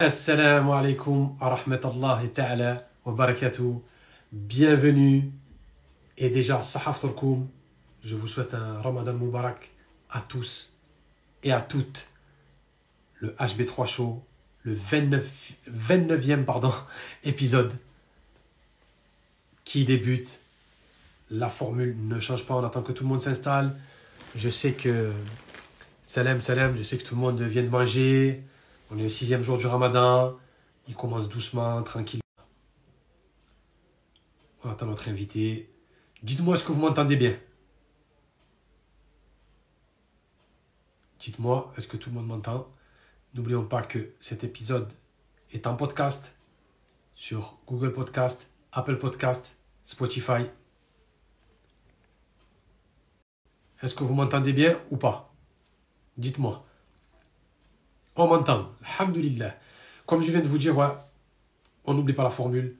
Assalamu alaikum wa wa barakatuh. Bienvenue. Et déjà, sahaf turkoum. Je vous souhaite un Ramadan Mubarak à tous et à toutes. Le HB3 Show, le 29, 29e pardon, épisode qui débute. La formule ne change pas, on attend que tout le monde s'installe. Je sais que, salam, salam, je sais que tout le monde vient de manger. On est le sixième jour du ramadan. Il commence doucement, tranquille. On attend notre invité. Dites-moi, est-ce que vous m'entendez bien? Dites-moi, est-ce que tout le monde m'entend? N'oublions pas que cet épisode est en podcast sur Google Podcast, Apple Podcast, Spotify. Est-ce que vous m'entendez bien ou pas? Dites-moi. On m'entend. Alhamdulillah. Comme je viens de vous dire, on n'oublie pas la formule.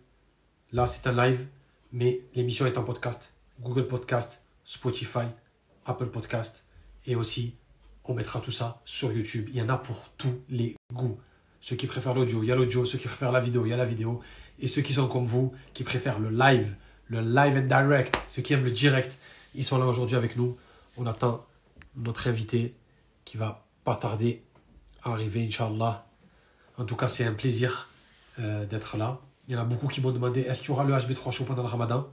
Là, c'est un live, mais l'émission est en podcast. Google Podcast, Spotify, Apple Podcast. Et aussi, on mettra tout ça sur YouTube. Il y en a pour tous les goûts. Ceux qui préfèrent l'audio, il y a l'audio. Ceux qui préfèrent la vidéo, il y a la vidéo. Et ceux qui sont comme vous, qui préfèrent le live, le live and direct, ceux qui aiment le direct, ils sont là aujourd'hui avec nous. On attend notre invité qui va pas tarder arriver, Inch'Allah. En tout cas, c'est un plaisir euh, d'être là. Il y en a beaucoup qui m'ont demandé est-ce qu'il y aura le HB3 Show pendant le ramadan?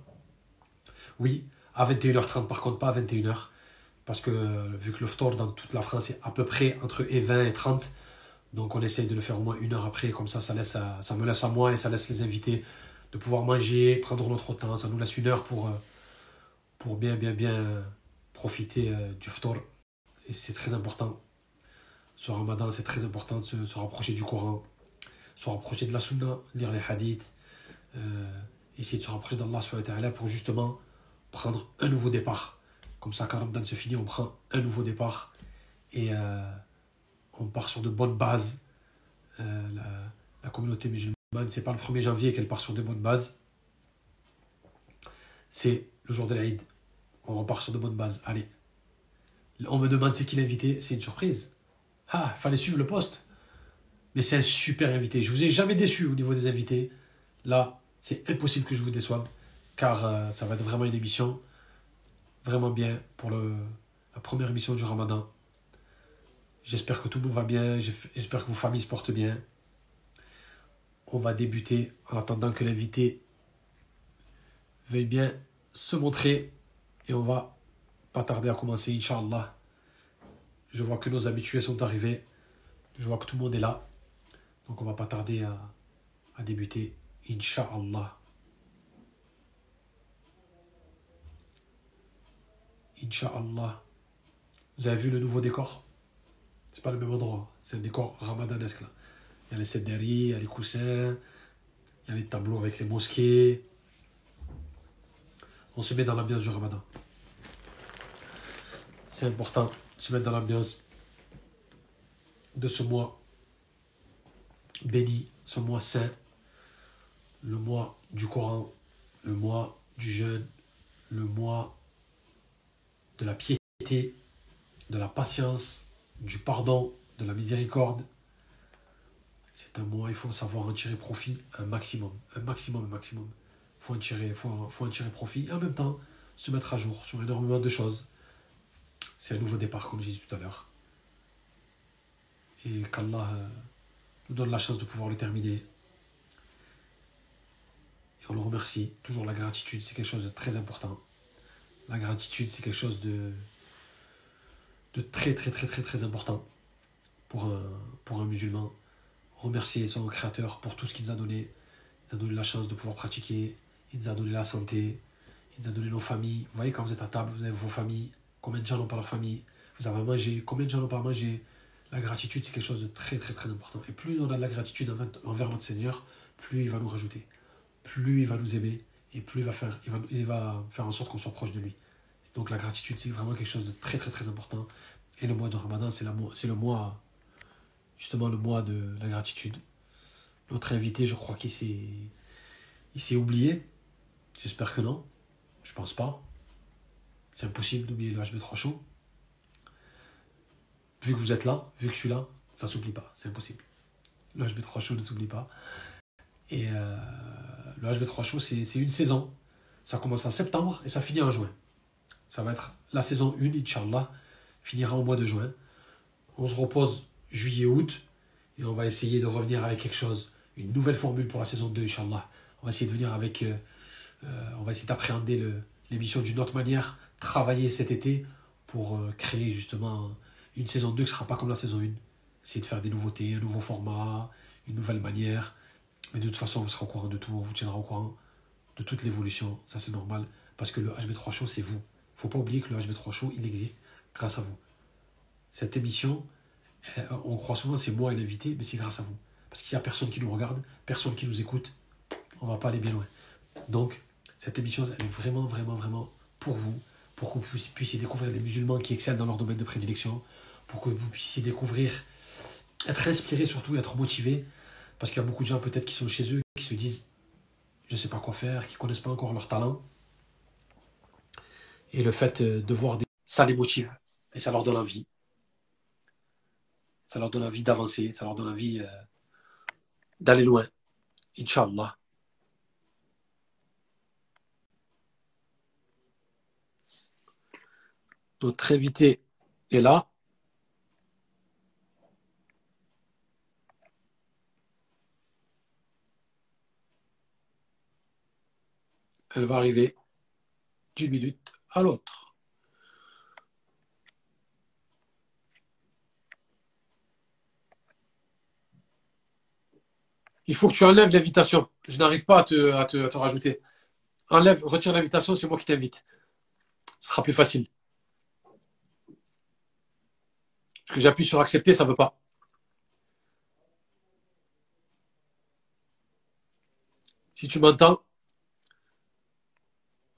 Oui, à 21h30, par contre, pas à 21h. Parce que vu que le store dans toute la France est à peu près entre 20 et 30, donc on essaye de le faire au moins une heure après, comme ça, ça, laisse ça me laisse à moi et ça laisse les invités de pouvoir manger, prendre notre temps. Ça nous laisse une heure pour, euh, pour bien, bien, bien profiter euh, du store. Et c'est très important ce ramadan, c'est très important de se, rapprocher du Coran, se rapprocher de la Sunna, lire les hadiths, euh, essayer de se rapprocher d'Allah pour justement prendre un nouveau départ. Comme ça, quand Ramadan se finit, on prend un nouveau départ et euh, on part sur de bonnes bases. Euh, la, communauté musulmane, c'est pas le 1er janvier qu'elle part sur de bonnes bases. C'est le jour de l'Aïd. On repart sur de bonnes bases. Allez. On me demande c'est qui l'invité. C'est une surprise. Ah, fallait suivre le poste. Mais c'est un super invité. Je vous ai jamais déçu au niveau des invités. Là, c'est impossible que je vous déçoive, car euh, ça va être vraiment une émission vraiment bien pour le, la première émission du Ramadan. J'espère que tout le monde va bien. J'espère que vos familles se portent bien. On va débuter en attendant que l'invité veuille bien se montrer. Et on va pas tarder à commencer, Inch'Allah. Je vois que nos habitués sont arrivés. Je vois que tout le monde est là. Donc on va pas tarder à, débuter. Inch'Allah. Inch'Allah. Vous avez vu le nouveau décor? C'est pas le même endroit. C'est un décor ramadanesque là. Il y a les sedderies, il y a les coussins, il y a les tableaux avec les mosquées. On se met dans l'ambiance du ramadan. C'est important se mettre dans l'ambiance de ce mois béni, ce mois saint, le mois du Coran, le mois du jeûne, le mois de la piété, de la patience, du pardon, de la miséricorde. C'est un mois, il faut savoir en tirer profit un maximum, un maximum, un maximum. Il faut en tirer, faut, faut en tirer profit et en même temps se mettre à jour sur énormément de choses. C'est un nouveau départ, comme j'ai dit tout à l'heure. Et qu'Allah euh, nous donne la chance de pouvoir le terminer. Et on le remercie. Toujours la gratitude, c'est quelque chose de très important. La gratitude, c'est quelque chose de, très, très, très, très, très important pour un, pour un musulman. Remercier son créateur pour tout ce qu'il nous a donné. Il nous a donné la chance de pouvoir pratiquer. Il nous a donné la santé. Il nous a donné nos familles. Vous voyez, quand vous êtes à table, vous avez vos familles. Combien de gens n'ont pas leur famille Vous avez mangé Combien de gens n'ont pas mangé La gratitude, c'est quelque chose de très, très, très important. Et plus on a de la gratitude envers notre Seigneur, plus il va nous rajouter. Plus il va nous aimer. Et plus il va faire, il va, faire en sorte qu'on soit proche de lui. Donc la gratitude, c'est vraiment quelque chose de très, très, très important. Et le mois de Ramadan, c'est le mois, justement, le mois de la gratitude. Notre invité, je crois qu'il s'est, il s'est oublié. J'espère que non. Je pense pas. C'est impossible d'oublier le HB3 chaud. Vu que vous êtes là, vu que je suis là, ça s'oublie pas, c'est impossible. Le HB3 Show, ne s'oublie pas. Et euh, le HB3 Show, c'est une saison. Ça commence en septembre et ça finit en juin. Ça va être la saison 1, Inch'Allah, finira au mois de juin. On se repose juillet-août et on va essayer de revenir avec quelque chose, une nouvelle formule pour la saison 2, Inch'Allah. On va essayer de venir avec. Euh, euh, on va essayer d'appréhender l'émission d'une autre manière, travailler cet été pour euh, créer justement une saison 2 qui ne sera pas comme la saison 1. Essayer de faire des nouveautés, un nouveau format, une nouvelle manière. Mais de toute façon, vous serez au courant de tout, on vous tiendra au courant de toute l'évolution. Ça, c'est normal. Parce que le HB3 Show, c'est vous. Il ne faut pas oublier que le HB3 Show, il existe grâce à vous. Cette émission, on croit souvent c'est moi et l'invité, mais c'est grâce à vous. Parce qu'il n'y a personne qui nous regarde, personne qui nous écoute, on ne va pas aller bien loin. Donc, cette émission, elle est vraiment, vraiment, vraiment pour vous, pour que vous puissiez découvrir des musulmans qui excellent dans leur domaine de prédilection, pour que vous puissiez découvrir, être inspiré surtout, être motivé, parce qu'il y a beaucoup de gens peut-être qui sont chez eux, qui se disent, je ne sais pas quoi faire, qui ne connaissent pas encore leur talent. Et le fait euh, de voir des... Ça les motive, et ça leur donne envie. Ça leur donne envie d'avancer, ça leur donne envie euh, d'aller loin. Inch'Allah. Notre invité est là. Elle va arriver d'une minute à l'autre. Il faut que tu enlèves l'invitation. Je n'arrive pas à te, rajouter. Enlève, retire l'invitation, c'est moi qui t'invite. Ce sera plus facile. Parce que j'appuie sur accepter, ça ne veut pas. Si tu m'entends,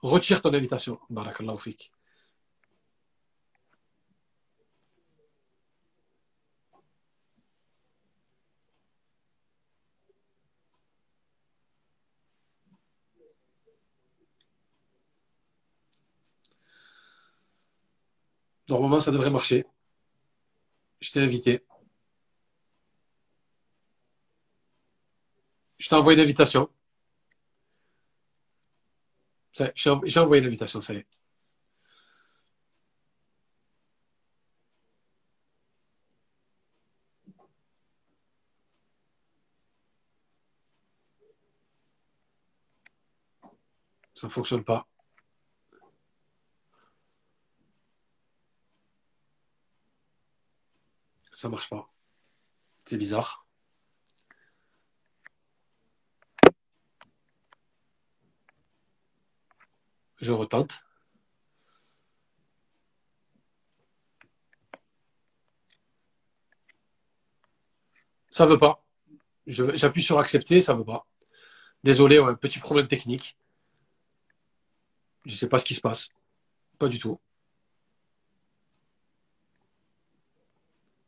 retire ton invitation. Barakallahu fik. Normalement, ça devrait marcher. Je t'ai invité. Je t'ai envoyé l'invitation. J'ai envoyé l'invitation, ça y est. Ça ne fonctionne pas. Ça marche pas. C'est bizarre. Je retente. Ça veut pas. J'appuie sur accepter, ça veut pas. Désolé, un petit problème technique. Je ne sais pas ce qui se passe. Pas du tout.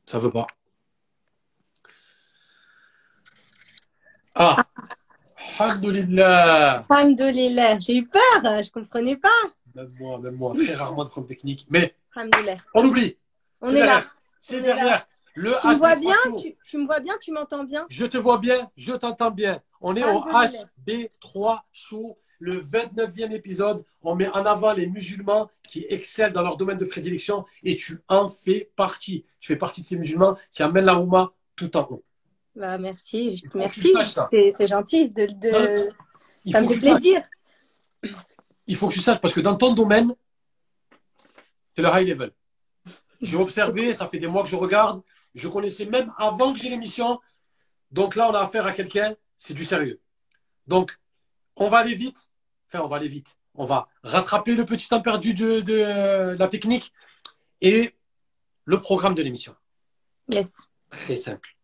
Ça veut pas. Ah, Alhamdulillah. Alhamdulillah. J'ai eu peur, je comprenais pas. Même moi, même moi, très rarement de problèmes techniques. Mais on oublie. On est, là. C'est derrière. Le tu me vois bien tu, tu, me vois bien Tu m'entends bien? Je te vois bien, je t'entends bien. On est au HB3 Show le 29e épisode, on met en avant les musulmans qui excellent dans leur domaine de prédilection et tu en fais partie. Tu fais partie de ces musulmans qui amènent la Ouma tout en haut. Bah, merci, merci. C'est gentil. De, de... Ça me fait plaisir. Il faut que tu saches parce que dans ton domaine, c'est le high level. J'ai observé, ça fait des mois que je regarde. Je connaissais même avant que j'ai l'émission. Donc là, on a affaire à quelqu'un, c'est du sérieux. Donc, on va aller vite. Enfin, on va aller vite. On va rattraper le petit temps perdu de, la technique et le programme de l'émission. Yes. Très simple.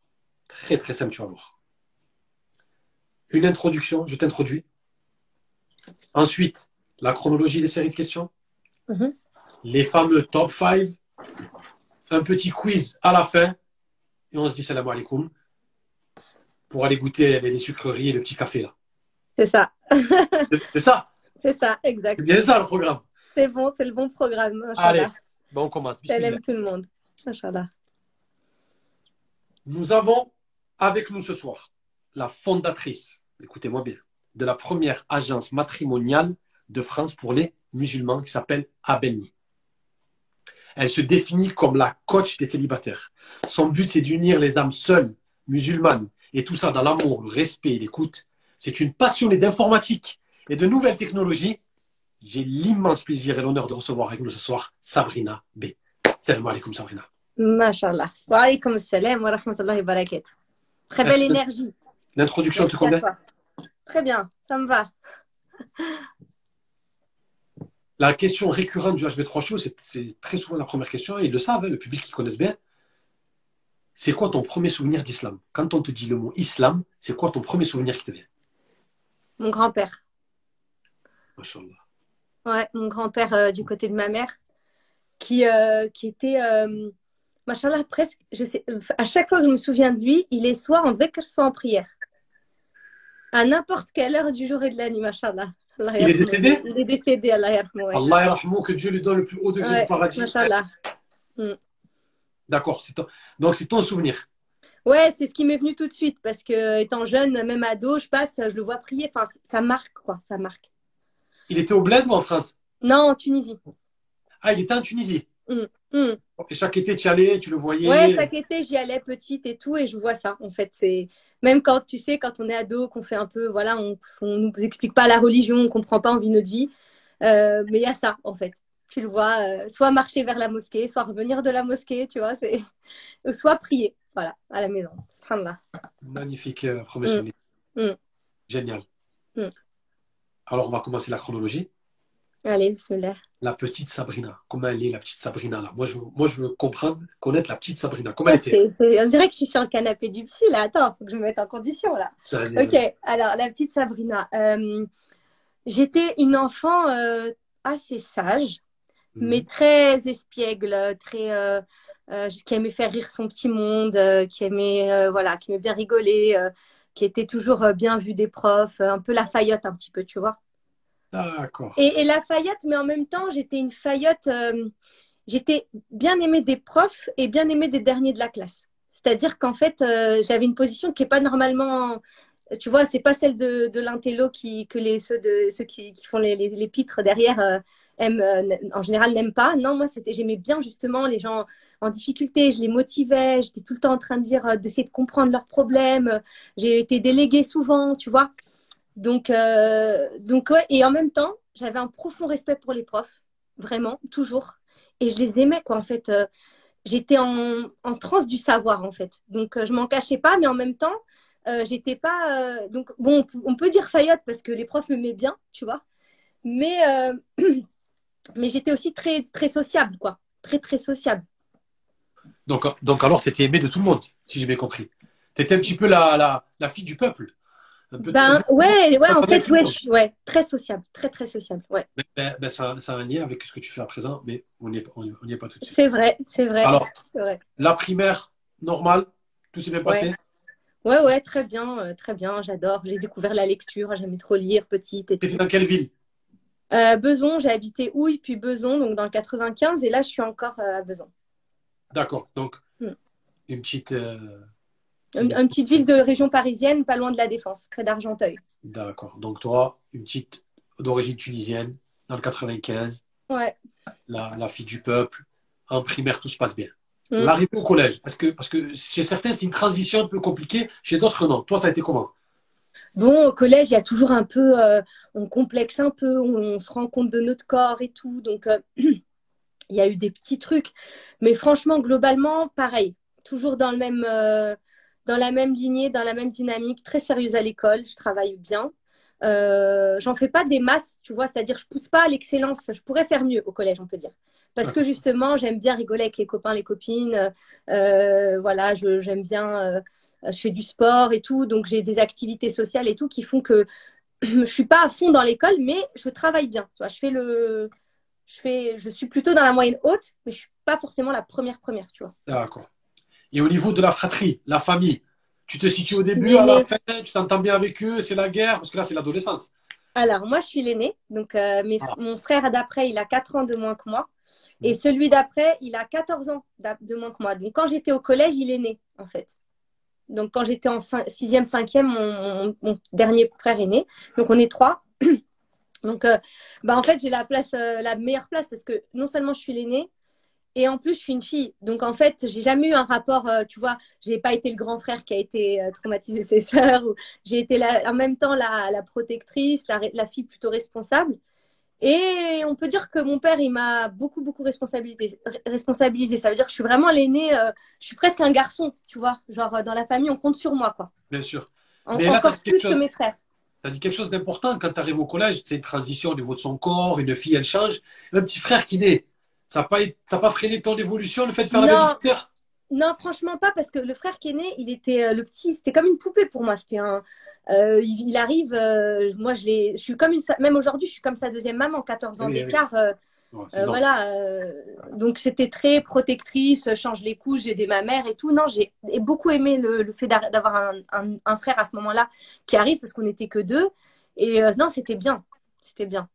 Très, très simple, tu vas voir. Une introduction, je t'introduis. Ensuite, la chronologie des séries de questions. Mm-hmm. Les fameux top 5. Un petit quiz à la fin. Et on se dit salam alaikum pour aller goûter les sucreries et le petit café là. C'est ça. c'est ça. C'est ça, exact. C'est bien ça le programme. C'est bon, c'est le bon programme. Allez, bon, on commence. Salam tout le monde. Inch'Allah. Nous avons avec nous ce soir la fondatrice, écoutez-moi bien, de la première agence matrimoniale de France pour les musulmans qui s'appelle Abelni. Elle se définit comme la coach des célibataires. Son but, c'est d'unir les âmes seules, musulmanes, et tout ça dans l'amour, le respect et l'écoute. C'est une passionnée d'informatique et de nouvelles technologies. J'ai l'immense plaisir et l'honneur de recevoir avec nous ce soir Sabrina B. Salam alaikum Sabrina. Mashallah. Wa alaikum salam wa rahmatullahi wa barakatuh. Très belle énergie. L'introduction te convient? Très bien, ça me va. La question récurrente du HB3 Show, c'est très souvent la première question, et ils le savent, hein, le public qui connaissent bien. C'est quoi ton premier souvenir d'islam? Quand on te dit le mot islam, c'est quoi ton premier souvenir qui te vient? Mon grand-père. Machallah. Ouais, mon grand-père euh, du côté de ma mère, qui, euh, qui était, euh, machallah, presque, je sais, à chaque fois que je me souviens de lui, il est soit en dhikr, soit en prière. À n'importe quelle heure du jour et de la nuit, machallah. Il est décédé? Il est décédé, Allah yarhamou. Allah yarhamou, que Dieu lui donne le plus haut degré du paradis. Machallah. Mm. D'accord, donc c'est ton souvenir. Ouais, c'est ce qui m'est venu tout de suite parce que étant jeune, même ado, je passe, je le vois prier. Enfin, ça marque quoi, ça marque. Il était au Bled ou en France? Non, en Tunisie. Ah, il était en Tunisie? Mm, mm. Et chaque été, tu y allais, tu le voyais? Ouais, chaque été, j'y allais petite et tout, et je vois ça. En fait, c'est même quand tu sais, quand on est ado, qu'on fait un peu, voilà, on, on nous explique pas la religion, on comprend pas, on vit notre vie. Euh, mais il y a ça, en fait. Tu le vois, euh, soit marcher vers la mosquée, soit revenir de la mosquée, tu vois, c'est soit prier, voilà, à la maison. Subhanallah. Magnifique euh, promesse. Mm. Mm. Génial. Mm. Alors, on va commencer la chronologie. Allez, bismillah. La petite Sabrina. Comment elle est, la petite Sabrina là? Moi je, veux, moi, je veux comprendre, connaître la petite Sabrina. Comment elle Ah, était? On dirait que je suis sur le canapé du psy, là. Attends, faut que je me mette en condition, là. Ok, alors, la petite Sabrina. Euh, J'étais une enfant euh, assez sage, mais très espiègle, très euh, qui aimait faire rire son petit monde, euh, qui aimait euh, voilà, qui aimait bien rigoler, qui était toujours bien vue des profs, un peu la faillotte un petit peu, tu vois. D'accord. Et, et la faillotte, mais en même temps, j'étais une faillotte. j'étais bien aimée des profs et bien aimée des derniers de la classe. C'est-à-dire qu'en fait, j'avais une position qui est pas normalement. Tu vois, c'est pas celle de, de l'intello qui que les ceux de ceux qui, qui font les, les, pitres derrière euh, aiment euh, en général n'aiment pas. Non, moi c'était j'aimais bien justement les gens en difficulté. Je les motivais. J'étais tout le temps en train de dire euh, d'essayer de comprendre leurs problèmes. J'ai été déléguée souvent, tu vois. Donc, donc ouais, et en même temps, j'avais un profond respect pour les profs, vraiment, toujours. Et je les aimais, quoi, en fait. J'étais en, en transe du savoir, en fait. Donc, je m'en cachais pas, mais en même temps, euh, j'étais pas. euh, donc, bon, on peut dire faillotte parce que les profs m'aimaient bien, tu vois. Mais, euh, mais j'étais aussi très, très sociable, quoi. Très, très sociable. Donc, donc alors, tu étais aimée de tout le monde, si j'ai bien compris. Tu étais un petit peu la, la, la fille du peuple. Un peu- Ben, ouais, ouais, en fait, ouais, je ouais, très sociable, très, très sociable, ouais. Ben, ben, ça, ça a un lien avec ce que tu fais à présent, mais on n'y est, on on est pas tout de suite. C'est vrai, c'est vrai. Alors, vrai. la primaire, normale, tout s'est bien passé Ouais, ouais, très bien, euh, très bien, j'adore. J'ai découvert la lecture, j'aimais trop lire, petite et Tu tout. étais dans quelle ville? Euh, Beson, j'ai habité Houille, puis Beson, donc dans le 95, et là, je suis encore euh, à Beson. D'accord, donc Hmm. une petite. euh, Une, une petite ville de région parisienne, pas loin de la Défense, près d'Argenteuil. D'accord, donc toi, une petite d'origine tunisienne, dans le 95, Ouais. la, la fille du peuple, en primaire, tout se passe bien. Hmm. L'arrivée au collège, parce que, parce que chez certains, c'est une transition un peu compliquée, chez d'autres, non. Toi, ça a été comment? Bon, au collège, il y a toujours un peu, euh, on complexe un peu, on, on se rend compte de notre corps et tout, donc euh, il y a eu des petits trucs, mais franchement, globalement, pareil, toujours dans le même, euh, dans la même lignée, dans la même dynamique, très sérieuse à l'école, je travaille bien. Euh, j'en fais pas des masses, tu vois, c'est-à-dire je pousse pas à l'excellence, je pourrais faire mieux au collège, on peut dire. Parce que justement, j'aime bien rigoler avec les copains, les copines, euh, voilà, j'aime bien, euh, je fais du sport et tout, donc j'ai des activités sociales et tout qui font que je suis pas à fond dans l'école, mais je travaille bien. Tu vois, je fais le, je fais, je suis plutôt dans la moyenne haute, mais je suis pas forcément la première première, tu vois. D'accord. Et au niveau de la fratrie, la famille, tu te situes au début, L'aîné. à la fin, tu t'entends bien avec eux, c'est la guerre, parce que là, c'est l'adolescence. Alors, moi, je suis l'aînée. Donc, euh, mes- Ah. mon frère d'après, il a 4 ans de moins que moi. Et celui d'après, il a 14 ans de moins que moi. Donc, quand j'étais au collège, il est né, en fait. Donc, quand j'étais en sixième, cinquième, mon, mon, dernier frère est né. Donc, on est trois. Donc, euh, bah, en fait, j'ai la place, euh, la meilleure place parce que non seulement je suis l'aînée, et en plus, je suis une fille. Donc, en fait, j'ai jamais eu un rapport, euh, tu vois, j'ai pas été le grand frère qui a été traumatisé ses sœurs. Ou j'ai été en même temps la, la protectrice, la, la, fille plutôt responsable. Et on peut dire que mon père, il m'a beaucoup, beaucoup responsabilisé. responsabilisé. Ça veut dire que je suis vraiment l'aîné. je suis presque un garçon, tu vois. Genre, dans la famille, on compte sur moi, quoi. Bien sûr. Mais encore plus que mes frères tu as dit quelque chose d'important quand tu arrives au collège, c'est une transition au niveau de son corps, une fille, elle change. Un petit frère qui naît, ça n'a pas, pas freiné ton évolution, le fait de faire la visiteur Non, franchement pas, parce que le frère qui est né, il était euh, le petit, c'était comme une poupée pour moi. C'était un, euh, il, arrive, euh, moi je l'ai, je suis comme une, même aujourd'hui, je suis comme sa deuxième maman, 14 ans d'écart. Euh, voilà, donc j'étais très protectrice, change les couches, j'ai aidé ma mère et tout. Non, j'ai beaucoup aimé le, fait d'avoir un, frère à ce moment-là qui arrive parce qu'on n'était que deux. Et non, c'était bien, c'était bien.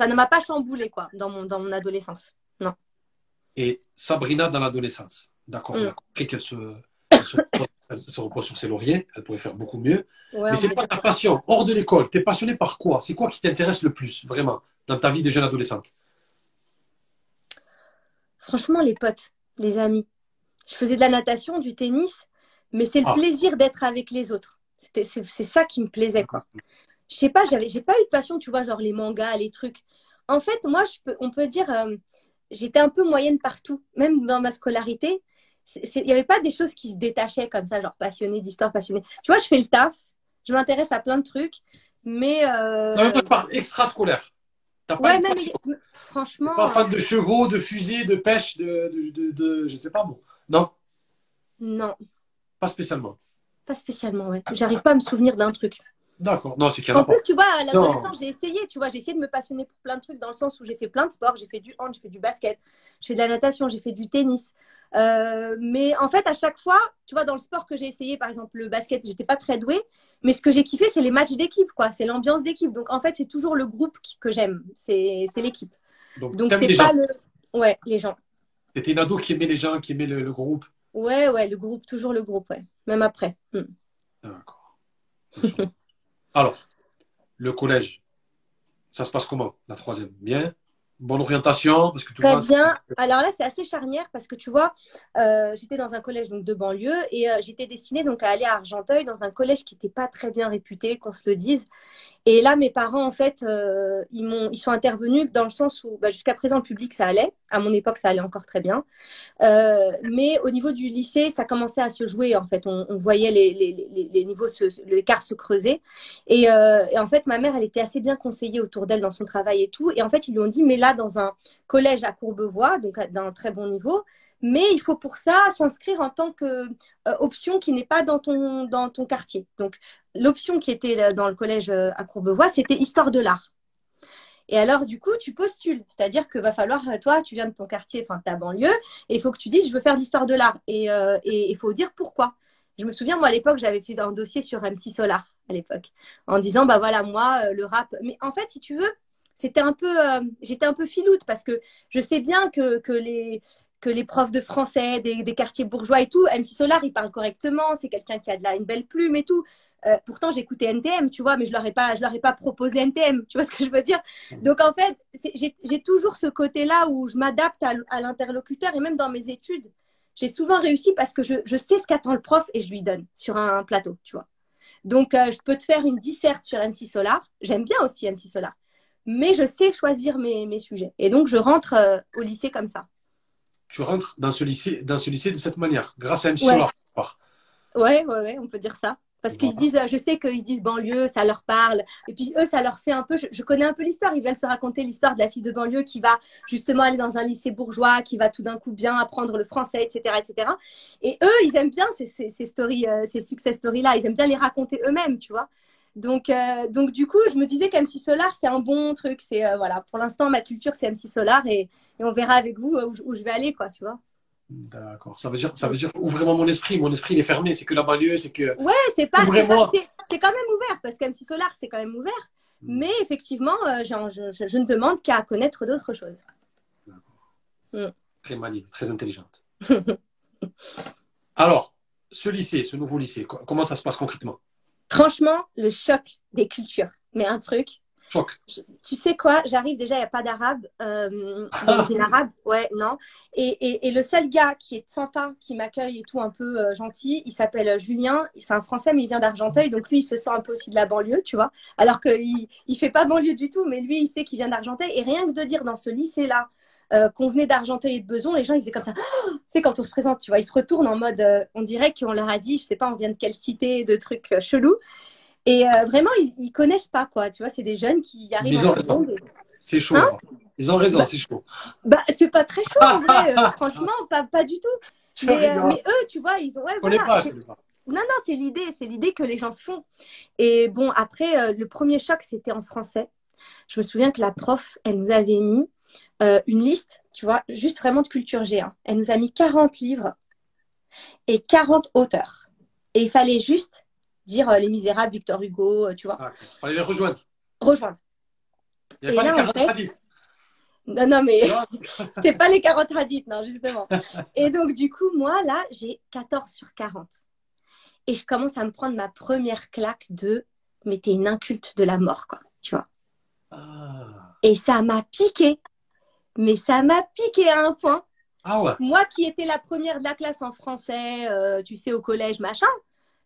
Ça ne m'a pas chamboulé quoi dans mon, dans mon adolescence, non. Et Sabrina dans l'adolescence, d'accord, mm. qu'elle se, se, repose sur ses lauriers, elle pourrait faire beaucoup mieux. Mais c'est quoi ta passion hors de l'école Tu es passionné par quoi? C'est quoi qui t'intéresse le plus, vraiment dans ta vie de jeune adolescente? Franchement, les potes, les amis. Je faisais de la natation, du tennis, mais c'est le ah. plaisir d'être avec les autres. C'est ça qui me plaisait, quoi. Je sais pas, j'avais, j'ai pas eu de passion, tu vois, genre les mangas, les trucs. En fait, moi, je peux, on peut dire, euh, j'étais un peu moyenne partout, même dans ma scolarité. Il n'y avait pas des choses qui se détachaient comme ça, genre passionnée d'histoire, passionnée. Tu vois, je fais le taf, je m'intéresse à plein de trucs, mais. Euh... Non, mais pas extrascolaire ouais, même, franchement. Pas fan de chevaux, de fusils, de pêche, de, de, de, je sais pas bon. Non? Non. Pas spécialement. Pas spécialement, ouais. J'arrive pas à me souvenir d'un truc. D'accord. Non, c'est En plus, tu vois, à l'adolescence, j'ai essayé, tu vois, j'ai essayé de me passionner pour plein de trucs dans le sens où j'ai fait plein de sports. J'ai fait du hand, j'ai fait du basket, j'ai fait de la natation, j'ai fait du tennis. Euh, mais en fait, à chaque fois, tu vois, dans le sport que j'ai essayé, par exemple le basket, j'étais pas très douée. Mais ce que j'ai kiffé, c'est les matchs d'équipe, quoi. C'est l'ambiance d'équipe. Donc en fait, c'est toujours le groupe que j'aime. C'est l'équipe. Donc c'est pas le. Ouais, les gens. C'était une ado qui aimait les gens, qui aimait le, groupe. Ouais, ouais, le groupe, toujours le groupe, ouais. Même après. Hmm. D'accord. Alors, le collège, ça se passe comment La troisième? Bien? Bonne orientation parce que Très bien. Alors là, c'est assez charnière parce que tu vois, euh, j'étais dans un collège donc, de banlieue et euh, j'étais destinée donc à aller à Argenteuil dans un collège qui n'était pas très bien réputé, qu'on se le dise. Et là, mes parents, en fait, euh, ils, m'ont, ils sont intervenus dans le sens où bah, jusqu'à présent, le public, ça allait. À mon époque, ça allait encore très bien. mais au niveau du lycée, ça commençait à se jouer. En fait, on, voyait les, les, les, niveaux, l'écart se creuser. Et, et en fait, ma mère, elle était assez bien conseillée autour d'elle dans son travail et tout. Et en fait, ils lui ont dit, mais là, dans un collège à Courbevoie, donc d'un très bon niveau. Mais il faut pour ça s'inscrire en tant qu'option euh, qui n'est pas dans ton, quartier. Donc, l'option qui était euh, dans le collège euh, à Courbevoie, c'était histoire de l'art. Et alors, du coup, tu postules. C'est-à-dire que va falloir, toi, tu viens de ton quartier, enfin, ta banlieue, et il faut que tu dises, je veux faire l'histoire de l'art. Et il faut dire pourquoi. Je me souviens, moi, à l'époque, j'avais fait un dossier sur MC Solar, à l'époque, en disant, bah voilà, moi, le rap. Mais en fait, si tu veux, c'était un peu, j'étais un peu filoute parce que je sais bien que les que les profs de français des, quartiers bourgeois et tout, MC Solar, il parle correctement, c'est quelqu'un qui a de une belle plume et tout. Euh, pourtant, j'écoutais NTM, tu vois, mais je leur pas, leur ai pas proposé NTM, tu vois ce que je veux dire? Donc en fait, j'ai toujours ce côté-là où je m'adapte à, l'interlocuteur et même dans mes études, j'ai souvent réussi parce que je, sais ce qu'attend le prof et je lui donne sur un plateau, tu vois. Donc euh, je peux te faire une disserte sur MC Solar. J'aime bien aussi MC Solar mais je sais choisir mes, mes sujets. Et donc, je rentre euh, au lycée comme ça. Tu rentres dans ce lycée, dans ce lycée de cette manière, grâce à MC ouais. Solar. Ouais, ouais, ouais, on peut dire ça. Parce qu'ils se disent, je sais qu'ils se disent banlieue, ça leur parle. Et puis eux, ça leur fait un peu, je, connais un peu l'histoire. Ils viennent se raconter l'histoire de la fille de banlieue qui va justement aller dans un lycée bourgeois, qui va tout d'un coup bien apprendre le français, etc., etc. Et eux, ils aiment bien ces, ces, ces stories, euh, ces success stories-là. Ils aiment bien les raconter eux-mêmes, tu vois. Donc, euh, donc du coup, je me disais qu'MC Solar, c'est un bon truc. C'est euh, voilà, pour l'instant, ma culture, c'est MC Solar et, on verra avec vous euh, où, je vais aller, quoi, tu vois. D'accord. Ça veut dire, ça veut dire ouvre vraiment mon esprit. Mon esprit il est fermé. C'est que la banlieue, c'est que. Ouais, c'est pas. C'est quand même ouvert parce qu'MC Solar, c'est quand même ouvert. Hmm. Mais effectivement, je, ne demande qu'à connaître d'autres choses. Hmm. Très maligne, très intelligente. Alors, ce lycée, ce nouveau lycée, comment ça se passe concrètement? Franchement, le choc des cultures. Mais un truc, Choc. Tu sais quoi J'arrive déjà, il n'y a pas d'arabe. Euh, arabe, ouais, non. Et, et, le seul gars qui est sympa, qui m'accueille et tout, un peu euh, gentil, il s'appelle euh, Julien. C'est un Français, mais il vient d'Argenteuil. Donc lui, il se sent un peu aussi de la banlieue, tu vois. Alors qu'il ne fait pas banlieue du tout, mais lui, il sait qu'il vient d'Argenteuil. Et rien que de dire dans ce lycée-là, euh, qu'on venait d'Argenteuil et de Beson, les gens ils faisaient comme ça. c'est quand on se présente, tu vois, ils se retournent en mode, on dirait qu'on leur a dit, je sais pas, on vient de quelle cité, de trucs chelous. Et euh, vraiment, ils, ils connaissent pas, quoi. Tu vois, c'est des jeunes qui arrivent ils ont raison. C'est chaud. Hein ils ont raison, bah, c'est chaud. Bah, c'est pas très chaud, en vrai. Euh, franchement, pas, pas du tout. Mais, euh, mais, eux, tu vois, ils ont. Ouais, voilà, pas, pas. Non, non, c'est l'idée, c'est l'idée que les gens se font. Et bon, après, le premier choc, c'était en français. Je me souviens que la prof, elle nous avait mis une liste, tu vois, juste vraiment de culture G. Hein. Elle nous a mis 40 livres et 40 auteurs. Et il fallait juste dire euh, Les Misérables, Victor Hugo, euh, tu vois. Ah, fallait les rejoindre. Rejoindre. Il n'y a pas les 40 hadiths. Non, non, mais c'était pas les 40 hadiths, non, justement. Et donc, du coup, moi, là, j'ai 14 sur 40. Et je commence à me prendre ma première claque de Mais t'es une inculte de la mort, quoi, tu vois. Ah. Et ça m'a piqué. Mais ça m'a piqué à un point. Ah ouais. Moi qui étais la première de la classe en français, euh, tu sais, au collège, machin,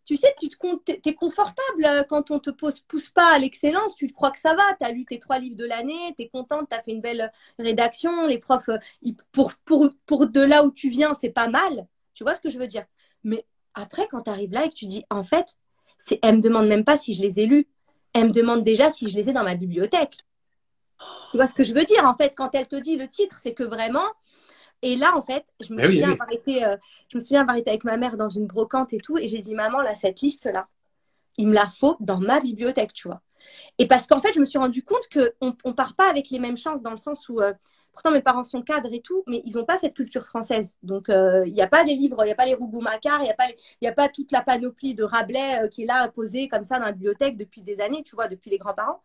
tu sais, tu te, es confortable euh, quand on te pose, pousse pas à l'excellence, tu te crois que ça va, tu as lu tes trois livres de l'année, tu es contente, tu as fait une belle rédaction, les profs, euh, pour, pour, pour de là où tu viens, c'est pas mal, tu vois ce que je veux dire? Mais après, quand tu arrives là et que tu dis, en fait, elle me demande même pas si je les ai lus, elle me demande déjà si je les ai dans ma bibliothèque. Tu vois ce que je veux dire, en fait, quand elle te dit le titre, c'est que vraiment, et là, en fait, je me, souviens Avoir été, euh, je me souviens avoir été avec ma mère dans une brocante et tout, et j'ai dit, maman, là, cette liste-là, il me la faut dans ma bibliothèque, tu vois. Et parce qu'en fait, je me suis rendu compte qu'on ne part pas avec les mêmes chances dans le sens où, euh, pourtant, mes parents sont cadres et tout, mais ils n'ont pas cette culture française. Donc, euh, il n'y a pas des livres, il n'y a pas les Rougon-Macquart, il n'y a, pas a pas toute la panoplie de Rabelais qui est là posée comme ça dans la bibliothèque depuis des années, tu vois, depuis les grands-parents.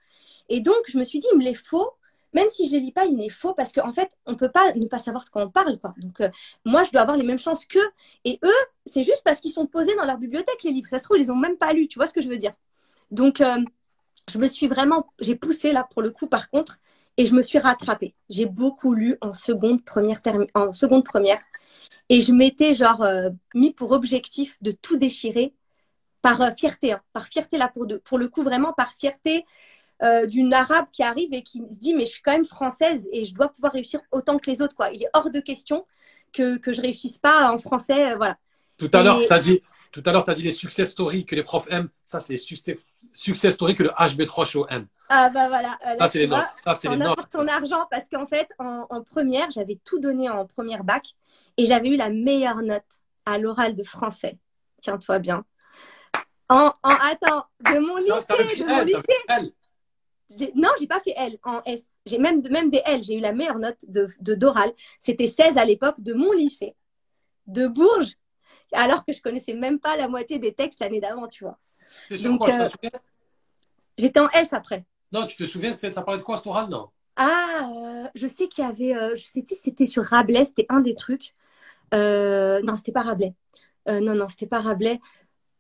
Et donc, je me suis dit, il me les faut même si je les lis pas, il est faux parce qu'en fait, on peut pas ne pas savoir de quoi on parle, quoi. Donc, euh, moi, je dois avoir les mêmes chances qu'eux. Et eux, c'est juste parce qu'ils sont posés dans leur bibliothèque, les livres. Ça se trouve, ils les ont même pas lus. Tu vois ce que je veux dire? Donc, euh, je me suis vraiment, j'ai poussé là pour le coup, par contre, et je me suis rattrapée. J'ai beaucoup lu en seconde, première, en seconde, première. Et je m'étais genre euh, mis pour objectif de tout déchirer par fierté, hein. par fierté là pour, de, pour le coup, vraiment par fierté euh, d'une arabe qui arrive et qui se dit mais je suis quand même française et je dois pouvoir réussir autant que les autres quoi. Il est hors de question que que je réussisse pas en français, euh, voilà. Tout à l'heure, tu as dit tout à l'heure tu as dit les success stories que les profs aiment, ça c'est success story que le HB3 show aime. Ah bah voilà, euh, ça c'est les notes, ça c'est les notes. ton argent parce qu'en fait en, en première, j'avais tout donné en première bac et j'avais eu la meilleure note à l'oral de français. Tiens-toi bien. En, en, attends, de mon lycée, de mon lycée non, j'ai pas fait L en S. J'ai même, même des L. J'ai eu la meilleure note de, de d'oral. C'était 16 à l'époque de mon lycée, de Bourges, alors que je connaissais même pas la moitié des textes l'année d'avant, tu vois. Donc, euh, j'étais en S après. Non, tu te souviens, ça parlait de quoi cet oral, non Ah, euh, je sais qu'il y avait, euh, je sais plus si c'était sur Rabelais, c'était un des trucs. non, c'était pas Rabelais. non, non, c'était pas Rabelais.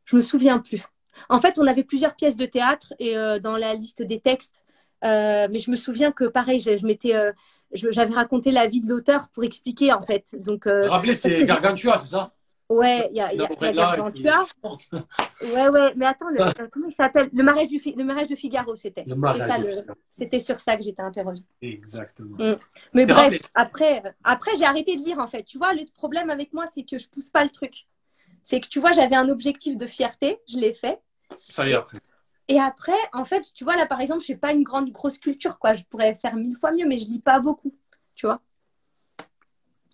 Je me souviens plus. En fait, on avait plusieurs pièces de théâtre et euh, dans la liste des textes, euh, mais je me souviens que pareil, je, m'étais, euh, j'avais raconté la vie de l'auteur pour expliquer en fait. Donc, Rappelez, c'est Gargantua, c'est ça? Ouais, il y a, y a, Gargantua. ouais, ouais, mais attends, comment il s'appelle? Le mariage, du le mariage de Figaro, c'était. C'était sur ça que j'étais interrogée. Exactement. Mm. Mais bref, après, après j'ai arrêté de lire en fait. Tu vois, le problème avec moi, c'est que je pousse pas le truc. C'est que tu vois, j'avais un objectif de fierté, je l'ai fait. Ça y est, après. Et après, en fait, tu vois, là, par exemple, je n'ai pas une grande, grosse culture, quoi. Je pourrais faire mille fois mieux, mais je lis pas beaucoup, tu vois.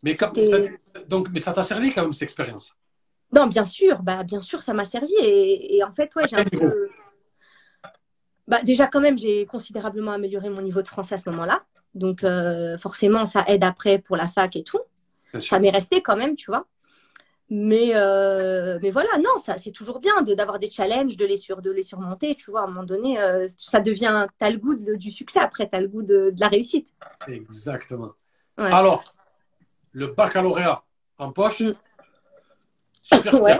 Mais, donc, mais ça t'a servi quand même, cette expérience? Non, bien sûr, bah, bien sûr, ça m'a servi. Et, en fait, ouais, j'ai un peu... Bah, déjà, quand même, j'ai considérablement amélioré mon niveau de français à ce moment-là. Donc, euh, forcément, ça aide après pour la fac et tout. Ça m'est resté quand même, tu vois. Mais, euh, mais voilà, non, ça c'est toujours bien d'avoir des challenges, de les, sur, de les surmonter. Tu vois, à un moment donné, euh, ça devient, t'as le goût du succès après, t'as le goût de, de, la réussite. Exactement. Alors, le baccalauréat en poche, mm. super ouais.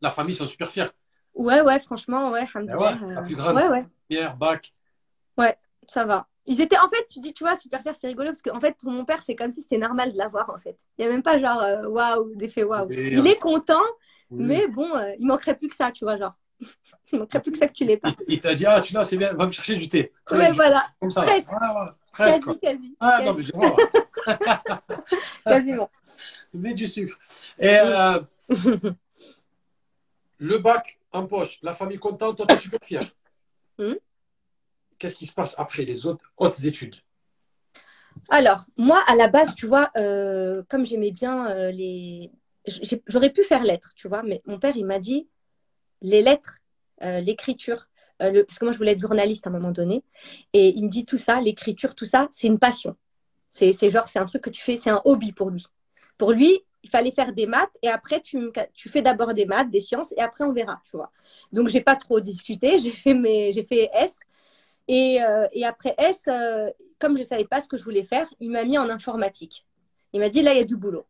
la famille sont super fiers. Ouais, ouais, franchement, ouais. Ouais, la plus grande. Ouais, ouais. Pierre, bac. Ouais, ça va. Ils étaient, en fait, tu dis, tu vois, super fier, c'est rigolo parce qu'en fait, pour mon père, c'est comme si c'était normal de l'avoir, en fait. Il n'y a même pas genre euh, waouh, d'effet waouh. Il est content, Oui. mais bon, euh, il manquerait plus que ça, tu vois, genre. il manquerait plus que ça que tu l'aies pas. Il, il t'a dit, ah, tu l'as, c'est bien, va me chercher du thé. Ouais, voilà, Comme ça. Presque. Voilà, voilà. Presque, quasi, quasi. Ah, quasi- non, mais je vois. Quasiment. Mets du sucre. Et euh, le bac en poche, la famille contente, toi, tu es super fier. Mhm. Qu'est-ce qui se passe après les autres hautes études? Alors, moi, à la base, tu vois, euh, comme j'aimais bien euh, les. J'aurais pu faire lettres, tu vois, mais mon père, il m'a dit les lettres, l'écriture, le... parce que moi, je voulais être journaliste à un moment donné, et il me dit tout ça, l'écriture, tout ça, c'est une passion. C'est c'est genre, c'est un truc que tu fais, c'est un hobby pour lui. Pour lui, il fallait faire des maths, et après, tu, tu fais d'abord des maths, des sciences, et après, on verra, tu vois. Donc, j'ai pas trop discuté, j'ai fait, mes... j'ai fait S. Et, euh, et après S, euh, comme je ne savais pas ce que je voulais faire, il m'a mis en informatique. Il m'a dit, là, il y a du boulot.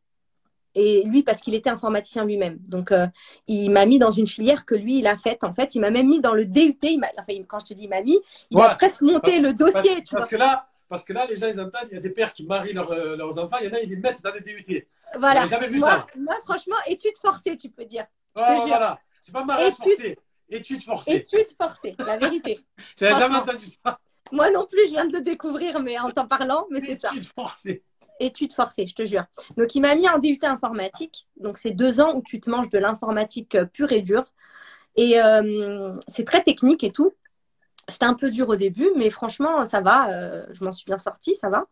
Et lui, parce qu'il était informaticien lui-même. Donc, euh, il m'a mis dans une filière que lui, il a faite. En fait, il m'a même mis dans le DUT. Il m'a- enfin, quand je te dis il m'a mis, il a presque monté le parce, dossier. tu parce vois. que là, parce que là, les gens, ils entendent, il y a des pères qui marient leurs, euh, leurs enfants, il y en a, ils les mettent dans des DUT. Voilà. Jamais vu moi, ça. moi, franchement, études forcées, tu peux dire. Jure. voilà. C'est pas mariage Études- forcé. Études forcées. Études forcées, la vérité. J'avais jamais entendu ça. Moi non plus, je viens de le découvrir, mais en t'en parlant, mais c'est ça. Études forcées. études forcées, je te jure. Donc, il m'a mis en DUT informatique. Donc, c'est deux ans où tu te manges de l'informatique euh, pure et dure. Et euh, c'est très technique et tout. C'était un peu dur au début, mais franchement, ça va. euh, je m'en suis bien sortie, ça va.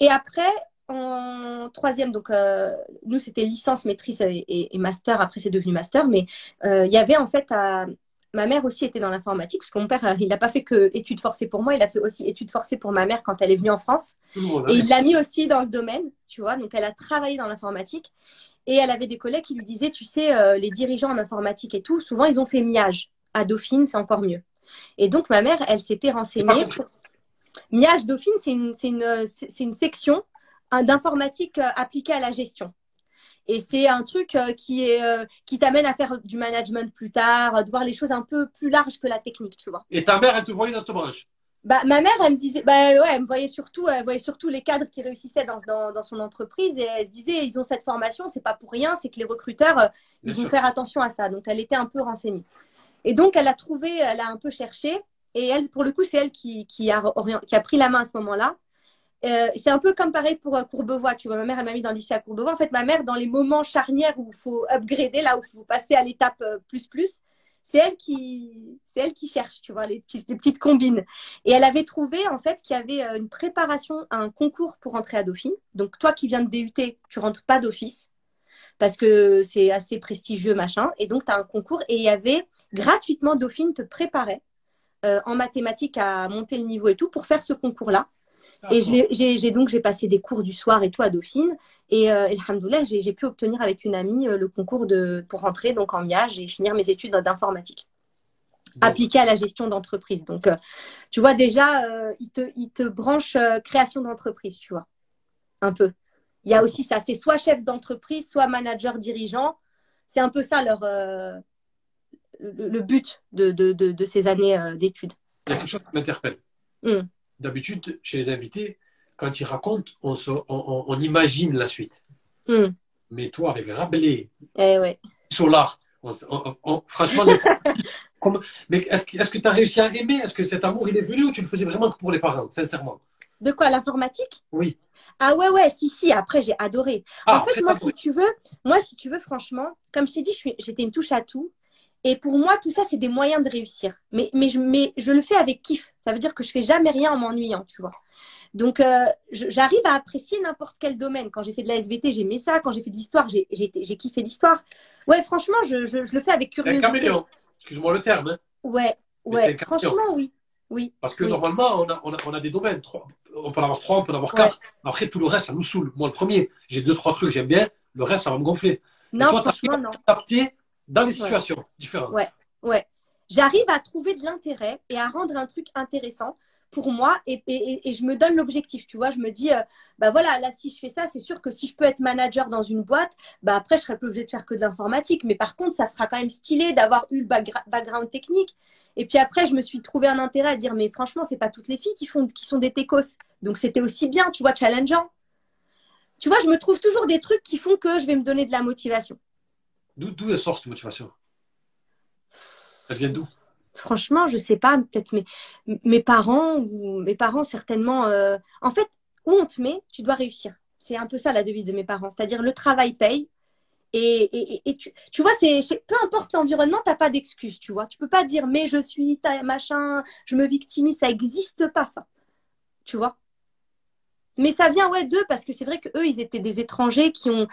Et après, en troisième, donc euh, nous, c'était licence, maîtrise et, et- et master. Après, c'est devenu master. Mais euh, il y avait en fait, à- ma mère aussi était dans l'informatique, parce que mon père, il n'a pas fait que études forcées pour moi, il a fait aussi études forcées pour ma mère quand elle est venue en France. Monde. Et hein. il l'a mis aussi dans le domaine, tu vois. Donc, elle a travaillé dans l'informatique. Et elle avait des collègues qui lui disaient, tu sais, les dirigeants en informatique et tout, souvent, ils ont fait MIAGE. À Dauphine, c'est encore mieux. Et donc, ma mère, elle s'était renseignée. MIAGE Dauphine, c'est une, euh, section hein, d'informatique euh, appliquée à la gestion. Et c'est un truc euh, qui est euh, qui t'amène à faire du management plus tard, euh, de voir les choses un peu plus larges que la technique, tu vois. Et ta mère, elle te voyait dans cette branche. Bah, ma mère, elle me disait, bah, ouais, elle me voyait surtout, elle voyait surtout les cadres qui réussissaient dans, dans, dans son entreprise et elle se disait, ils ont cette formation, c'est pas pour rien, c'est que les recruteurs, euh, ils Bien vont sûr. faire attention à ça. Donc, elle était un peu renseignée. Et donc, elle a trouvé, elle a un peu cherché et elle, pour le coup, c'est elle qui, a, pris la main à ce moment-là. Euh, c'est un peu comme pareil pour euh, Courbevoie, tu vois. Ma mère, elle m'a mis dans le lycée à Courbevoie. En fait, ma mère, dans les moments charnières où il faut upgrader, là où il faut passer à l'étape euh, plus plus, c'est elle qui, c'est elle qui cherche, tu vois, les, petites combines. Et elle avait trouvé en fait qu'il y avait une préparation à un concours pour entrer à Dauphine. Donc toi qui viens de DUT, tu rentres pas d'office parce que c'est assez prestigieux machin. Et donc tu as un concours et il y avait gratuitement Dauphine te préparait euh, en mathématiques à monter le niveau et tout pour faire ce concours-là. Et j'ai donc j'ai passé des cours du soir et tout à Dauphine. Et euh, j'ai pu obtenir avec une amie euh, le concours de, pour rentrer donc en MIAGE et finir mes études d'informatique Donc, appliquées à la gestion d'entreprise. Donc, euh, tu vois, déjà, euh, ils, te, ils te branchent euh, création d'entreprise, tu vois, un peu. Il y a aussi ça, c'est soit chef d'entreprise, soit manager dirigeant. C'est un peu ça leur, euh, le, le but de, de, de, de ces années euh, d'études. Il y a quelque chose qui m'interpelle. Hmm. D'habitude, chez les invités, quand ils racontent, on, se- on- on- on imagine la suite. Hmm. Mais toi, avec Rabelais, Eh ouais. Solar, franchement, les- mais est-ce que tu as réussi à aimer? Est-ce que cet amour, il est venu ou tu le faisais vraiment que pour les parents, sincèrement? De quoi, l'informatique? Oui. Ah ouais, ouais, si, si, après j'ai adoré. Ah, en fait, moi, si tu veux, moi, si tu veux, franchement, comme je t'ai dit, je suis- j'étais une touche à tout. Et pour moi, tout ça, c'est des moyens de réussir. Mais, mais, je, mais je le fais avec kiff. Ça veut dire que je fais jamais rien en m'ennuyant, tu vois. Donc, euh, j'arrive à apprécier n'importe quel domaine. Quand j'ai fait de la SVT, j'aimais ça. Quand j'ai fait de l'histoire, j'ai kiffé l'histoire. Ouais, franchement, je, je, je le fais avec curiosité. caméléon. Excuse-moi le terme. hein. Ouais, ouais. Franchement, oui. Oui. Parce que Oui. normalement, on a, on, a, on a des domaines. Trois- on peut en avoir trois, on peut en avoir Ouais. quatre. Après, tout le reste, ça nous saoule. Moi, le premier, j'ai deux, trois trucs, j'aime bien. Le reste, ça va me gonfler. Non, toi, franchement, non. Adapté dans les situations différentes. Ouais. Ouais. J'arrive à trouver de l'intérêt et à rendre un truc intéressant pour moi et, je me donne l'objectif. Tu vois, je me dis, euh, bah voilà, là, si je fais ça, c'est sûr que si je peux être manager dans une boîte, bah après, je serais plus obligée de faire que de l'informatique. Mais par contre, ça fera quand même stylé d'avoir eu le background technique. Et puis après, je me suis trouvé un intérêt à dire, mais franchement, c'est pas toutes les filles qui, font, qui sont des techos. Donc, c'était aussi bien, tu vois, challengeant. Tu vois, je me trouve toujours des trucs qui font que je vais me donner de la motivation. D'où elle sort cette motivation? Elle vient d'où? Franchement, je sais pas, peut-être mes, parents ou mes parents certainement. Euh, en fait, où on te met, tu dois réussir. C'est un peu ça la devise de mes parents. C'est-à-dire le travail paye. Et, tu, vois, c'est peu importe l'environnement, tu n'as pas d'excuse, tu vois. Tu peux pas dire mais je suis machin, je me victimise, ça n'existe pas ça. Tu vois? Mais ça vient ouais d'eux parce que c'est vrai qu'eux, ils étaient des étrangers qui ont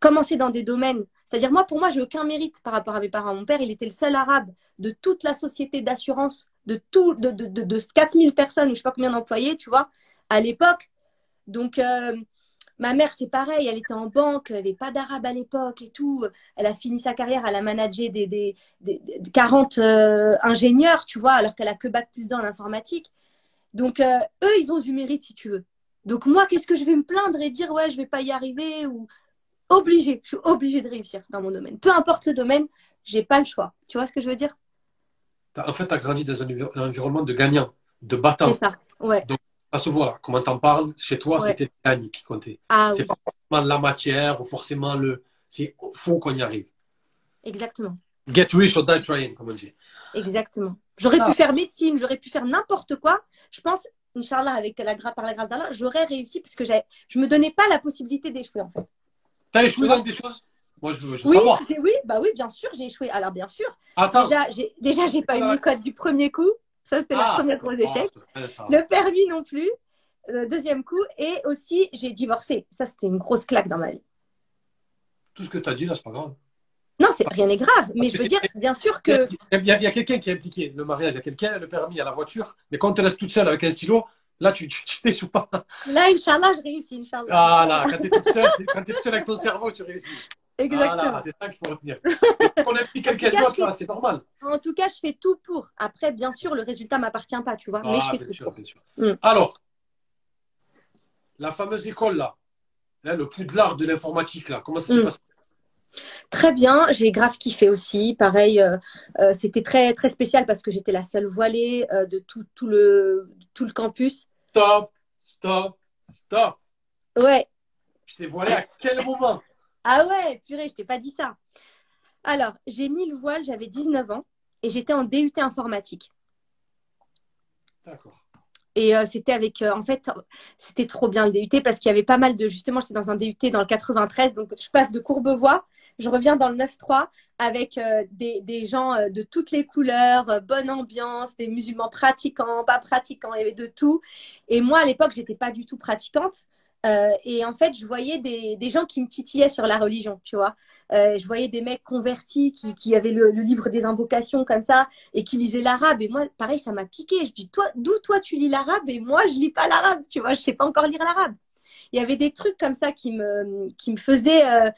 commencé dans des domaines c'est-à-dire, moi, pour moi, j'ai aucun mérite par rapport à mes parents. Mon père, il était le seul arabe de toute la société d'assurance, de tout, de, de, de, 4000 personnes, ou je sais pas combien d'employés, tu vois, à l'époque. Donc, euh, ma mère, c'est pareil, elle était en banque, elle n'avait pas d'arabe à l'époque et tout. Elle a fini sa carrière, elle a managé des, des, 40 euh, ingénieurs, tu vois, alors qu'elle a que bac plus dans l'informatique. Donc, euh, eux, ils ont du mérite, si tu veux. Donc, moi, qu'est-ce que je vais me plaindre et dire, ouais, je vais pas y arriver ou obligée, je suis obligée de réussir dans mon domaine. Peu importe le domaine, j'ai pas le choix. Tu vois ce que je veux dire? En fait, tu as grandi dans un, environnement de gagnant, de battant. C'est ça, ouais. Donc, ça se voit, comment t'en parles, chez toi, c'était le gagner qui comptait. Ah, c'est pas forcément la matière ou forcément le. C'est faut qu'on y arrive. Exactement. Get rich or die trying, comme on dit. Exactement. J'aurais pu ah. faire médecine, j'aurais pu faire n'importe quoi. Je pense, Inch'Allah, avec la, par la grâce d'Allah, j'aurais réussi parce que je ne me donnais pas la possibilité d'échouer, en fait. T'as échoué dans des choses? Moi, je veux, oui, savoir. Oui, bah oui, bien sûr, j'ai échoué. Alors, bien sûr. Attends. Déjà, j'ai, déjà, j'ai pas eu le code du premier coup. Ça, c'était le ah, premier gros échec. le permis non plus. Le deuxième coup. Et aussi, j'ai divorcé. Ça, c'était une grosse claque dans ma vie. Tout ce que tu as dit là, c'est pas grave. Non, c'est, rien n'est grave. Mais je veux dire, bien sûr que. Il y a, quelqu'un qui est impliqué. Le mariage, il y a quelqu'un, le permis, il y a la voiture. Mais quand on te laisse toute seule avec un stylo, Là, tu t'échoues pas. Là, Inch'Allah, je réussis, Inch'Allah. Ah là, quand tu es toute seule, quand es toute seule avec ton cerveau, tu réussis. Exactement. c'est ça qu'il faut retenir. On a pris quelqu'un d'autre, là, c'est normal. En tout cas, je fais tout pour. Après, bien sûr, le résultat ne m'appartient pas, tu vois. mais je fais bien tout sûr, pour. Bien sûr. Mm. Alors, la fameuse école, là, hein, le poudlard de l'informatique, là, comment ça s'est mm. passé? Très bien, j'ai grave kiffé aussi. Pareil, euh, euh, c'était très très spécial parce que j'étais la seule voilée euh, de tout, tout, le, tout le campus. Stop, stop, stop. Ouais. Je t'ai voilée à quel moment? Ah ouais, purée, je t'ai pas dit ça. Alors, j'ai mis le voile, j'avais 19 ans et j'étais en DUT informatique. D'accord. Et c'était avec, en fait, c'était trop bien le DUT parce qu'il y avait pas mal de, justement, j'étais dans un DUT dans le 93, donc je passe de Courbevoie je reviens dans le 9-3 avec euh, des, des, gens euh, de toutes les couleurs, euh, bonne ambiance, des musulmans pratiquants, pas pratiquants, il y avait de tout. Et moi, à l'époque, j'étais pas du tout pratiquante. et en fait, je voyais des, des, gens qui me titillaient sur la religion, tu vois. je voyais des mecs convertis qui, qui avaient le, le, livre des invocations comme ça et qui lisaient l'arabe. Et moi, pareil, ça m'a piqué. Je dis, toi, d'où toi tu lis l'arabe? Et moi, je lis pas l'arabe, tu vois. Je sais pas encore lire l'arabe. Il y avait des trucs comme ça qui me, qui me faisaient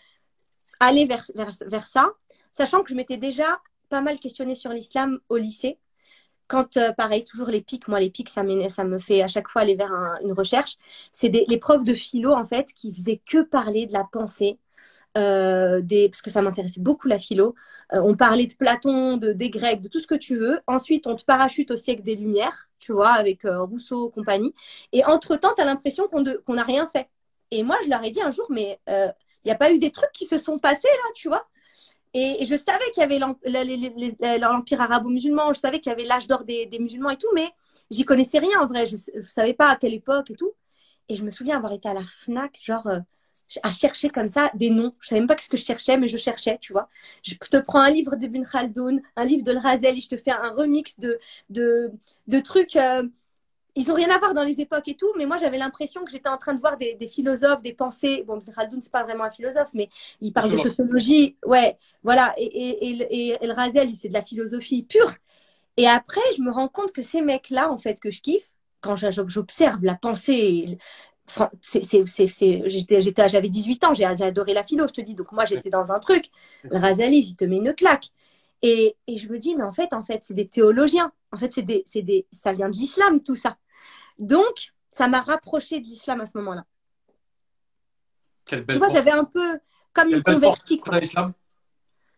aller vers, vers, ça, sachant que je m'étais déjà pas mal questionnée sur l'islam au lycée. Quand, euh, pareil, toujours les pics, moi, les pics, ça, ça me fait à chaque fois aller vers une recherche. C'est les profs de philo, en fait, qui faisaient que parler de la pensée, euh, parce que ça m'intéressait beaucoup la philo. Euh, on parlait de Platon, de, des Grecs, de tout ce que tu veux. Ensuite, on te parachute au siècle des Lumières, tu vois, avec Rousseau, compagnie. Et entre-temps, tu as l'impression qu'on n'a rien fait. Et moi, je leur ai dit un jour, mais il n'y a pas eu des trucs qui se sont passés là, tu vois. Et, je savais qu'il y avait l'empire arabo-musulman, je savais qu'il y avait l'âge d'or des, musulmans et tout, mais j'y connaissais rien en vrai. Je ne savais pas à quelle époque et tout. Et je me souviens avoir été à la FNAC, genre, euh, à chercher comme ça des noms. Je savais même pas ce que je cherchais, mais je cherchais, tu vois. Je te prends un livre d'Ibn Khaldoun, un livre de et je te fais un remix de, de, de trucs. Euh, ils n'ont rien à voir dans les époques et tout, mais moi j'avais l'impression que j'étais en train de voir des, philosophes, des pensées. Bon, Khaldoun, c'est pas vraiment un philosophe, mais il parle de sociologie. Ouais, voilà. Et, et, et, El Razel, c'est de la philosophie pure. Et après, je me rends compte que ces mecs-là, en fait, que je kiffe, quand j'observe la pensée, j'avais 18 ans, j'ai adoré la philo, je te dis. Donc moi, j'étais dans un truc. El Razel, il te met une claque. Et, et, je me dis, mais en fait, en fait, c'est des théologiens. En fait, c'est des, c'est des, ça vient de l'islam, tout ça. Donc, ça m'a rapproché de l'islam à ce moment-là. Quelle belle Tu vois, j'avais un peu comme Quelle une convertie.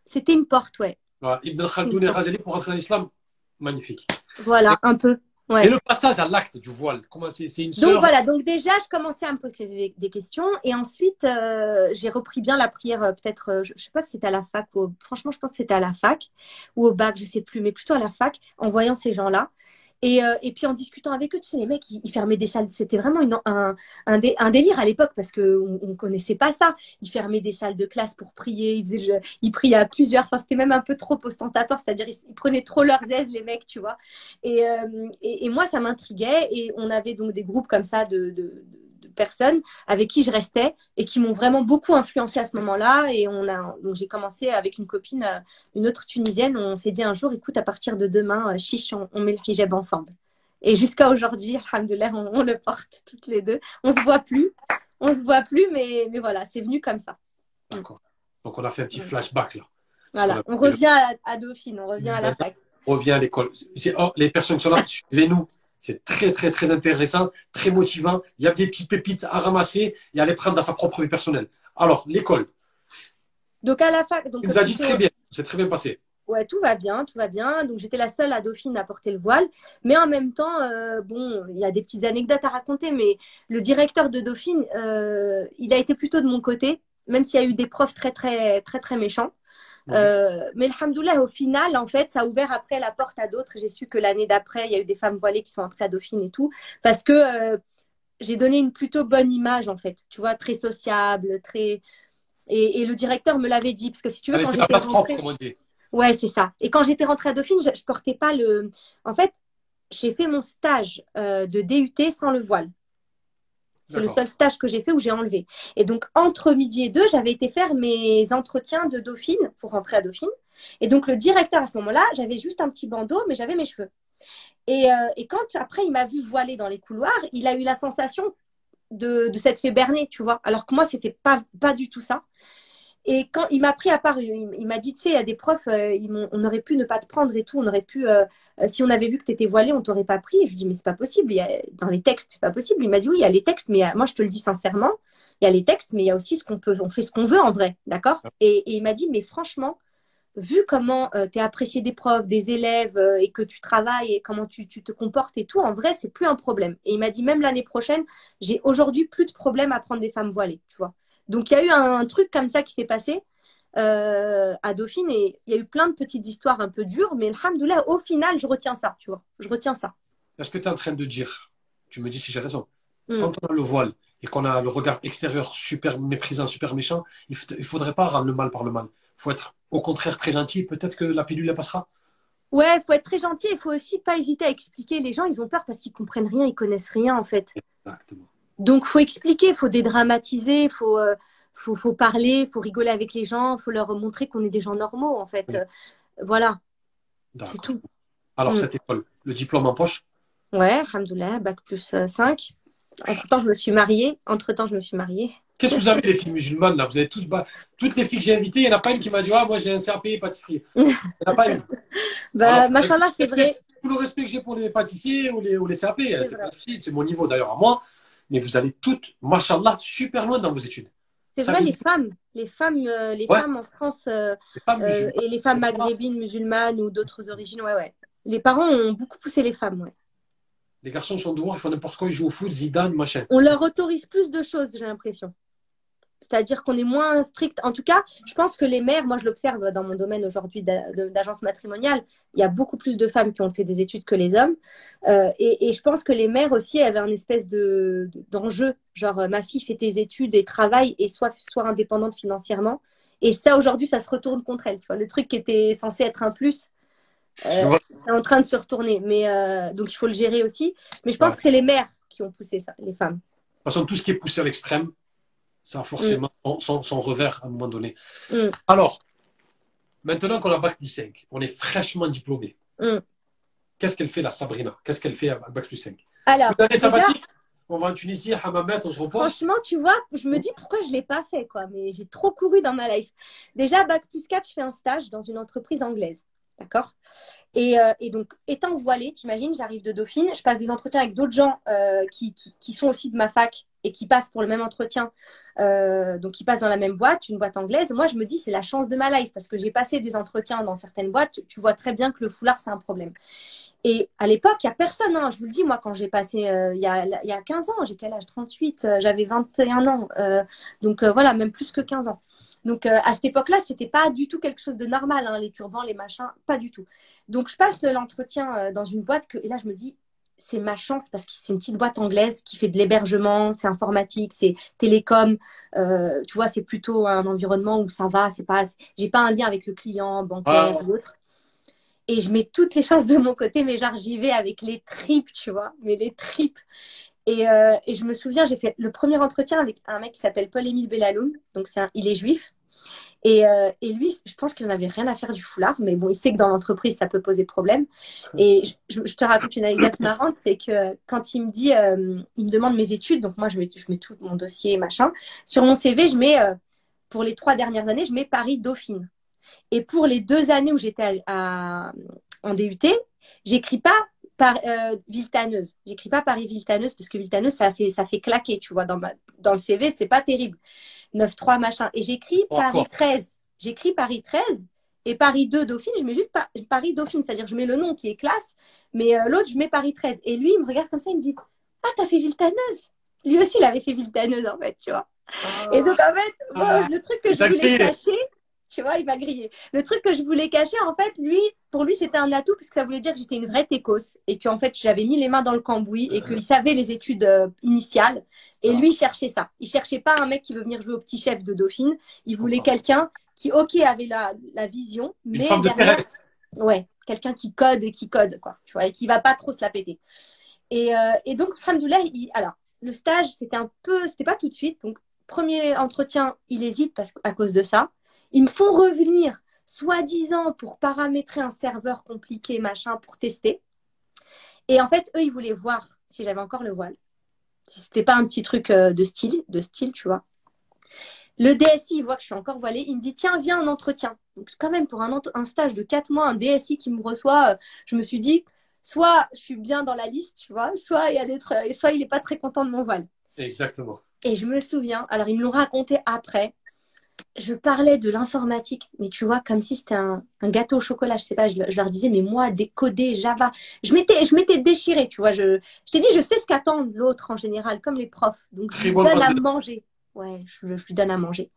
C'était une porte, ouais. Voilà. Ibn Khaldoun et Razali pour entrer dans l'islam. Magnifique. Voilà, un peu. Ouais. Et le passage à l'acte du voile, comment c'est c'est une Donc voilà, donc déjà, je commençais à me poser des, des questions et ensuite, euh, j'ai repris bien la prière, euh, peut-être, euh, je ne sais pas si c'était à la fac ou franchement, je pense que c'était à la fac ou au bac, je sais plus, mais plutôt à la fac, en voyant ces gens-là. Et, euh, et puis en discutant avec eux, tu sais, les mecs, ils, fermaient des salles. C'était vraiment un, un, dé- un délire à l'époque parce qu'on ne connaissait pas ça. Ils fermaient des salles de classe pour prier. Ils, faisaient, ils priaient à plusieurs. Enfin, c'était même un peu trop ostentatoire. C'est-à-dire, ils, prenaient trop leurs aises, les mecs, tu vois. Et, euh, et, et moi, ça m'intriguait. Et on avait donc des groupes comme ça de, de personnes avec qui je restais et qui m'ont vraiment beaucoup influencé à ce moment-là. Et on a, donc j'ai commencé avec une copine, euh, une autre tunisienne. On s'est dit un jour, écoute, à partir de demain, euh, chiche, on, on met le hijab ensemble. Et jusqu'à aujourd'hui, alhamdoulilah, on, on le porte toutes les deux. On se voit plus, on se voit plus, mais, mais voilà, c'est venu comme ça. D'accord. Donc on a fait un petit flashback là. Voilà, on revient à, à Dauphine, on revient à la fac. On revient à l'école. Oh, les personnes qui sont là, suivez-nous. C'est très, très, très intéressant, très motivant. Il y a des petites pépites à ramasser et à les prendre dans sa propre vie personnelle. Alors, l'école, Donc à la fac, donc tu nous as dit très bien. C'est très bien passé. Ouais, tout va bien, tout va bien. Donc j'étais la seule à Dauphine à porter le voile, mais en même temps, euh, bon, il y a des petites anecdotes à raconter, mais le directeur de Dauphine, euh, il a été plutôt de mon côté, même s'il y a eu des profs très très très très méchants. Oui. Euh, mais alhamdoulilah, au final, en fait, ça a ouvert après la porte à d'autres. J'ai su que l'année d'après, il y a eu des femmes voilées qui sont entrées à Dauphine et tout, parce que euh, j'ai donné une plutôt bonne image, en fait. Tu vois, très sociable, très. Et, et le directeur me l'avait dit, parce que si tu veux, Allez, quand j'étais propre, ouais, c'est ça. Et quand j'étais rentrée à Dauphine, je, je portais pas le. En fait, j'ai fait mon stage euh, de DUT sans le voile. C'est le seul stage que j'ai fait où j'ai enlevé. Et donc, entre midi et deux, j'avais été faire mes entretiens de Dauphine pour rentrer à Dauphine. Et donc, le directeur, à ce moment-là, j'avais juste un petit bandeau, mais j'avais mes cheveux. Et, euh, et quand, après, il m'a vu voiler dans les couloirs, il a eu la sensation de, de s'être fait berner, tu vois. Alors que moi, c'était pas, pas du tout ça. Et quand il m'a pris à part, il, il m'a dit, tu sais, il y a des profs, euh, ils on aurait pu ne pas te prendre et tout, on aurait pu, euh, euh, si on avait vu que tu étais voilée, on t'aurait pas pris. Et je lui dis, mais c'est pas possible, il y a, dans les textes, c'est pas possible. Il m'a dit, oui, il y a les textes, mais a- moi, je te le dis sincèrement, il y a les textes, mais il y a aussi ce qu'on peut, on fait ce qu'on veut en vrai, d'accord? Et, et il m'a dit, mais franchement, vu comment tu es apprécié des profs, des élèves, et que tu travailles et comment tu, tu te comportes et tout, en vrai, c'est plus un problème. Et il m'a dit, même l'année prochaine, j'ai aujourd'hui plus de problème à prendre des femmes voilées, tu vois. Donc, il y a eu un, un truc comme ça qui s'est passé euh, à Dauphine et il y a eu plein de petites histoires un peu dures, mais alhamdoulilah, au final, je retiens ça, tu vois. Je retiens ça. Est-ce que tu es en train de dire, tu me dis si j'ai raison, Mm. quand on a le voile et qu'on a le regard extérieur super méprisant, super méchant, il ne faudrait pas rendre le mal par le mal. Il faut être au contraire très gentil. Peut-être que la pilule elle passera. Ouais, il faut être très gentil et il faut aussi pas hésiter à expliquer. Les gens, ils ont peur parce qu'ils comprennent rien, ils connaissent rien en fait. Exactement. Donc, faut expliquer, faut dédramatiser, faut, euh, faut, faut parler, faut rigoler avec les gens, faut leur montrer qu'on est des gens normaux en fait. Oui. Euh, voilà, c'est tout. Alors, Mm. cette école, le diplôme en poche, Ouais, alhamdoulilah, bac plus euh, 5. Entre-temps, je me suis mariée. Entre-temps, je me suis mariée. qu'est-ce que vous avez les filles musulmanes là? Vous avez tous toutes les filles que j'ai invitées, il n'y en a pas une qui m'a dit ah moi j'ai un CAP pâtisserie. Il n'y en a pas une. Bah, machallah, c'est vrai. Tout le respect que j'ai pour les pâtissiers ou les, ou les CAP, c'est pas c'est mon niveau d'ailleurs à moi. Mais vous allez toutes, machallah, super loin dans vos études. C'est vrai, veut- les femmes, les femmes, euh, les Ouais. femmes en France euh, Les femmes euh, et les femmes maghrébines, musulmanes ou d'autres origines, ouais, ouais. Les parents ont beaucoup poussé les femmes, ouais. Les garçons sont dehors, ils font n'importe quoi, ils jouent au foot, Zidane, machin. On leur autorise plus de choses, j'ai l'impression. C'est-à-dire qu'on est moins strict. En tout cas, je pense que les mères, moi je l'observe dans mon domaine aujourd'hui d'agence matrimoniale, il y a beaucoup plus de femmes qui ont fait des études que les hommes. Euh, et, et je pense que les mères aussi avaient un espèce de de- d'enjeu. Genre, euh, ma fille fait tes études et travaille et soit, soit indépendante financièrement. Et ça, aujourd'hui, ça se retourne contre elle. Tu vois, le truc qui était censé être un plus, euh, c'est en train de se retourner. Mais euh, donc, il faut le gérer aussi. Mais je pense Ouais. que c'est les mères qui ont poussé ça, les femmes. De toute façon, tout ce qui est poussé à l'extrême, ça a forcément son, son- son revers à un moment donné. Mm. Alors, maintenant qu'on a bac plus 5, on est fraîchement diplômé. Mm. Qu'est-ce qu'elle fait la Sabrina? Qu'est-ce qu'elle fait à bac plus 5 Alors, déjà, On va en Tunisie, à Hammamet, on se repose. franchement, tu vois, je me dis pourquoi je ne l'ai pas fait, quoi. Mais j'ai trop couru dans ma life. Déjà, Bac plus 4, je fais un stage dans une entreprise anglaise. D'accord? Et, euh, et, donc, étant voilée, t'imagines, j'arrive de Dauphine, je passe des entretiens avec d'autres gens euh, qui, qui, qui, sont aussi de ma fac et qui passent pour le même entretien, euh, donc qui passent dans la même boîte, une boîte anglaise. Moi, je me dis, c'est la chance de ma life parce que j'ai passé des entretiens dans certaines boîtes. Tu vois très bien que le foulard, c'est un problème. Et à l'époque, il n'y a personne. Hein. Je vous le dis, moi, quand j'ai passé, euh, il y, a, y, a, 15 ans, j'ai quel âge? 38, euh, j'avais 21 ans. Donc voilà, même plus que 15 ans. Donc à cette époque-là, c'était pas du tout quelque chose de normal, hein, les turbans, les machins, pas du tout. Donc je passe l'entretien dans une boîte et là, je me dis, c'est ma chance parce que c'est une petite boîte anglaise qui fait de l'hébergement, c'est informatique, c'est télécom. Euh, tu vois, c'est plutôt un environnement où ça va, c'est pas, j'ai pas un lien avec le client bancaire ah. ou autre et je mets toutes les chances de mon côté, mais genre j'y vais avec les tripes, tu vois, mais les tripes. Et, euh, et je me souviens, j'ai fait le premier entretien avec un mec qui s'appelle Paul-Émile Bellaloum, donc c'est il est juif. Et, euh, et, lui, je pense qu'il n'avait rien à faire du foulard, mais bon, il sait que dans l'entreprise, ça peut poser problème. Et je, je, te raconte une anecdote marrante, c'est que quand il me dit, euh, il me demande mes études, donc moi, je mets, je mets tout mon dossier, machin. Sur mon CV, je mets, euh, pour les trois dernières années, je mets Paris-Dauphine. Et pour les deux années où j'étais à, en DUT, j'écris pas par euh, Viltaneuse. J'écris pas Paris Viltaneuse parce que Viltaneuse ça fait ça fait claquer, tu vois dans ma dans le CV, c'est pas terrible. 9 3 machin et j'écris Paris 13. J'écris Paris 13 et Paris 2 Dauphine, je mets juste Paris Dauphine, c'est-à-dire je mets le nom qui est classe, mais euh, l'autre je mets Paris 13 et lui il me regarde comme ça, il me dit "Ah, t'as fait Viltaneuse." Lui aussi il avait fait Viltaneuse en fait, tu vois. Et donc en fait, ah. le truc que je voulais cacher tu vois, il va griller. Le truc que je voulais cacher, en fait, lui, pour lui, c'était un atout parce que ça voulait dire que j'étais une vraie técos et qu'en fait, j'avais mis les mains dans le cambouis et qu'il savait les études euh, initiales. Et lui, il cherchait ça. Il cherchait pas un mec qui veut venir jouer au petit chef de Dauphine. Il voulait quelqu'un qui, ok, avait la, la vision, mais derrière, ouais, quelqu'un qui code et qui code, quoi, tu vois, et qui va pas trop se la péter. Et, euh, et donc, Alhamdoulilah, il, alors, le stage, c'était un peu, c'était pas tout de suite. Donc, premier entretien, il hésite parce, à cause de ça. Ils me font revenir, soi-disant, pour paramétrer un serveur compliqué, machin, pour tester. Et en fait, eux, ils voulaient voir si j'avais encore le voile. Si c'était pas un petit truc euh, de style, de style, tu vois. Le DSI, il voit que je suis encore voilée. Il me dit, tiens, viens un entretien. Donc, quand même, pour un, un stage de 4 mois, un DSI qui me reçoit, euh, je me suis dit, soit je suis bien dans la liste, tu vois, soit il y a des soit il n'est pas très content de mon voile. Exactement. Et je me souviens, alors ils me l'ont raconté après, je parlais de l'informatique, mais tu vois, comme si c'était un, gâteau au chocolat, je sais pas, je, leur disais, mais moi, décoder Java, je m'étais, je m'étais déchirée, tu vois, je, je t'ai dit, je sais ce qu'attend l'autre en général, comme les profs, donc je lui donne à manger, ouais, je, lui donne à manger.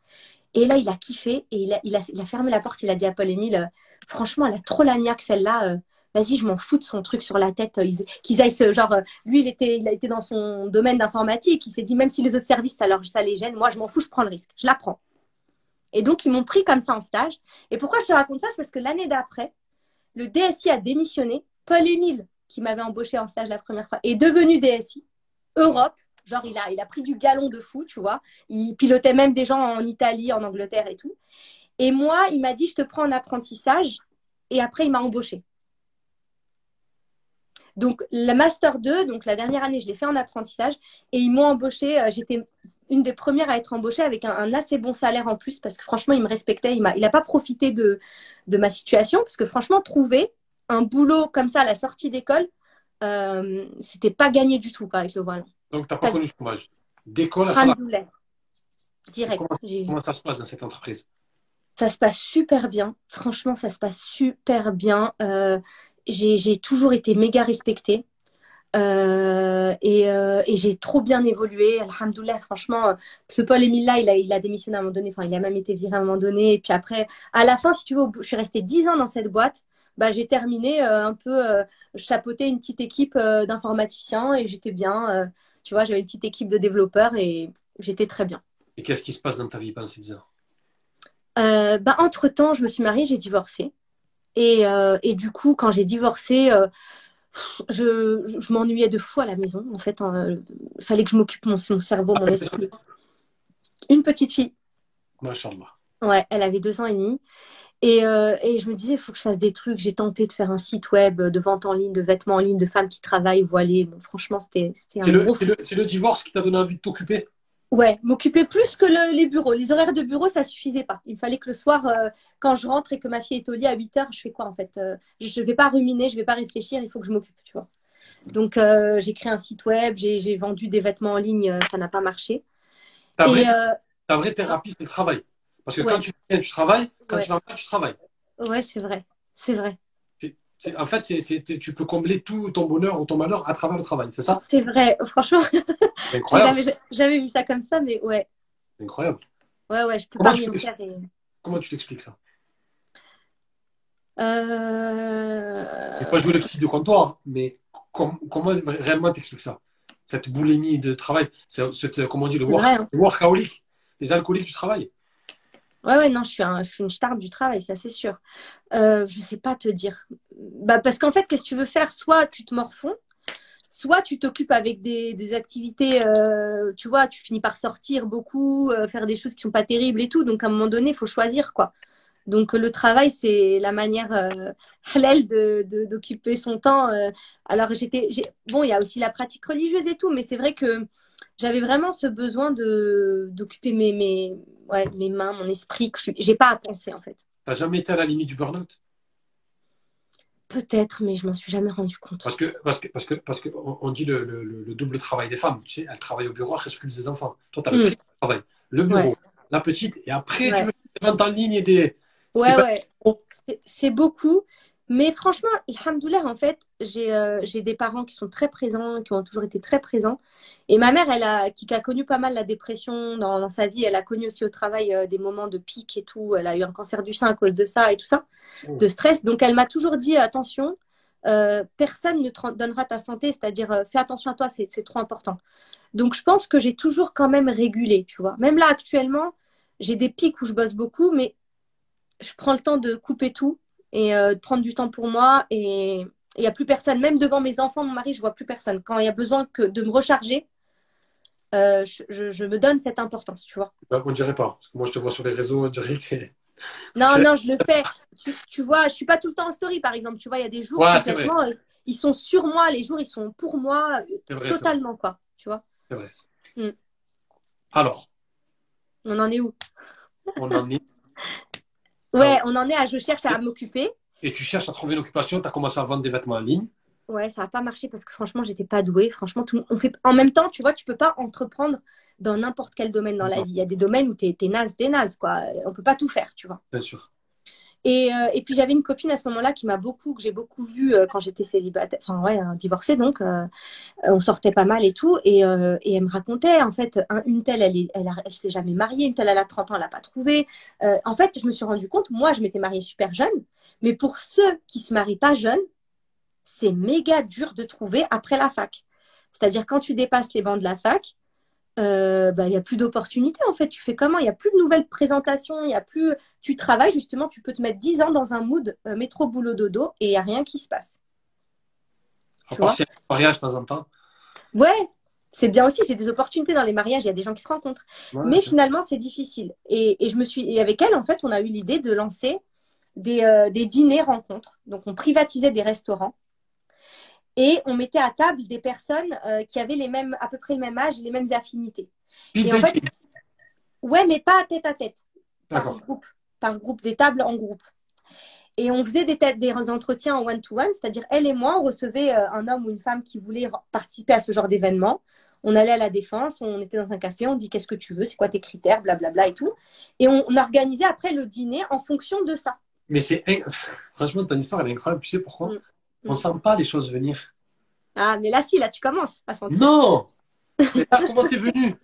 Et là, il a kiffé, et il a, il a, il a fermé la porte, il a dit à Paul Émile, euh, franchement, elle a trop la niaque, celle-là, euh, vas-y, je m'en fous de son truc sur la tête, euh, qu'ils aillent ce genre, lui, il était, il a été dans son domaine d'informatique, il s'est dit, même si les autres services, ça, leur, ça les gêne, moi, je m'en fous, je prends le risque, je la prends. Et donc, ils m'ont pris comme ça en stage. Et pourquoi je te raconte ça? C'est parce que l'année d'après, le DSI a démissionné. Paul Émile, qui m'avait embauché en stage la première fois, est devenu DSI. Europe, genre, il a, il a pris du galon de fou, tu vois. Il pilotait même des gens en Italie, en Angleterre et tout. Et moi, il m'a dit, je te prends en apprentissage. Et après, il m'a embauché. Donc, la Master 2, donc la dernière année, je l'ai fait en apprentissage et ils m'ont embauché. Euh, j'étais une des premières à être embauchée avec un, assez bon salaire en plus parce que franchement, il me respectait. Il n'a pas profité de, de ma situation parce que franchement, trouver un boulot comme ça à la sortie d'école, euh, c'était pas gagné du tout avec le voile. Donc, tu n'as pas, connu le chômage D'école à ça Direct. Comment, ça se passe dans cette entreprise? Ça se passe super bien. Franchement, ça se passe super bien. Euh, j'ai toujours été méga respectée. Euh, et, euh, et j'ai trop bien évolué. Alhamdoulilah, franchement, ce Paul Émile là, il a, il a démissionné à un moment donné. Enfin, il a même été viré à un moment donné. Et puis après, à la fin, si tu veux, je suis restée 10 ans dans cette boîte. Bah, j'ai terminé euh, un peu, euh, je chapeautais une petite équipe euh, d'informaticiens et j'étais bien. tu vois, j'avais une petite équipe de développeurs et j'étais très bien. Et qu'est-ce qui se passe dans ta vie pendant ces 10 ans? Bah, Entre temps, je me suis mariée, j'ai divorcé. Et, euh, et du coup, quand j'ai divorcé, euh, je, je m'ennuyais de fou à la maison. En fait, il euh, fallait que je m'occupe mon, mon cerveau, mon esprit. Une petite fille. Machallah. Ouais, elle avait deux ans et demi. Et, euh, et, je me disais, il faut que je fasse des trucs. J'ai tenté de faire un site web de vente en ligne, de vêtements en ligne, de femmes qui travaillent voilées. Bon, franchement, c'était un le, gros... C'est le, le, divorce qui t'a donné envie de t'occuper? Ouais, m'occuper plus que le- les bureaux. Les horaires de bureau, ça suffisait pas. Il fallait que le soir, euh, quand je rentre et que ma fille est au lit à 8 heures, je fais quoi en fait Euh, Je ne vais pas ruminer, je vais pas réfléchir, il faut que je m'occupe, tu vois. Donc, euh, j'ai créé un site web, j'ai vendu des vêtements en ligne, ça n'a pas marché. Ta vraie, Et euh, ta vraie thérapie, c'est le travail. Parce que Ouais. quand tu viens, tu travailles. Quand Ouais. tu vas mal, tu travailles. ouais, c'est vrai, c'est vrai. En fait, tu peux combler tout ton bonheur ou ton malheur à travers le travail. C'est ça? C'est vrai. Franchement, incroyable. jamais, jamais vu ça comme ça, mais ouais, C'est incroyable. ouais, ouais, je peux Comment pas tu fais faire. et- Comment tu t'expliques ça? Euh... J'ai pas joué le psy de comptoir, mais com- comment réellement t'expliques ça? Cette boulimie de travail, c'est, cette, comment on dit, le C'est work, vrai, hein. le workaholic, les alcooliques du travail. Ouais, ouais, non, je suis, un, je suis une star du travail, ça c'est sûr. Euh, je sais pas te dire. Bah, parce qu'en fait, qu'est-ce que tu veux faire? Soit tu te morfonds, soit tu t'occupes avec des, activités, euh, tu vois, tu finis par sortir beaucoup, euh, faire des choses qui sont pas terribles et tout. Donc à un moment donné, il faut choisir, quoi. Donc le travail, c'est la manière euh, halal de, d'occuper son temps. euh. Alors j'étais, bon, il y a aussi la pratique religieuse et tout, mais c'est vrai que j'avais vraiment ce besoin d'occuper mes, mains, mon esprit, que j'ai pas à penser en fait. T'as jamais été à la limite du burn-out? Peut-être, mais je m'en suis jamais rendu compte. Parce que, parce que, parce que, parce que on, dit le, le- le- le double travail des femmes. Tu sais, elles travaillent au bureau, elles s'occupent des enfants. Toi, tu as le Mm. triple travail. Le bureau, Ouais. la petite, et après, Ouais. tu ventes en ligne et des. Ouais, ouais, c'est beaucoup. Mais franchement, alhamdoulilah, en fait, j'ai euh, j'ai des parents qui sont très présents, qui ont toujours été très présents. Et ma mère, elle a, qui, a connu pas mal la dépression dans, dans sa vie, elle a connu aussi au travail euh, des moments de pic et tout. Elle a eu un cancer du sein à cause de ça et tout ça, de stress. Donc, elle m'a toujours dit, attention, euh, personne ne te donnera ta santé, c'est-à-dire, fais attention à toi, c'est trop important. Donc, je pense que j'ai toujours quand même régulé, tu vois. Même là, actuellement, j'ai des pics où je bosse beaucoup, mais je prends le temps de couper tout et euh, de prendre du temps pour moi. Et il n'y a plus personne, même devant mes enfants, mon mari, je vois plus personne. Quand il y a besoin que de me recharger, euh, je, je- je me donne cette importance, tu vois. Bah, on dirait pas. Parce que moi, je te vois sur les réseaux, on dirait que Non, non, je le fais. Tu, tu vois, je suis pas tout le temps en story, par exemple. Tu vois, il y a des jours Ouais, c'est complètement, euh, ils sont sur moi, les jours, ils sont pour moi, c'est vrai. totalement, quoi. Tu vois, Alors, on en est où? On en est. Ouais, on en est à je cherche à m'occuper. Et tu cherches à trouver une occupation, tu as commencé à vendre des vêtements en ligne. Ouais, ça n'a pas marché parce que franchement, j'étais pas douée. Franchement, tout, on fait... en même temps, tu vois, tu peux pas entreprendre dans n'importe quel domaine dans la vie. Il y a des domaines où tu es, naze, t'es naze, quoi. On peut pas tout faire, tu vois. Bien sûr. Et, euh, et puis j'avais une copine à ce moment-là qui m'a beaucoup, que j'ai beaucoup vue euh, quand j'étais célibataire, enfin ouais, euh, divorcée donc, euh, on sortait pas mal et tout, et, euh, et elle me racontait, en fait, un- une telle, elle, est, elle s'est jamais mariée, une telle, elle a 30 ans, elle l'a pas trouvé. Euh, en fait, je me suis rendu compte, moi, je m'étais mariée super jeune, mais pour ceux qui se marient pas jeunes, c'est méga dur de trouver après la fac. C'est-à-dire quand tu dépasses les bancs de la fac, euh, bah, il n'y a plus d'opportunités en fait. Tu fais comment? Il n'y a plus de nouvelles présentations, il y a plus. Tu travailles justement, tu peux te mettre 10 ans dans un mood euh, métro boulot dodo et il n'y a rien qui se passe. Tu mariage de temps en temps. Ouais, c'est bien aussi, c'est des opportunités dans les mariages, il y a des gens qui se rencontrent. Ouais, Mais finalement, c'est difficile. Et, et je me suis, et avec elle, en fait, on a eu l'idée de lancer des, euh, des dîners rencontres. Donc, on privatisait des restaurants et on mettait à table des personnes euh, qui avaient les mêmes, à peu près le même âge et les mêmes affinités. Speed et en fait- dating. Ouais, mais pas tête à tête, par groupe, par groupe, des tables en groupe. Et on faisait des, têtes- des entretiens en one-to-one, c'est-à-dire elle et moi, on recevait euh, un homme ou une femme qui voulait participer à ce genre d'événement. On allait à la défense, on était dans un café, on dit qu'est-ce que tu veux, c'est quoi tes critères, blablabla et tout. Et on, on organisait après le dîner en fonction de ça. Mais c'est. Franchement, ton histoire, elle est incroyable. Tu sais pourquoi? Mm. On sent pas les choses venir. Ah, mais là, si, là, tu commences à sentir. Non Mais là, comment c'est venu?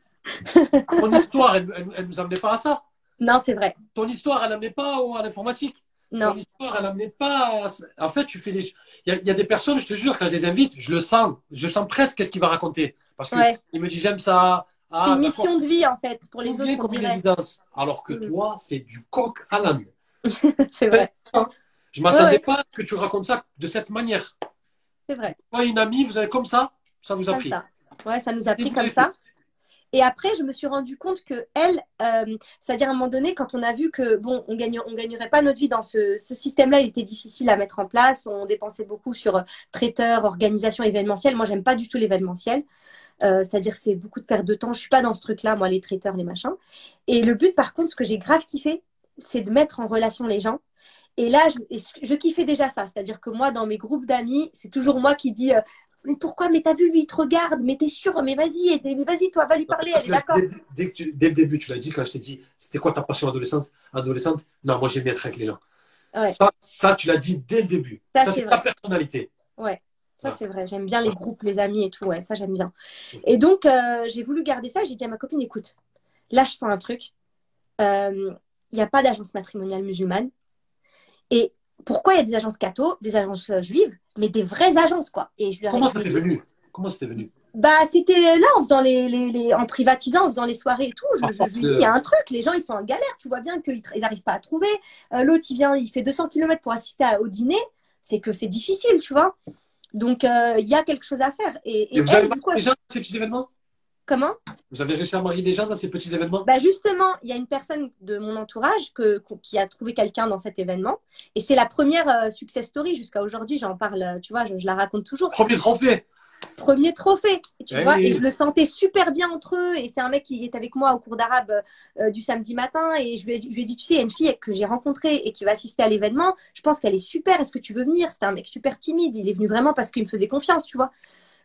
Ton histoire, elle, elle nous amenait pas à ça. Non, c'est vrai. Ton histoire, elle n'amenait pas à l'informatique. Non. Ton histoire, elle n'amenait pas. à- En fait, tu fais les. Il y, a, il y a des personnes, je te jure, quand je les invite, je le sens. Je sens presque qu'est-ce qu'il va raconter. Parce que Ouais. me dit j'aime ça. Ah, c'est une mission de vie, en fait, pour les Tout autres, comme une évidence. Alors que Mm. toi, c'est du coq à l'âne. c'est vrai. Je m'attendais Ouais, ouais. pas à ce que tu racontes ça de cette manière. C'est vrai. Toi, une amie, vous avez comme ça, ça vous a Comme pris. ça. Ouais, ça nous a pris comme ça. Et après, je me suis rendu compte que elle, euh, c'est-à-dire à un moment donné, quand on a vu que bon, on gagne, on gagnerait pas notre vie dans ce, ce système-là, il était difficile à mettre en place. On dépensait beaucoup sur euh, traiteur, organisation événementielle. Moi, j'aime pas du tout l'événementiel. Euh, c'est-à-dire c'est beaucoup de perte de temps. Je suis pas dans ce truc-là, moi, les traiteurs, les machins. Et le but, par contre, ce que j'ai grave kiffé, c'est de mettre en relation les gens. Et là, je, je kiffais déjà ça. C'est-à-dire que moi, dans mes groupes d'amis, c'est toujours moi qui dis euh, Mais pourquoi? Mais t'as vu, lui, il te regarde. Mais t'es sûr? Mais vas-y, vas-y, toi, va lui parler. Elle est d'accord. Dès, dès, le début, tu l'as dit, quand je t'ai dit C'était quoi ta passion adolescente, adolescente? Non, moi, j'aime bien être avec les gens. Ça, ça, tu l'as dit dès le début. Ça, c'est ta personnalité. Ouais. Ça, c'est vrai. J'aime bien les groupes, les amis et tout. Ouais, ça, j'aime bien. Et donc, euh, j'ai voulu garder ça. J'ai dit à ma copine, écoute, là, je sens un truc. Euh, il n'y a pas d'agence matrimoniale musulmane. Et pourquoi il y a des agences catho, des agences euh, juives, mais des vraies agences, quoi. Et je Comment c'était venu? Comment c'était venu? Bah, c'était là en faisant les, les, en privatisant, en faisant les soirées et tout. Je, je, lui dis, il y a un truc, les gens ils sont en galère, tu vois bien qu'ils n'arrivent pas à trouver. L'autre il vient, il fait 200 km pour assister au dîner, c'est que c'est difficile, tu vois. Donc, euh, il y a quelque chose à faire. Et, vous avez dans ces petits événements? Comment? Vous avez réussi à marier des gens dans ces petits événements? Bah Justement, il y a une personne de mon entourage que, qui a trouvé quelqu'un dans cet événement. Et c'est la première euh, success story jusqu'à aujourd'hui. J'en parle, tu vois, je, je, la raconte toujours. Premier trophée premier trophée, tu vois, et je le sentais super bien entre eux. Et c'est un mec qui est avec moi au cours d'arabe euh, du samedi matin. Et je lui, ai, dit, tu sais, il y a une fille que j'ai rencontrée et qui va assister à l'événement. Je pense qu'elle est super. Est-ce que tu veux venir? C'était un mec super timide. Il est venu vraiment parce qu'il me faisait confiance, tu vois.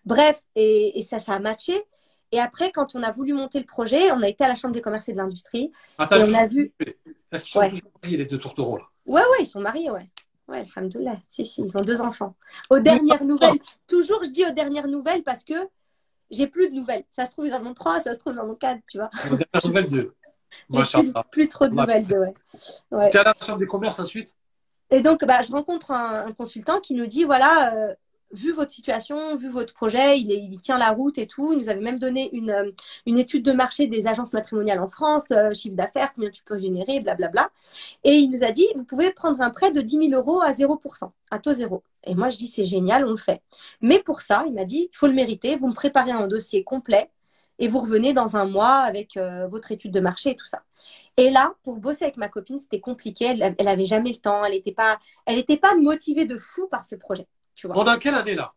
Bref, et, ça, ça a matché. Et après, quand on a voulu monter le projet, on a été à la Chambre des commerces et de l'industrie. et on a vu. Est-ce qu'ils sont toujours mariés, les deux tourtereaux, là Ouais, ouais, ils sont mariés, ouais. Ouais, alhamdoulilah. Si, si, ils ont deux enfants. Aux dernières nouvelles, toujours je dis aux dernières nouvelles parce que j'ai plus de nouvelles. Ça se trouve, ils en ont trois, ça se trouve, ils en ont quatre, tu vois. Aux dernières nouvelles, deux. Moi, plus, plus trop de nouvelles, deux, ouais. ouais. Tu es à la chambre des commerces ensuite? Et donc, bah, je rencontre un, consultant qui nous dit voilà, euh, vu votre situation, vu votre projet, il, tient la route et tout. Il nous avait même donné une, euh, étude de marché des agences matrimoniales en France, euh, chiffre d'affaires, combien tu peux générer, blablabla. Et il nous a dit, vous pouvez prendre un prêt de 10 000 euros à 0%, à taux zéro. Et moi, je dis, c'est génial, on le fait. Mais pour ça, il m'a dit, il faut le mériter, vous me préparez un dossier complet et vous revenez dans un mois avec euh, votre étude de marché et tout ça. Et là, pour bosser avec ma copine, c'était compliqué. Elle, elle avait jamais le temps. Elle n'était pas motivée de fou par ce projet. Pendant quelle année là?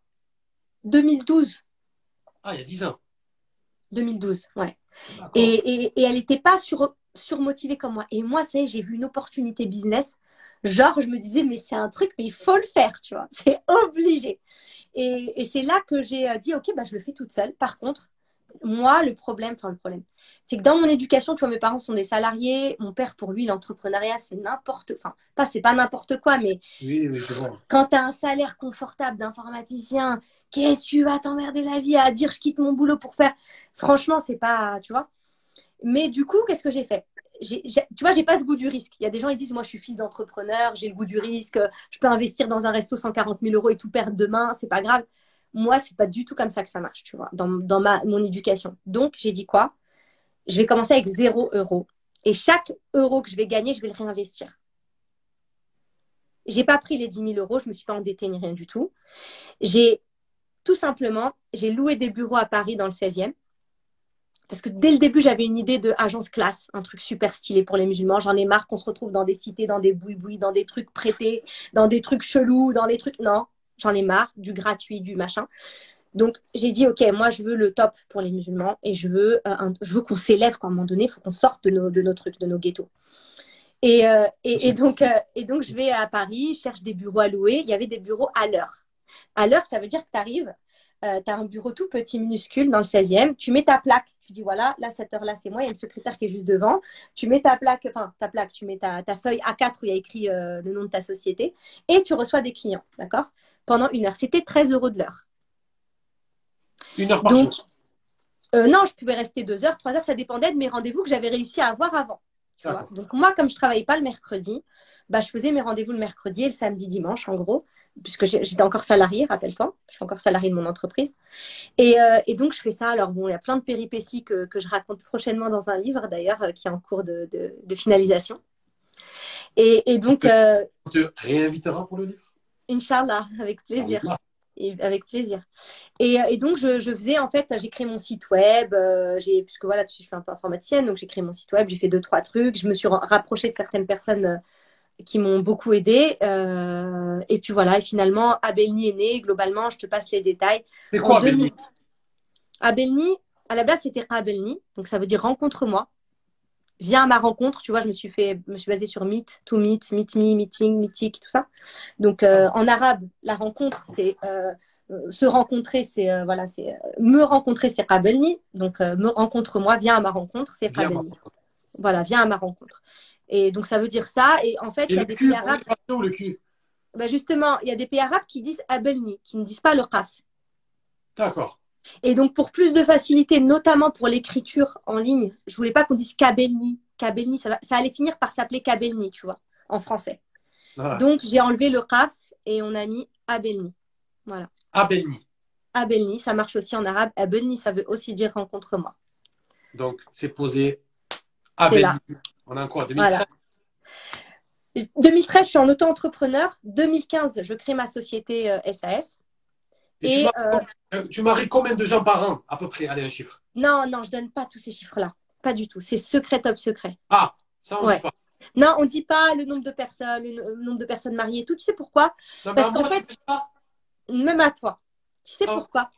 2012. Ah, il y a 10 ans. 2012, ouais. Et, et, elle n'était pas sur, surmotivée comme moi. Et moi, c'est j'ai vu une opportunité business. Genre, je me disais, mais c'est un truc, mais il faut le faire, tu vois. C'est obligé. Et, et c'est là que j'ai euh, dit, OK, bah, je le fais toute seule. Par contre, moi, le problème, enfin le problème, c'est que dans mon éducation, tu vois, mes parents sont des salariés. Mon père, pour lui, l'entrepreneuriat, c'est n'importe, enfin, pas, c'est pas n'importe quoi, mais oui, quand tu as un salaire confortable d'informaticien, qu'est-ce que tu vas t'emmerder la vie à dire je quitte mon boulot pour faire Franchement, c'est pas, tu vois. Mais du coup, qu'est-ce que j'ai fait? Tu vois, j'ai pas ce goût du risque. Il y a des gens qui disent, moi, je suis fils d'entrepreneur, j'ai le goût du risque, je peux investir dans un resto 140 000 euros et tout perdre demain, c'est pas grave. Moi, c'est pas du tout comme ça que ça marche, tu vois, dans, dans ma, mon éducation. Donc, j'ai dit quoi? Je vais commencer avec zéro euro. Et chaque euro que je vais gagner, je vais le réinvestir. J'ai pas pris les 10 000 euros, je me suis pas endettée ni rien du tout. J'ai tout simplement, j'ai loué des bureaux à Paris dans le 16e. Parce que dès le début, j'avais une idée de agence classe, un truc super stylé pour les musulmans. J'en ai marre qu'on se retrouve dans des cités, dans des bouis-bouis, dans des trucs prêtés, dans des trucs chelous, dans des trucs. Non, j'en ai marre du gratuit, du machin. Donc j'ai dit ok, moi je veux le top pour les musulmans et je veux, euh, je veux qu'on s'élève à un moment donné, il faut qu'on sorte de nos, de nos trucs, de nos ghettos. Et, euh, et, donc, euh, et donc je vais à Paris, cherche des bureaux à louer. Il y avait des bureaux à l'heure. À l'heure, ça veut dire que tu arrives, tu as un bureau tout petit, minuscule, dans le 16e, tu mets ta plaque, tu dis voilà, là, cette heure-là, c'est moi, il y a une secrétaire qui est juste devant. Tu mets ta plaque, enfin, ta plaque, tu mets ta, ta feuille A4 où il y a écrit le nom de ta société et tu reçois des clients, d'accord? Pendant une heure. C'était 13 euros de l'heure. Une heure par jour? euh, Non, je pouvais rester deux heures, trois heures, ça dépendait de mes rendez-vous que j'avais réussi à avoir avant. Donc moi, comme je ne travaillais pas le mercredi, bah, je faisais mes rendez-vous le mercredi et le samedi, dimanche, en gros, puisque j'étais encore salarié, rappelle-toi, je suis encore salarié de mon entreprise. Euh, et, donc, je fais ça. Alors, bon, il y a plein de péripéties que, je raconte prochainement dans un livre, d'ailleurs, euh, qui est en cours de, finalisation. Et, donc... On te réinvitera pour le livre? Inch'Allah, avec plaisir. Et avec plaisir. Et, et donc, je, je, faisais, en fait, j'ai créé mon site web, euh, j'ai, puisque voilà, je suis un peu informaticienne, donc j'ai créé mon site web, j'ai fait deux, trois trucs, je me suis rapprochée de certaines personnes euh, qui m'ont beaucoup aidé. Euh, et puis voilà, et finalement, Abelni est né, globalement, je te passe les détails. C'est quoi Abelni? Abelni, à la base, c'était Abelni, donc ça veut dire rencontre-moi viens à ma rencontre. Tu vois, je me suis fait, me suis basée sur meet, to meet, meet me, meeting, mythique, tout ça. Donc, euh, en arabe, la rencontre, c'est euh, euh, se rencontrer, c'est voilà, c'est me rencontrer, c'est Rabelni. Donc, me rencontre-moi, viens à ma rencontre, c'est Rabelni. Voilà, viens à ma rencontre. Et donc, ça veut dire ça. Et en fait, il y a des pays arabes. Le cul ben justement, il y a des pays arabes qui disent Abelni, qui ne disent pas le Qaf. D'accord. Et donc, pour plus de facilité, notamment pour l'écriture en ligne, je voulais pas qu'on dise Kabelni. Kabelni, ça, ça allait finir par s'appeler Kabelni, tu vois, en français. Donc, j'ai enlevé le Kaf et on a mis Abelni. Voilà. Abelni. Abelni, ça marche aussi en arabe. Abelni, ça veut aussi dire rencontre-moi. Donc, c'est posé Abelni. On a quoi 2013 2013, je suis en auto-entrepreneur. 2015, je crée ma société SAS. Et, euh, tu maries combien de gens par an, à peu près? Allez, un chiffre. Non, non, je donne pas tous ces chiffres-là. Pas du tout. C'est secret, top secret. Ah, ça, on ne dit pas. Non, on ne dit pas le nombre de personnes, le nombre de personnes mariées, tout. Tu sais pourquoi? Parce qu'en fait, même à toi. Tu sais ah. pourquoi?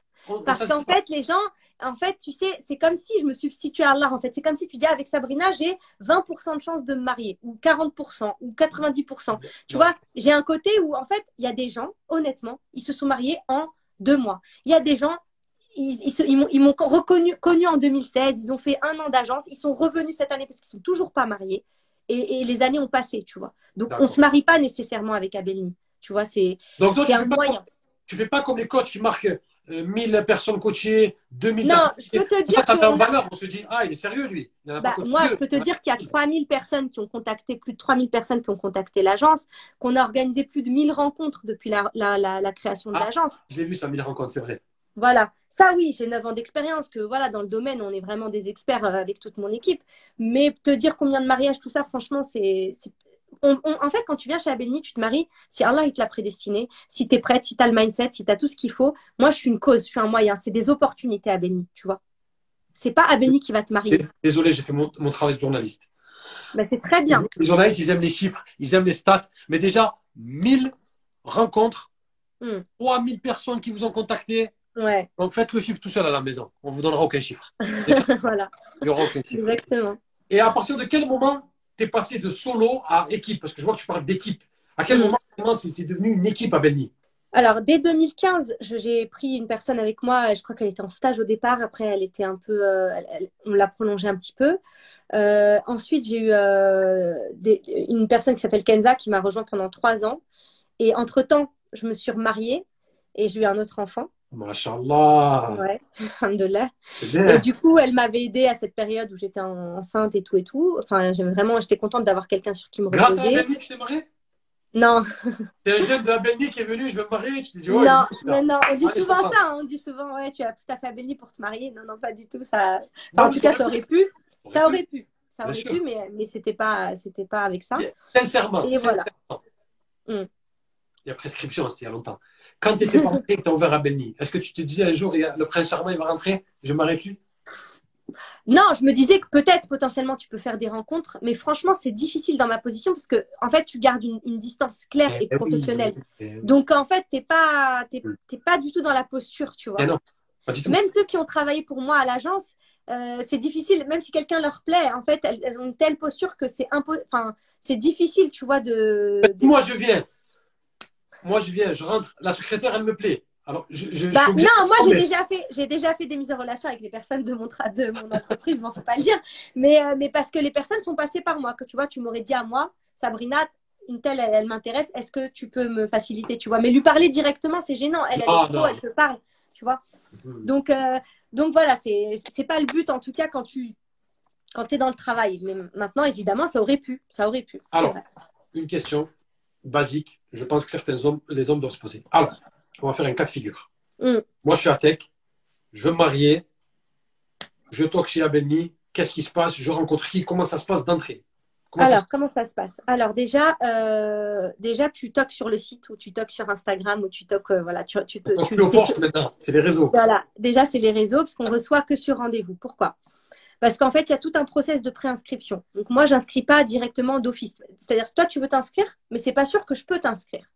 Parce qu'en fait, les gens, en fait, tu sais, c'est comme si je me substituais à Allah. En fait, c'est comme si tu dis avec Sabrina, j'ai 20% de chance de me marier, ou 40%, ou 90%. Tu vois, j'ai un côté où, en fait, il y a des gens, honnêtement, ils se sont mariés en deux mois. Il y a des gens, ils, m'ont reconnu connu en 2016, ils ont fait un an d'agence, ils sont revenus cette année parce qu'ils sont toujours pas mariés et, les années ont passé, tu vois. Donc on se marie pas nécessairement avec Abelni, tu vois, c'est un moyen. tu fais pas comme les coachs qui marquent 1000 euh, personnes coachées, 2000 non, je peux te dire ça, ça valeur. On se dit, ah, il est sérieux, lui. Bah, moi, je peux te dire qu'il y a 3000 personnes qui ont contacté, plus de 3000 personnes qui ont contacté l'agence, qu'on a organisé plus de 1000 rencontres depuis la, la, la, création de ah, l'agence. Je l'ai vu, ça, 1000 rencontres, c'est vrai. Voilà. Ça, oui, j'ai 9 ans d'expérience, que voilà, dans le domaine, on est vraiment des experts euh, avec toute mon équipe. Mais te dire combien de mariages, tout ça, franchement, c'est en fait, quand tu viens chez Abelni, tu te maries si Allah il te l'a prédestiné, si tu es prête, si tu as le mindset, si tu as tout ce qu'il faut. Moi, je suis une cause, je suis un moyen. C'est des opportunités à Abelni, tu vois. C'est pas Abelni qui va te marier. Désolé, j'ai fait mon, travail de journaliste. Ben, c'est très bien. Les journalistes, ils aiment les chiffres, ils aiment les stats. Mais déjà, 1000 rencontres, 3000 hmm. personnes qui vous ont contacté. Ouais. Donc faites le chiffre tout seul à la maison. On vous donnera aucun chiffre. voilà. Il n'y aura aucun chiffre. Exactement. Et à partir de quel moment tu es passé de solo à équipe Parce que je vois que tu parles d'équipe. À quel mm. moment c'est devenu une équipe à Belny alors, dès 2015, j'ai pris une personne avec moi. Je crois qu'elle était en stage au départ. Après, elle était un peu. Euh, on l'a prolongée un petit peu. Euh, ensuite, j'ai eu euh, une personne qui s'appelle Kenza qui m'a rejoint pendant trois ans. Et entre-temps, je me suis remariée et j'ai eu un autre enfant. Masha'Allah. Ouais, alhamdoulilah. Et du coup, elle m'avait aidée à cette période où j'étais enceinte et tout et tout. Enfin, vraiment, j'étais contente d'avoir quelqu'un sur qui me reposer. Grâce à Abelni, tu t'es mariée? Non. C'est un jeune de Abelni qui est venu, je veux me marier. Tu dis, non, non, non, on dit ah, souvent ça. Hein. On dit souvent, ouais, tu as tout à fait pour te marier. Non, non, pas du tout. Ça... en tout cas, ça aurait pu. Ça aurait pu. Ça aurait pu, mais, mais c'était pas, pas avec ça. Sincèrement. Et voilà. Hmm. Il y a prescription, c'était il y a longtemps. Quand tu étais marié et que tu as ouvert à Belny, est-ce que tu te disais un jour, le prince charmant, il va rentrer, je m'arrête lui? Non, je me disais que peut-être potentiellement tu peux faire des rencontres, mais franchement c'est difficile dans ma position parce que en fait tu gardes une, distance claire et, eh professionnelle. Donc en fait t'es pas pas du tout dans la posture, tu vois. Eh non, Même ceux qui ont travaillé pour moi à l'agence, euh, c'est difficile. Même si quelqu'un leur plaît, en fait elles, ont une telle posture que c'est enfin c'est difficile, tu vois de... Moi je viens, moi, je viens, je rentre, la secrétaire, elle me plaît. Alors, je, bah, non, moi j'ai déjà fait, j'ai déjà fait des mises en relation avec les personnes de mon, de mon entreprise, ne faut pas le dire, mais, euh, mais parce que les personnes sont passées par moi. Que tu vois, tu m'aurais dit à moi, Sabrina, une telle, elle, m'intéresse, est-ce que tu peux me faciliter, tu vois? Mais lui parler directement, c'est gênant. Elle, elle est pro, elle te parle, tu vois? Mhm. Donc, euh, donc voilà, c'est, c'est pas le but en tout cas quand tu, quand es dans le travail. Mais maintenant, évidemment, ça aurait pu, ça aurait pu. Alors, une question basique, je pense que certains hommes, les hommes doivent se poser. Alors, on va faire un cas de figure. Mm. Moi, je suis à Tech, je veux me marier, je toque chez Abelni, qu'est-ce qui se passe, je rencontre qui, comment ça se passe d'entrée? Comment ça Alors, comment ça se passe? Alors, déjà, euh, déjà, tu toques sur le site ou tu toques sur Instagram ou tu toques, euh, voilà, tu, tu, te- tu- plus aux t'es portes maintenant, c'est les réseaux. Voilà, déjà, c'est les réseaux parce qu'on reçoit que sur rendez-vous. Pourquoi? Parce qu'en fait, il y a tout un process de préinscription. Donc, moi, j'inscris pas directement d'office. C'est-à-dire, toi, tu veux t'inscrire, mais c'est pas sûr que je peux t'inscrire.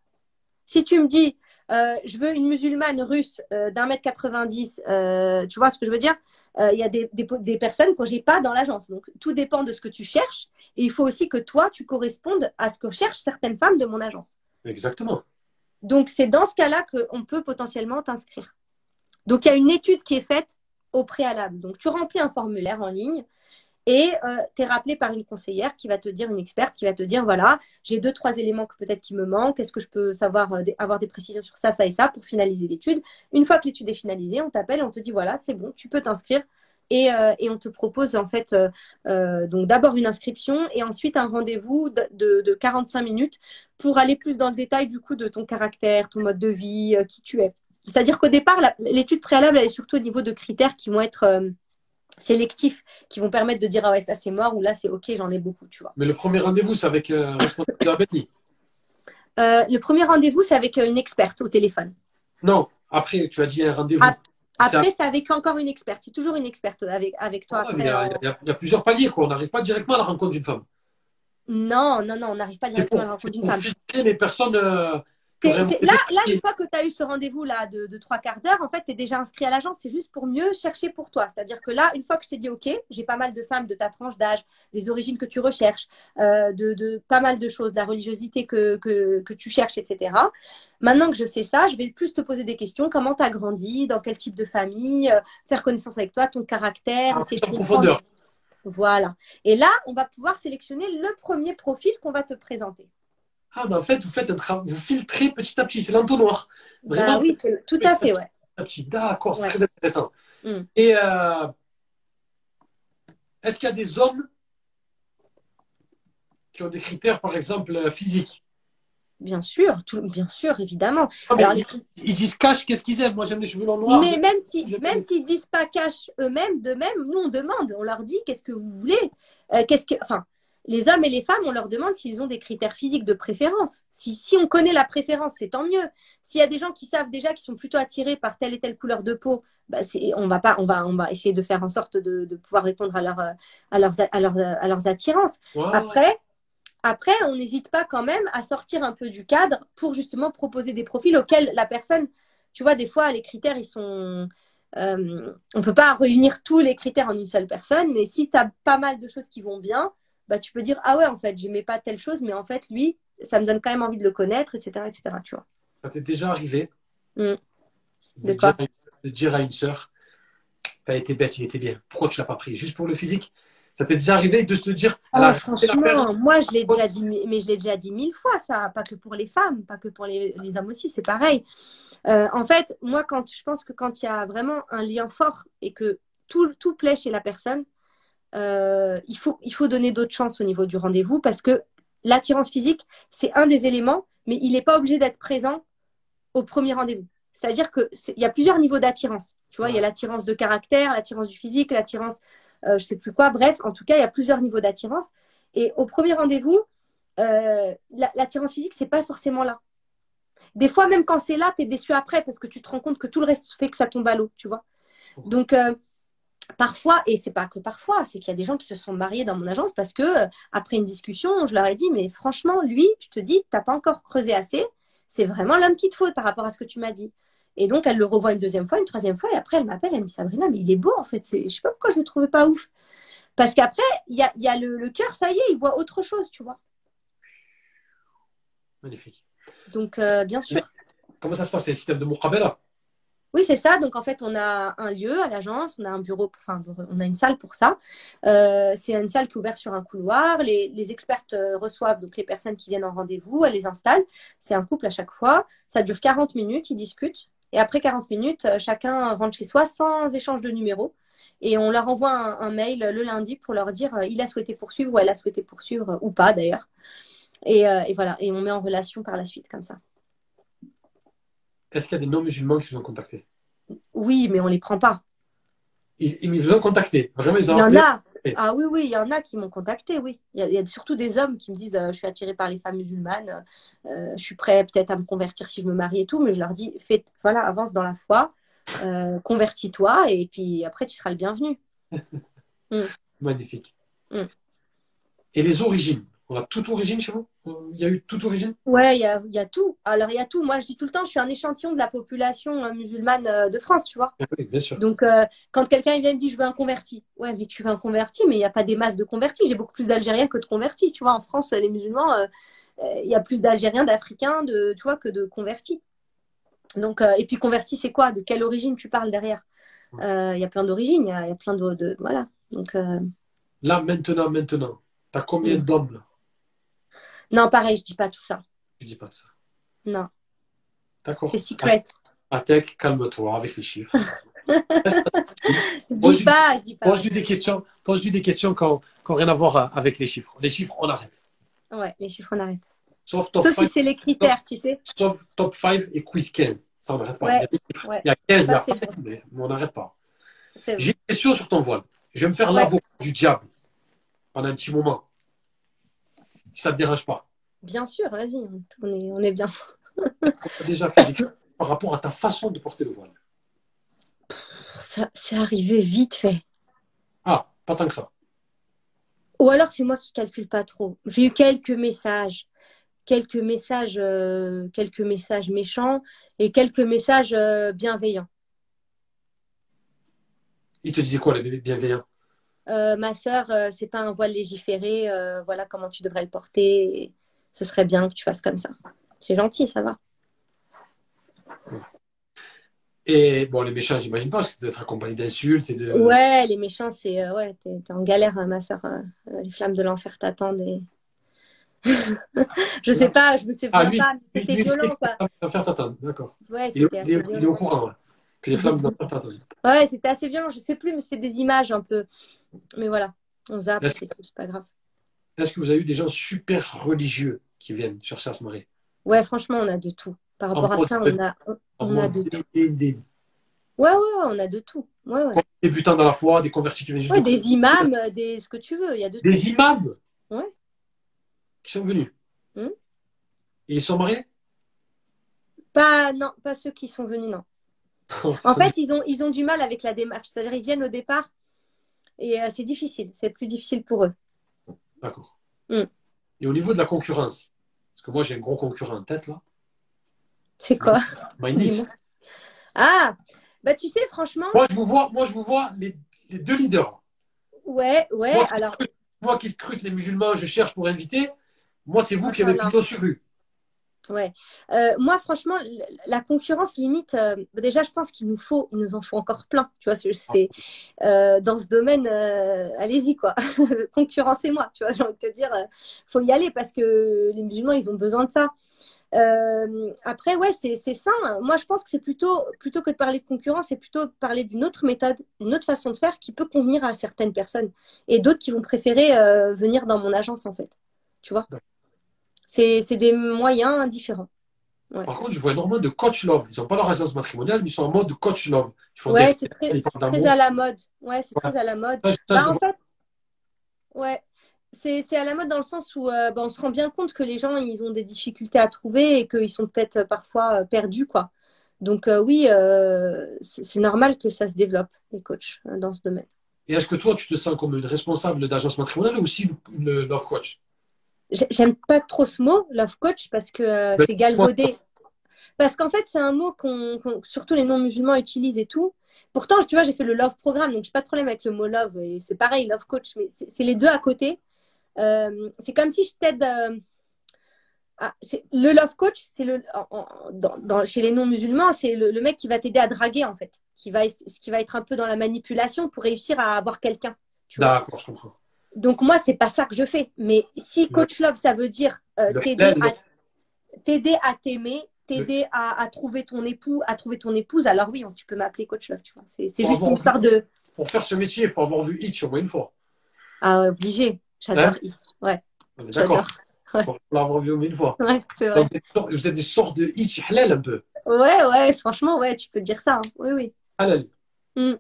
Si tu me dis, euh, je veux une musulmane russe euh, d'un mètre 90, euh, tu vois ce que je veux dire? Euh, Il y a des, des, des personnes que j'ai pas dans l'agence. Donc, tout dépend de ce que tu cherches. Et il faut aussi que toi, tu correspondes à ce que cherchent certaines femmes de mon agence. Exactement. Donc, c'est dans ce cas-là qu'on peut potentiellement t'inscrire. Donc, il y a une étude qui est faite au préalable. Donc, tu remplis un formulaire en ligne et tu es rappelé par une conseillère qui va te dire, une experte qui va te dire, voilà, j'ai deux, trois éléments que peut-être qui me manquent. Est-ce que je peux savoir, euh, avoir des précisions sur ça, ça et ça pour finaliser l'étude? Une fois que l'étude est finalisée, on t'appelle et on te dit, voilà, c'est bon, tu peux t'inscrire. Et, euh, on te propose en fait euh, euh, donc d'abord une inscription et ensuite un rendez-vous de, de, de 45 minutes pour aller plus dans le détail du coup de ton caractère, ton mode de vie, euh, qui tu es. C'est-à-dire qu'au départ, l'étude préalable, elle est surtout au niveau de critères qui vont être euh, sélectifs, qui vont permettre de dire ah ouais ça c'est mort ou là c'est ok j'en ai beaucoup, tu vois. Mais le premier rendez-vous, c'est avec euh, un responsable de la BNI. Euh, le premier rendez-vous c'est avec euh, une experte au téléphone. Non, après, tu as dit un rendez-vous. Après c'est avec encore une experte, c'est toujours une experte avec avec toi. Ah, après, il, y a, euh, il y a- il y a plusieurs paliers, quoi. On n'arrive pas directement à la rencontre d'une femme. Non non non on n'arrive pas directement à la rencontre d'une femme. filtrer les personnes. Là, là, une fois que tu as eu ce rendez-vous là de, de trois quarts d'heure, en fait, tu es déjà inscrit à l'agence. C'est juste pour mieux chercher pour toi. C'est-à-dire que là, une fois que je t'ai dit OK, j'ai pas mal de femmes de ta tranche d'âge, des origines que tu recherches, euh, de, de pas mal de choses, de la religiosité que, que, que tu cherches, etc. Maintenant que je sais ça, je vais plus te poser des questions. Comment tu as grandi? Dans quel type de famille? Euh, Faire connaissance avec toi, ton caractère. Ah, en de profondeur. Voilà. Et là, on va pouvoir sélectionner le premier profil qu'on va te présenter. Ah, mais en fait, vous faites un travail, vous filtrez petit à petit. C'est l'entonnoir. Vraiment, Bah oui, c'est tout à fait, ouais. petit à petit. D'accord, c'est Ouais. très intéressant. Mm. Et euh, est-ce qu'il y a des hommes qui ont des critères, par exemple, physiques? Bien sûr, tout, bien sûr, évidemment. Ah, Alors, ils, ils disent cash, qu'est-ce qu'ils aiment? Moi, j'aime les cheveux longs noirs. mais même si, j'aime- même s'ils disent pas cash eux-mêmes, de même, nous on demande, on leur dit qu'est-ce que vous voulez, Euh, qu'est-ce que, enfin, les hommes et les femmes, on leur demande s'ils ont des critères physiques de préférence. Si, si on connaît la préférence, c'est tant mieux. S'il y a des gens qui savent déjà, qui sont plutôt attirés par telle et telle couleur de peau, bah on va pas, on va, on va essayer de faire en sorte de, de pouvoir répondre à, leur, à, leurs, à, leurs, à leurs attirances. Après, après, on n'hésite pas quand même à sortir un peu du cadre pour justement proposer des profils auxquels la personne, tu vois, des fois, les critères, ils sont... euh, on ne peut pas réunir tous les critères en une seule personne, mais si tu as pas mal de choses qui vont bien, bah, tu peux dire, ah ouais, en fait, j'aimais pas telle chose, mais en fait, lui, ça me donne quand même envie de le connaître, etc. etc. tu vois. Ça t'est déjà arrivé Mm. de, dire, de dire à une sœur T'as été bête, il était bien. Pourquoi tu l'as pas pris? Juste pour le physique Ça t'est déjà arrivé de te dire Ah, la franchement, moi je l'ai déjà dit, mais je l'ai déjà dit mille fois, ça, pas que pour les femmes, pas que pour les, les hommes aussi, c'est pareil. Euh, en fait, moi, quand je pense que quand il y a vraiment un lien fort et que tout, tout plaît chez la personne, euh, il, faut, il faut donner d'autres chances au niveau du rendez-vous parce que l'attirance physique, c'est un des éléments, mais il n'est pas obligé d'être présent au premier rendez-vous. C'est-à-dire qu'il y a plusieurs niveaux d'attirance. Tu vois, il y a l'attirance de caractère, l'attirance du physique, l'attirance, euh, je sais plus quoi. Bref, en tout cas, il y a plusieurs niveaux d'attirance. Et au premier rendez-vous, euh, la- l'attirance physique, c'est pas forcément là. Des fois, même quand c'est là, tu es déçu après parce que tu te rends compte que tout le reste fait que ça tombe à l'eau, tu vois. Donc, euh, parfois, et c'est pas que parfois, c'est qu'il y a des gens qui se sont mariés dans mon agence parce que euh, après une discussion, je leur ai dit, mais franchement, lui, je te dis, t'as pas encore creusé assez. C'est vraiment l'homme qui te faut par rapport à ce que tu m'as dit. Et donc, elle le revoit une deuxième fois, une troisième fois, et après, elle m'appelle, elle me dit Sabrina, mais il est beau en fait. Je sais pas pourquoi je le trouvais pas ouf. Parce qu'après, il y a, il y a le, le cœur, ça y est, il voit autre chose, tu vois. Magnifique. Donc, euh, bien sûr. Comment ça se passe C'est le système de Moukabela Oui, c'est ça. Donc, en fait, on a un lieu à l'agence, on a un bureau, enfin, on a une salle pour ça. Euh, c'est une salle qui est ouverte sur un couloir. Les, les expertes euh, reçoivent donc les personnes qui viennent en rendez-vous, elles les installent. C'est un couple à chaque fois. Ça dure 40 minutes, ils discutent. Et après 40 minutes, euh, chacun rentre chez soi sans échange de numéros. Et on leur envoie un, mail le lundi pour leur dire il a souhaité poursuivre ou elle a souhaité poursuivre ou pas d'ailleurs. Et voilà. Et on met en relation par la suite comme ça. Est-ce qu'il y a des non-musulmans qui vous ont contacté? Oui, mais on les prend pas. ils, ils vous ont contacté. Vraiment, ils Il y en a, Ah oui, oui, il y en a qui m'ont contacté, oui. Il y, a, il y, a, surtout des hommes qui me disent euh, Je suis attiré par les femmes musulmanes, euh, je suis prêt peut-être à me convertir si je me marie et tout, mais je leur dis fais, voilà, avance dans la foi, euh, convertis-toi et puis après tu seras le bienvenu. mm. Magnifique. Mm. Et les origines? On a toute origine chez vous? Il y a eu toute origine? Ouais, il y a, il y a, tout. Alors, il y a tout. Moi, je dis tout le temps, je suis un échantillon de la population euh, musulmane euh, de France, tu vois. Ah oui, bien sûr. Donc, euh, quand quelqu'un vient me dire, je veux un converti. Ouais, mais tu veux un converti, mais il n'y a pas des masses de convertis. J'ai beaucoup plus d'Algériens que de convertis. Tu vois, en France, les musulmans, il y a plus d'Algériens, d'Africains, de, tu vois, que de convertis. Donc, et puis, converti, c'est quoi? De quelle origine tu parles derrière? Il y a plein d'origines, il y, y, a plein de. de voilà. Donc. Là, maintenant, maintenant, tu as combien d'hommes là? Non, pareil, je dis pas tout ça. Tu dis pas tout ça. Non. D'accord. C'est secret. Atek, calme-toi avec les chiffres. je dis pas, je dis pas. Pose-lui des questions, pose-lui des questions qui n'ont rien à voir avec les chiffres. Les chiffres, on arrête. Ouais, les chiffres, on arrête. Sauf, top Sauf 5, si c'est les critères, top, tu sais. Sauf top 5 et quiz 15. Ça, on n'arrête pas. Ouais, il, y a, ouais. il y a 15, Ça, il y a c'est 5, mais, mais on n'arrête pas. J'ai une question sur ton voile. Je vais me faire Ouais. l'avocat du diable pendant un petit moment. Si ça ne te dérange pas. Bien sûr, vas-y, on est, on est bien. On a déjà fait des par rapport à ta façon de porter le voile? Ça, c'est arrivé vite fait. Ah, pas tant que ça. Ou alors c'est moi qui calcule pas trop. J'ai eu quelques messages, quelques messages, euh, quelques messages méchants et quelques messages euh, bienveillants. Il te disait quoi, les bébés bienveillants? Euh, ma sœur, euh, c'est pas un voile légiféré. euh, voilà comment tu devrais le porter. et ce serait bien que tu fasses comme ça. C'est gentil, ça va. Et bon, les méchants, j'imagine pas, parce que tu dois être accompagné d'insultes et de. Ouais, les méchants, c'est ouais, t'es, t'es en galère, ma sœur. euh, les flammes de l'enfer t'attendent. Et... je sais pas, je me souviens Ah, pas, mais c'était lui, violent, quoi. va faire t'attendre, d'accord. Ouais, Il, c'était il est- assez il est violent. au courant ouais, que les flammes doivent t'attendre. Ouais, c'était assez violent, je sais plus, mais c'était des images un peu. Mais voilà, on zappe, c'est c'est pas grave. Est-ce que vous avez eu des gens super religieux qui viennent se marier Ouais, franchement, on a de tout. Par rapport à ça, on a, on, a de des, tout. des- des Ouais, ouais, ouais, on a de tout. Ouais, ouais. débutants dans la foi, des convertis qui viennent juste Ouais, de- des imams, des ce que tu veux, il y a de tout. Des imams Ouais. qui sont venus. Hmm? Et ils sont mariés? Pas, non, pas ceux qui sont venus, non. En fait, ils ont, ils ont du mal avec la démarche. C'est-à-dire, ils viennent au départ et euh, c'est difficile. C'est plus difficile pour eux. D'accord. Hmm. Et au niveau de la concurrence, parce que moi j'ai un gros concurrent en tête là, C'est quoi? Mindis. Ah, bah tu sais, franchement, Moi je vous vois, moi je vous vois les, les deux leaders. ouais, ouais. Moi, qui Alors, scrute, moi qui scrute les musulmans, je cherche pour inviter. Moi c'est vous qui avez pignon sur rue. Ouais. Euh, moi, franchement, la concurrence limite, euh, déjà, je pense qu'il nous faut, il nous en faut encore plein. Tu vois, c'est c'est, euh, dans ce domaine, allez-y quoi, concurrencez-moi. Tu vois, j'ai envie de te dire, faut y aller parce que les musulmans, ils ont besoin de ça. Après, ouais, c'est sain. Moi, je pense que c'est plutôt, plutôt que de parler de concurrence, c'est plutôt de parler d'une autre méthode, une autre façon de faire qui peut convenir à certaines personnes et d'autres qui vont préférer venir dans mon agence en fait. Tu vois, c'est des moyens différents. Par contre, je vois énormément de coach love. Ils n'ont pas leur agence matrimoniale, mais ils sont en mode coach love. Ouais, c'est très, très à la mode. Ouais, c'est Ouais. très à la mode. Ça, je- ça, Bah, en vois. fait, ouais, c'est à la mode dans le sens où euh, bah, on se rend bien compte que les gens, ils ont des difficultés à trouver et qu'ils sont peut-être euh, parfois euh, perdus, quoi. Donc euh, oui, euh, c'est normal que ça se développe, les coachs, dans ce domaine. Et est-ce que toi, tu te sens comme une responsable d'agence matrimoniale ou aussi une, love coach? J'aime pas trop ce mot, love coach, parce que euh, c'est galvaudé. Parce qu'en fait, c'est un mot qu'on, surtout les non-musulmans utilisent et tout. Pourtant, tu vois, j'ai fait le love programme, donc j'ai pas de problème avec le mot love. Et c'est pareil, love coach, mais c'est les deux à côté. Euh, c'est comme si je t'aide. euh, à- le love coach, c'est le en- en- dans, dans- chez les non-musulmans, c'est le, le mec qui va t'aider à draguer en fait, qui va qui va être un peu dans la manipulation pour réussir à avoir quelqu'un. D'accord, je comprends. Donc moi, c'est pas ça que je fais. Mais si coach love, ça veut dire euh, t'aider à t'aider à t'aimer, t'aider à, à trouver ton époux, à trouver ton épouse, alors oui, tu peux m'appeler coach love, tu vois. C'est juste une histoire de Pour faire ce métier, il faut avoir vu Hitch au moins une fois. ah obligé. J'adore. Hein ouais, D'accord. Pour l'avoir vu au moins une fois. Ouais, c'est vrai. Donc, vous êtes des sortes de Hitch halal un peu. Ouais, ouais, franchement, ouais, tu peux dire ça. hein. Oui, oui. Halal. Mm.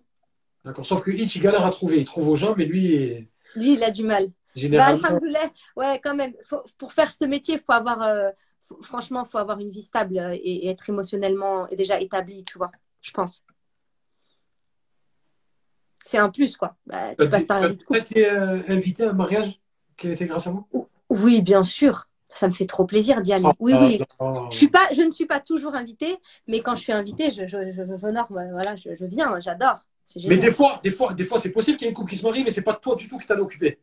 D'accord. Sauf que Hitch, il galère à trouver. Il trouve aux gens, mais lui, Lui, il a du mal. Bah, Généralement, ouais, quand même. Faut- pour faire ce métier, il faut avoir, euh, faut- franchement, faut avoir une vie stable euh, et, et être émotionnellement déjà établi, tu vois, je pense. C'est un plus, quoi. Bah, tu passes as par couple. été euh, invité à un mariage qui a été grâce à moi Oui, bien sûr. Ça me fait trop plaisir d'y aller. Oui, Ah, oui. Je suis pas, je ne suis pas toujours invitée, mais quand je suis invitée, je, je, je, je honore, voilà, je, je viens, j'adore. Mais des fois, des fois, des fois, c'est possible qu'il y ait une couple qui se marie, mais c'est pas toi du tout qui t'en occupé.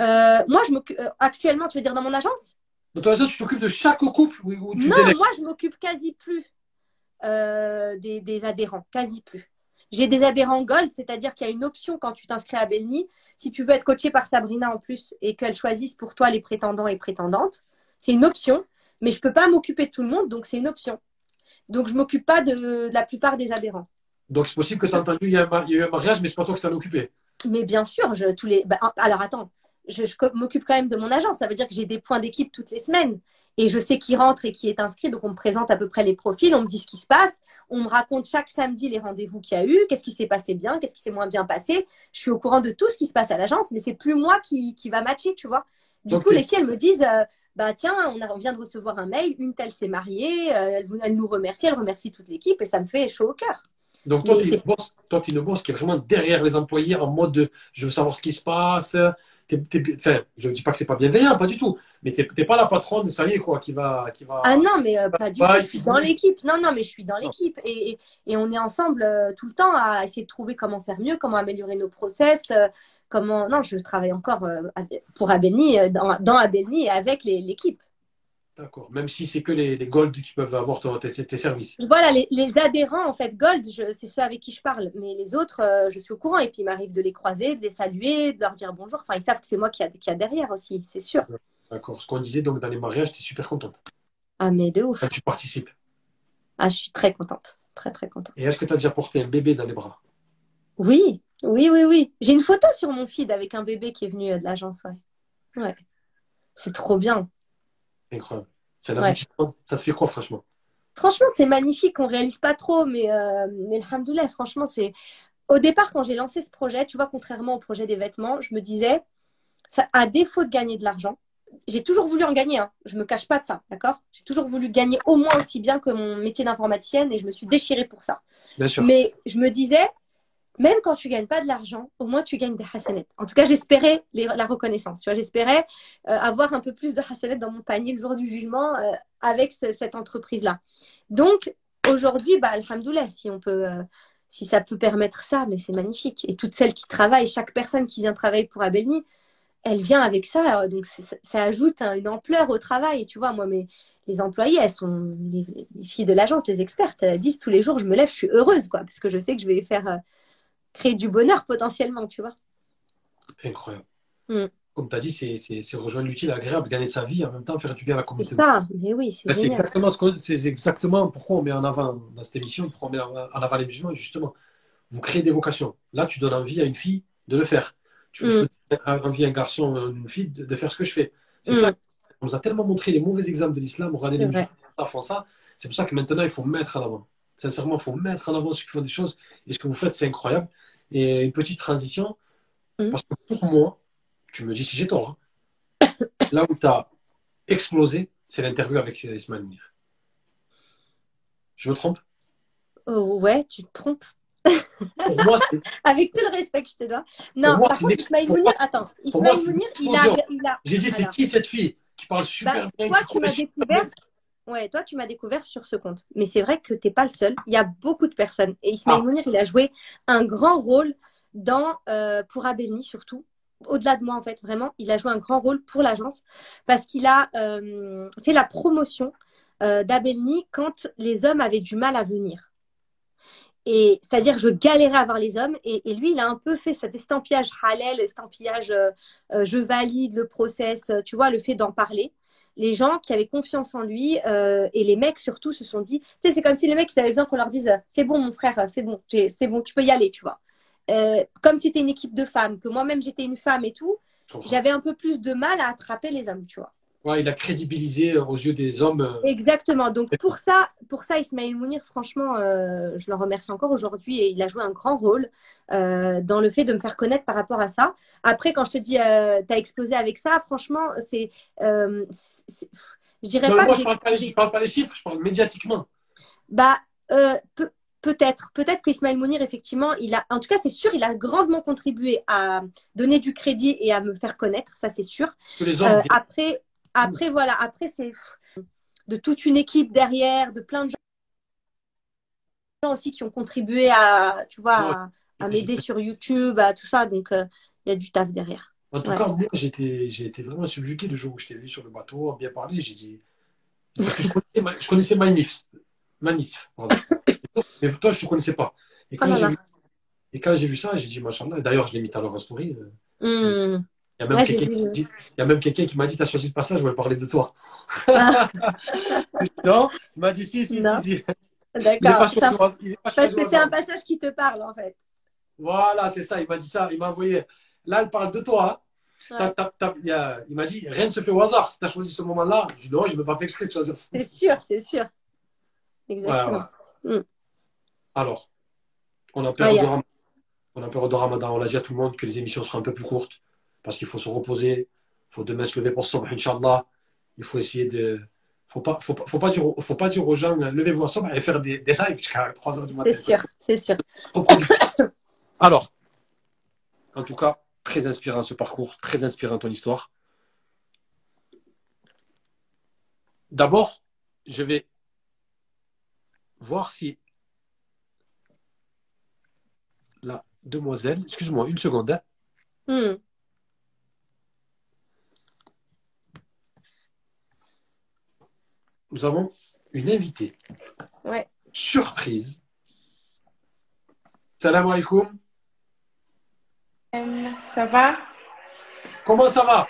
Euh, moi, je euh, actuellement, tu veux dire dans mon agence? Dans ton agence, tu t'occupes de chaque couple où, où tu Non, délègues? moi, je m'occupe quasi plus euh, des, des adhérents, quasi plus. J'ai des adhérents Gold, c'est-à-dire qu'il y a une option quand tu t'inscris à Belny, si tu veux être coaché par Sabrina en plus et qu'elle choisisse pour toi les prétendants et prétendantes, c'est une option, mais je peux pas m'occuper de tout le monde, donc c'est une option. Donc je m'occupe pas de, de la plupart des adhérents. Donc c'est possible que tu as entendu, il y, a eu un mariage, mais c'est pas toi qui t'en occupé. Mais bien sûr, je, tous les. bah, alors attends, je, m'occupe quand même de mon agence. Ça veut dire que j'ai des points d'équipe toutes les semaines. Et je sais qui rentre et qui est inscrit. Donc on me présente à peu près les profils, on me dit ce qui se passe. On me raconte chaque samedi les rendez-vous qu'il y a eu, qu'est-ce qui s'est passé bien, qu'est-ce qui s'est moins bien passé? Je suis au courant de tout ce qui se passe à l'agence, mais c'est plus moi qui, qui va matcher, tu vois. Du coup, les filles, elles me disent euh, Bah tiens, on, a- on vient de recevoir un mail, une telle s'est mariée, euh, elle nous remercie, elle remercie toute l'équipe et ça me fait chaud au cœur. Donc toi, tu es, c'est- une boss- qui est vraiment derrière les employés en mode de, je veux savoir ce qui se passe. T'es- t'es- enfin, je ne dis pas que c'est pas bienveillant, pas du tout. Mais tu n'es pas la patronne, ça y est, quoi, qui va. Qui va... Ah non, mais euh, pas du tout. Je suis dans l'équipe. Non, non, mais je suis dans l'équipe. Et, et, et on est ensemble euh, tout le temps à essayer de trouver comment faire mieux, comment améliorer nos process. euh, comment... Non, je travaille encore pour Abelny, euh, dans, dans Abelny et avec l'équipe. D'accord. Même si c'est que les, les gold qui peuvent avoir ton- tes, tes services. Voilà, les, les adhérents, en fait, Gold, c'est ceux avec qui je parle. Mais les autres, euh, je suis au courant. Et puis, il m'arrive de les croiser, de les saluer, de leur dire bonjour. Enfin, ils savent que c'est moi qui a, qui a derrière aussi, c'est sûr. D'accord. Ce qu'on disait donc dans les mariages, tu es super contente. Ah, mais de ouf. Tu participes. Ah, je suis très contente. Très, très contente. Et est-ce que tu as déjà porté un bébé dans les bras? Oui, oui, oui, oui. J'ai une photo sur mon feed avec un bébé qui est venu euh, de l'agence. Ouais. Ouais. C'est trop bien. Incroyable. C'est Ouais. aboutissement. Ça te fait quoi, franchement? Franchement, c'est magnifique. On réalise pas trop, mais, euh, mais alhamdoulilah, franchement, c'est. Au départ, quand j'ai lancé ce projet, tu vois, contrairement au projet des vêtements, je me disais, ça, à défaut de gagner de l'argent, j'ai toujours voulu en gagner, hein. je me cache pas de ça, d'accord? J'ai toujours voulu gagner au moins aussi bien que mon métier d'informaticienne et je me suis déchirée pour ça. Bien sûr. Mais je me disais, même quand tu gagnes pas de l'argent, au moins tu gagnes des hasanettes. En tout cas, j'espérais la reconnaissance. Tu vois, j'espérais euh, avoir un peu plus de hasanettes dans mon panier le jour du jugement euh, avec ce- cette entreprise-là. Donc aujourd'hui, bah, alhamdoulilah, si on peut, euh, si ça peut permettre ça, mais c'est magnifique. Et toutes celles qui travaillent, chaque personne qui vient travailler pour Abelny, elle vient avec ça, donc ça, ajoute hein, une ampleur au travail. Et tu vois, moi, mes, les employés, elles sont les, les filles de l'agence, les expertes, elles disent tous les jours, je me lève, je suis heureuse, quoi, parce que je sais que je vais faire créer du bonheur potentiellement, tu vois. Incroyable. Mm. Comme tu as dit, c'est- c'est c'est rejoindre l'utile, agréable, gagner de sa vie, en même temps faire du bien à la C'est communauté. ça, mais oui, c'est C'est génial. exactement, ce c'est exactement pourquoi on met en avant dans cette émission, pourquoi on met en avant les musulmans, justement. Vous créez des vocations. Là, tu donnes envie à une fille de le faire. Tu Mm. peux envie à un garçon, à une fille de, de faire ce que je fais. C'est Mm. ça. On nous a tellement montré les mauvais exemples de l'islam, regardez les C'est vrai. musulmans font ça. C'est pour ça que maintenant, il faut mettre en avant. Sincèrement, il faut mettre en avant ceux qui font des choses. Et ce que vous faites, c'est incroyable. Et une petite transition, Mm. parce que pour moi, tu me dis si j'ai tort, hein. là où tu as explosé, c'est l'interview avec Ismaël Mounir. Je me trompe? Oh, ouais, tu te trompes. Pour moi, c'est Avec tout le respect que je te dois. Non, moi, par contre, Ismaël Mounir, attends, Ismaël Mounir, il a, a. J'ai dit, c'est qui cette fille qui parle super Bah, bien toi, tu m'as connaît super découvert. bien. Ouais, toi, tu m'as découvert sur ce compte. Mais c'est vrai que t'es pas le seul. Il y a beaucoup de personnes. Et Ismaël Ah. Mounir, il a joué un grand rôle dans, euh, pour Abelny, surtout. Au-delà de moi, en fait, vraiment, il a joué un grand rôle pour l'agence parce qu'il a euh, fait la promotion euh, d'Abelny quand les hommes avaient du mal à venir. Et c'est-à-dire, je galérais à voir les hommes. Et, et lui, il a un peu fait cet estampillage halal, estampillage euh, je valide le process, tu vois, le fait d'en parler les gens qui avaient confiance en lui euh, et les mecs surtout se sont dit, tu sais, c'est comme si les mecs ils avaient besoin qu'on leur dise, c'est bon mon frère, c'est bon, c'est bon, tu peux y aller, tu vois. Euh, comme c'était une équipe de femmes, que moi-même j'étais une femme et tout, j'avais un peu plus de mal à attraper les hommes, tu vois. Ouais, il a crédibilisé aux yeux des hommes. euh, Exactement. Donc pour ça, pour ça, Ismaël Mounir, franchement, euh, je le remercie encore aujourd'hui et il a joué un grand rôle euh, dans le fait de me faire connaître par rapport à ça. Après, quand je te dis, tu as explosé avec ça, franchement, c'est, euh, je dirais Non, pas moi, que je parle pas, les, je parle pas les chiffres, je parle médiatiquement. Bah, euh, peut- peut-être, peut-être qu'Ismaël Mounir, effectivement, il a, en tout cas, c'est sûr, il a grandement contribué à donner du crédit et à me faire connaître, ça c'est sûr. Que les hommes. Euh, après, après, voilà, après, c'est de toute une équipe derrière, de plein de gens aussi qui ont contribué à, tu vois, à, à m'aider sur YouTube, à tout ça. Donc, euh, il y a du taf derrière. En tout Ouais. cas, moi, j'étais, j'ai été vraiment subjugué le jour où je t'ai vu sur le bateau, bien parler. J'ai dit. Je connaissais, je connaissais Manif. Mais toi, je ne te connaissais pas. Et quand Oh j'ai vu, et quand j'ai vu ça, j'ai dit, machallah. D'ailleurs, je l'ai mis tout à l'heure en story. euh, Hmm. Il y a même Ouais, quelqu'un qui m'a dit- a qui m'a t'as choisi le passage, je vais parler de toi. Ah. non? Il m'a dit, si, si, Non. si, si. D'accord. Ça- Parce que c'est un hasard. passage qui te parle, en fait. Voilà, c'est ça, il m'a dit ça, il m'a envoyé. Là, elle parle de toi. hein. Ouais. Il, a- m'a dit, rien ne se fait au hasard. Si tu as choisi ce moment-là, je dis non, je ne m'ai pas fait exprès de choisir ce C'est sûr, c'est sûr. Exactement. Voilà. Mm. Alors, on Ah, a- de Ram- on en période de Ramadan. On l'a dit à tout le monde que les émissions seront un peu plus courtes parce qu'il faut se reposer. Il faut demain se lever pour Sobh, Inch'Allah. Il faut essayer de. faut pas, faut pas, faut pas, dire, aux- faut pas dire aux gens, levez-vous à et faire des, des lives jusqu'à 3 heures du matin. C'est sûr, c'est sûr. Alors, en tout cas, très inspirant ce parcours, très inspirant ton histoire. D'abord, je vais voir si la demoiselle, excuse-moi une seconde, hein. Hmm. Nous avons une invitée Ouais. surprise. Salam alaikum. Euh, ça va? Comment ça va?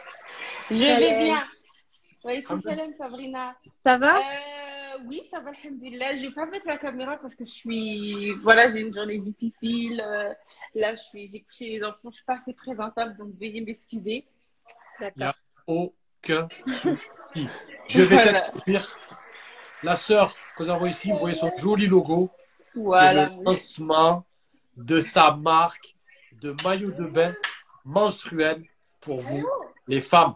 Je Salam. vais bien. Walaikum salam, Sabrina. Ça va? Euh, oui, ça va, alhamdulillah. Je vais pas mettre la caméra parce que je suis. Voilà, j'ai une journée difficile. Euh, Là, je suis... j'ai couché les enfants. Je suis pas assez présentable, donc veuillez m'excuser. D'accord. Aucun souci. Je vais Voilà. t'introduire la sœur que nous avons ici. Vous voyez son joli logo. Voilà. C'est le lancement de sa marque de maillot de bain menstruel pour vous, les femmes.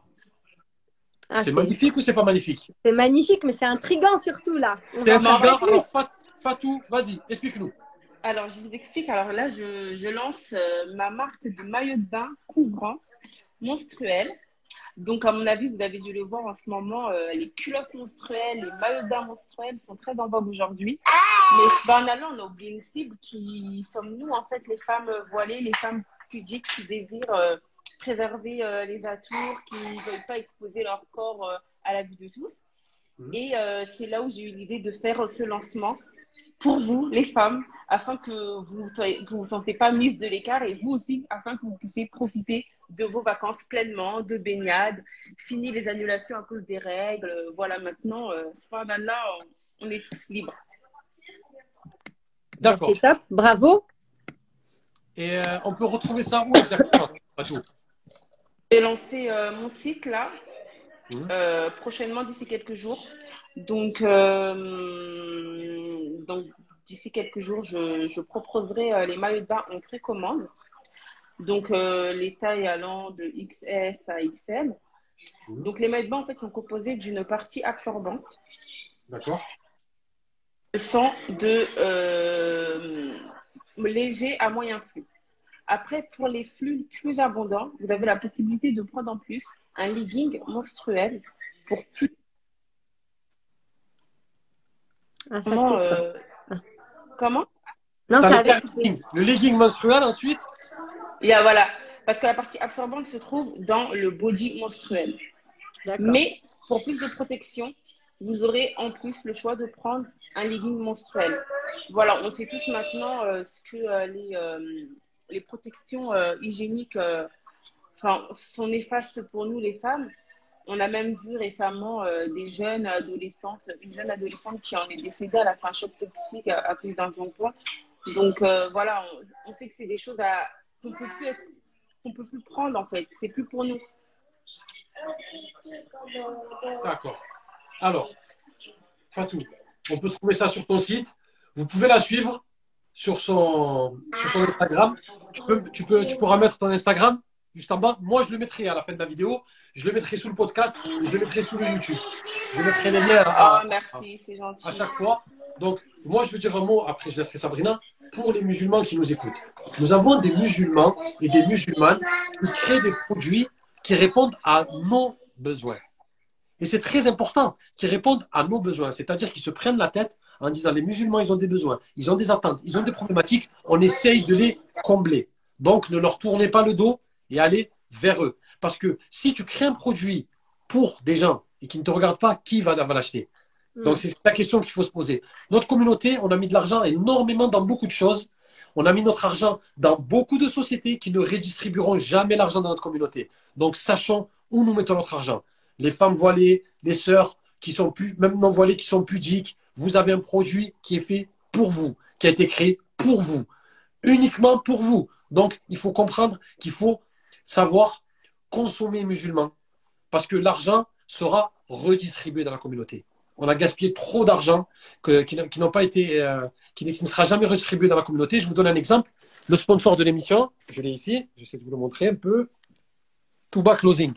Ah, c'est magnifique ou c'est pas magnifique? C'est magnifique, mais c'est intriguant surtout là. On C'est va intriguant. Alors, Fat- Fatou, vas-y, explique-nous. Alors, je vous explique. Alors là, je, je lance euh, ma marque de maillot de bain couvrant menstruel. Donc, à mon avis, vous avez dû le voir en ce moment, euh, les culottes menstruelles, les maillots bain menstruels sont très en vogue aujourd'hui. Mais subhanallah, on a oublié une cible qui sommes nous, en fait, les femmes voilées, les femmes pudiques qui désirent euh, préserver euh, les atours, qui ne veulent pas exposer leur corps euh, à la vue de tous. Mhm. Et euh, c'est là où j'ai eu l'idée de faire ce lancement pour vous, les femmes, afin que vous ne vous, vous sentez pas mise de l'écart et vous aussi, afin que vous puissiez profiter de vos vacances pleinement, de baignade, fini les annulations à cause des règles. Voilà, maintenant, euh, subhanallah, on, on est tous libres. D'accord. C'est top, bravo. Et euh, on peut retrouver ça où exactement J'ai lancé euh, mon site là, Mhm. euh, prochainement d'ici quelques jours. Donc, euh, donc d'ici quelques jours, je, je proposerai euh, les maillots de bain en précommande. Donc, euh, les tailles allant de XS à XL. Donc, les maillots de bain, en fait, sont composés d'une partie absorbante, D'accord. sont de euh, léger à moyen flux. Après, pour les flux plus abondants, vous avez la possibilité de prendre en plus un legging menstruel pour plus Ah, Comment, euh, comment? Non, ça le, avait legging, le legging menstruel ensuite? Il y a, voilà, parce que la partie absorbante se trouve dans le body menstruel. Mais pour plus de protection, vous aurez en plus le choix de prendre un legging menstruel. Voilà, on sait tous maintenant euh, ce que euh, les, euh, les protections euh, hygiéniques euh, enfin, sont néfastes pour nous les femmes. On a même vu récemment euh, des jeunes adolescentes, une jeune adolescente qui en est décédée à la fin choc toxique à, à cause d'un tampon. Donc euh, voilà, on, sait que c'est des choses qu'on plus qu'on peut plus prendre en fait. C'est plus pour nous. D'accord. Alors, Fatou, on peut trouver ça sur ton site. Vous pouvez la suivre sur son, sur son Instagram. Tu, peux, tu, peux, tu pourras mettre ton Instagram? Juste en bas. Moi, je le mettrai à la fin de la vidéo. Je le mettrai sous le podcast. Je le mettrai sous le YouTube. Je mettrai les liens à, Oh, merci, à chaque fois. Donc, moi, je veux dire un mot, après je laisserai Sabrina, pour les musulmans qui nous écoutent. Nous avons des musulmans et des musulmanes qui créent des produits qui répondent à nos besoins. Et c'est très important qu'ils répondent à nos besoins. C'est-à-dire qu'ils se prennent la tête en disant les musulmans, ils ont des besoins, ils ont des attentes, ils ont des problématiques. On essaye de les combler. Donc, ne leur tournez pas le dos et allez vers eux. Parce que si tu crées un produit pour des gens et qui ne te regardent pas, qui va, va l'acheter? Donc, c'est la question qu'il faut se poser. Notre communauté, on a mis de l'argent énormément dans beaucoup de choses. On a mis notre argent dans beaucoup de sociétés qui ne redistribueront jamais l'argent dans notre communauté. Donc, sachons où nous mettons notre argent. Les femmes voilées, les sœurs qui sont plus, même non voilées, qui sont pudiques, vous avez un produit qui est fait pour vous, qui a été créé pour vous, uniquement pour vous. Donc, il faut comprendre qu'il faut savoir consommer musulman parce que l'argent sera redistribué dans la communauté. On a gaspillé trop d'argent qui, n'ont pas été, euh, qui, ne- sera jamais redistribué dans la communauté. Je vous donne un exemple. Le sponsor de l'émission, je l'ai ici, j'essaie de vous le montrer un peu. Touba Closing.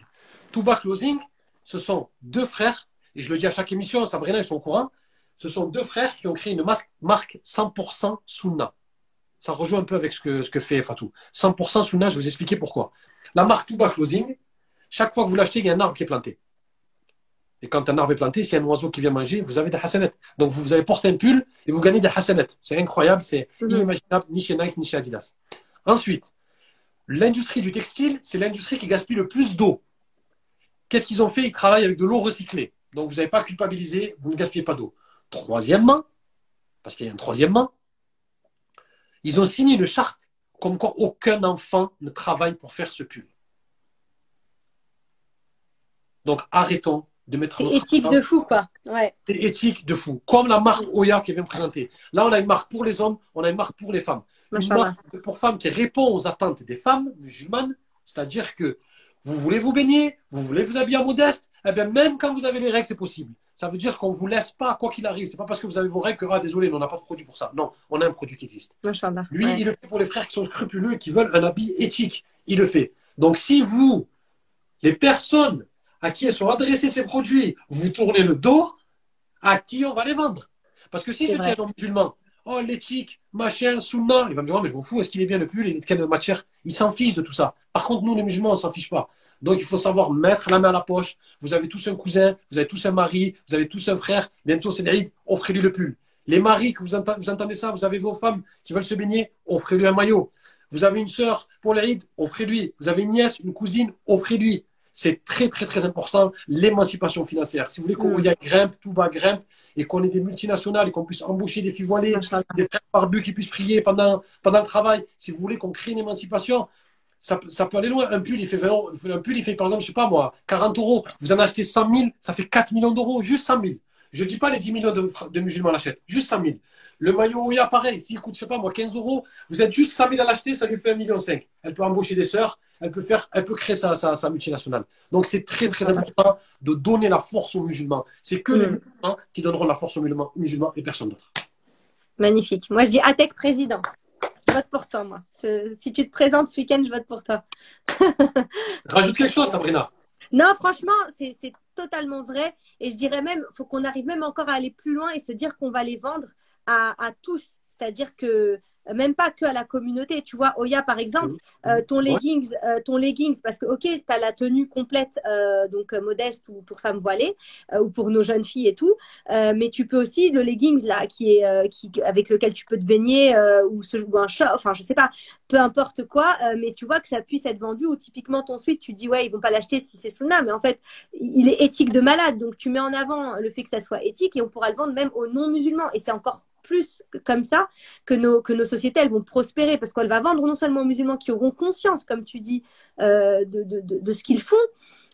Touba Closing, ce sont deux frères, et je le dis à chaque émission, Sabrina, ils sont au courant. Ce sont deux frères qui ont créé une marque 100% Sunna. Ça rejoint un peu avec ce que, ce que fait Fatou. 100% Sunna, je vais vous expliquer pourquoi. La marque Touba Closing, chaque fois que vous l'achetez, il y a un arbre qui est planté. Et quand un arbre est planté, s'il y a un oiseau qui vient manger, vous avez des hasanettes. Donc vous, vous allez porter un pull et vous gagnez des hasanettes. C'est incroyable, c'est Mhm. inimaginable, ni chez Nike, ni chez Adidas. Ensuite, l'industrie du textile, c'est l'industrie qui gaspille le plus d'eau. Qu'est-ce qu'ils ont fait? Ils travaillent avec de l'eau recyclée. Donc vous n'avez pas culpabilisé, vous ne gaspillez pas d'eau. Troisièmement, parce qu'il y a un troisièmement, ils ont signé une charte comme quoi aucun enfant ne travaille pour faire ce pull. Donc arrêtons de mettre C'est éthique de fou, quoi. Ouais. c'est éthique de fou. Comme la marque Oya qui vient me présenter. Là, on a une marque pour les hommes, on a une marque pour les femmes. Une Machallah. marque pour femmes qui répond aux attentes des femmes musulmanes. C'est-à-dire que vous voulez vous baigner, vous voulez vous habiller en modeste, eh bien, même quand vous avez les règles, c'est possible. Ça veut dire qu'on ne vous laisse pas, quoi qu'il arrive. C'est pas parce que vous avez vos règles que, ah, désolé, on n'a pas de produit pour ça. Non, on a un produit qui existe. Lui, Ouais. il le fait pour les frères qui sont scrupuleux et qui veulent un habit éthique. Il le fait. Donc, si vous, les personnes à qui sont adressés ces produits, vous tournez le dos, à qui on va les vendre? Parce que si je vrai. tiens un musulman, oh, l'éthique, machin, sunna, il va me dire, oh, mais je m'en fous, est-ce qu'il est bien le pull, il est de quelle matière? Il s'en fiche de tout ça. Par contre, nous, les musulmans, on s'en fiche pas. Donc, il faut savoir mettre la main à la poche. Vous avez tous un cousin, vous avez tous un mari, vous avez tous un frère. Bientôt, c'est l'Aïd, offrez-lui le pull. Les maris, que vous, entendez, vous entendez ça, vous avez vos femmes qui veulent se baigner, offrez-lui un maillot. Vous avez une sœur pour l'Aïd, offrez-lui. Vous avez une nièce, une cousine, offrez-lui. C'est très, très, très important, l'émancipation financière. Si vous voulez qu'on Mm. y ait grimpe, tout bas grimpe, et qu'on ait des multinationales et qu'on puisse embaucher des filles voilées, des frères barbus qui puissent prier pendant, pendant le travail, si vous voulez qu'on crée une émancipation, ça, peut- ça peut aller loin. Un pull, il fait 20 euros. Un pull, il fait, par exemple, je sais pas moi, 40 euros. Vous en achetez 100 000, ça fait 4 millions d'euros, juste 100 000. Je dis pas les 10 millions de, de musulmans l'achètent, juste 100 000. Le maillot Oya, pareil, s'il coûte, je sais pas moi, 15 euros, vous êtes juste 100 000 à l'acheter, ça lui fait 1,5 million. Elle peut embaucher des sœurs, elle peut faire, elle peut créer sa, sa, sa multinationale. Donc c'est très très important de donner la force aux musulmans. C'est que les Mm. musulmans qui donneront la force aux musulmans, musulmans et personne d'autre. Magnifique. Moi, je dis ATEC président. Je vote pour toi, moi. Si tu te présentes ce week-end, je vote pour toi. Rajoute quelque chose, Sabrina. Non, franchement, c'est totalement vrai. Et je dirais même, faut qu'on arrive même encore à aller plus loin et se dire qu'on va les vendre à, à tous. C'est-à-dire que même pas que à la communauté. Tu vois, Oya, par exemple, euh, ton leggings, euh, ton leggings, parce que ok, tu as la tenue complète, euh, donc modeste ou pour femmes voilées ou pour nos jeunes filles et tout, mais tu peux aussi le leggings là, qui est qui avec lequel tu peux te baigner ou, un short, enfin je sais pas, peu importe quoi, mais tu vois que ça puisse être vendu ou typiquement ton suite, tu dis ouais ils vont pas l'acheter si c'est Sunna, mais en fait il est éthique de malade, donc tu mets en avant le fait que ça soit éthique et on pourra le vendre même aux non musulmans et c'est encore plus comme ça que nos, que nos sociétés elles vont prospérer parce qu'elle va vendre non seulement aux musulmans qui auront conscience, comme tu dis, euh, de, de, de, ce qu'ils font.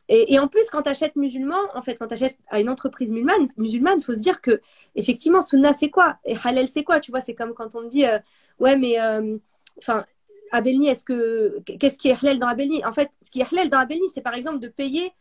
Et, et en plus, quand tu achètes musulman, en fait, quand tu achètes à une entreprise musulmane, musulmane, faut se dire que, effectivement, sunna, c'est quoi? Et halal, c'est quoi? Tu vois, c'est comme quand on me dit, euh, ouais, mais, euh, enfin, Abelni, est-ce que, qu'est-ce qui est halal dans Abelni? En fait, ce qui est halal dans Abelni, c'est par exemple de payer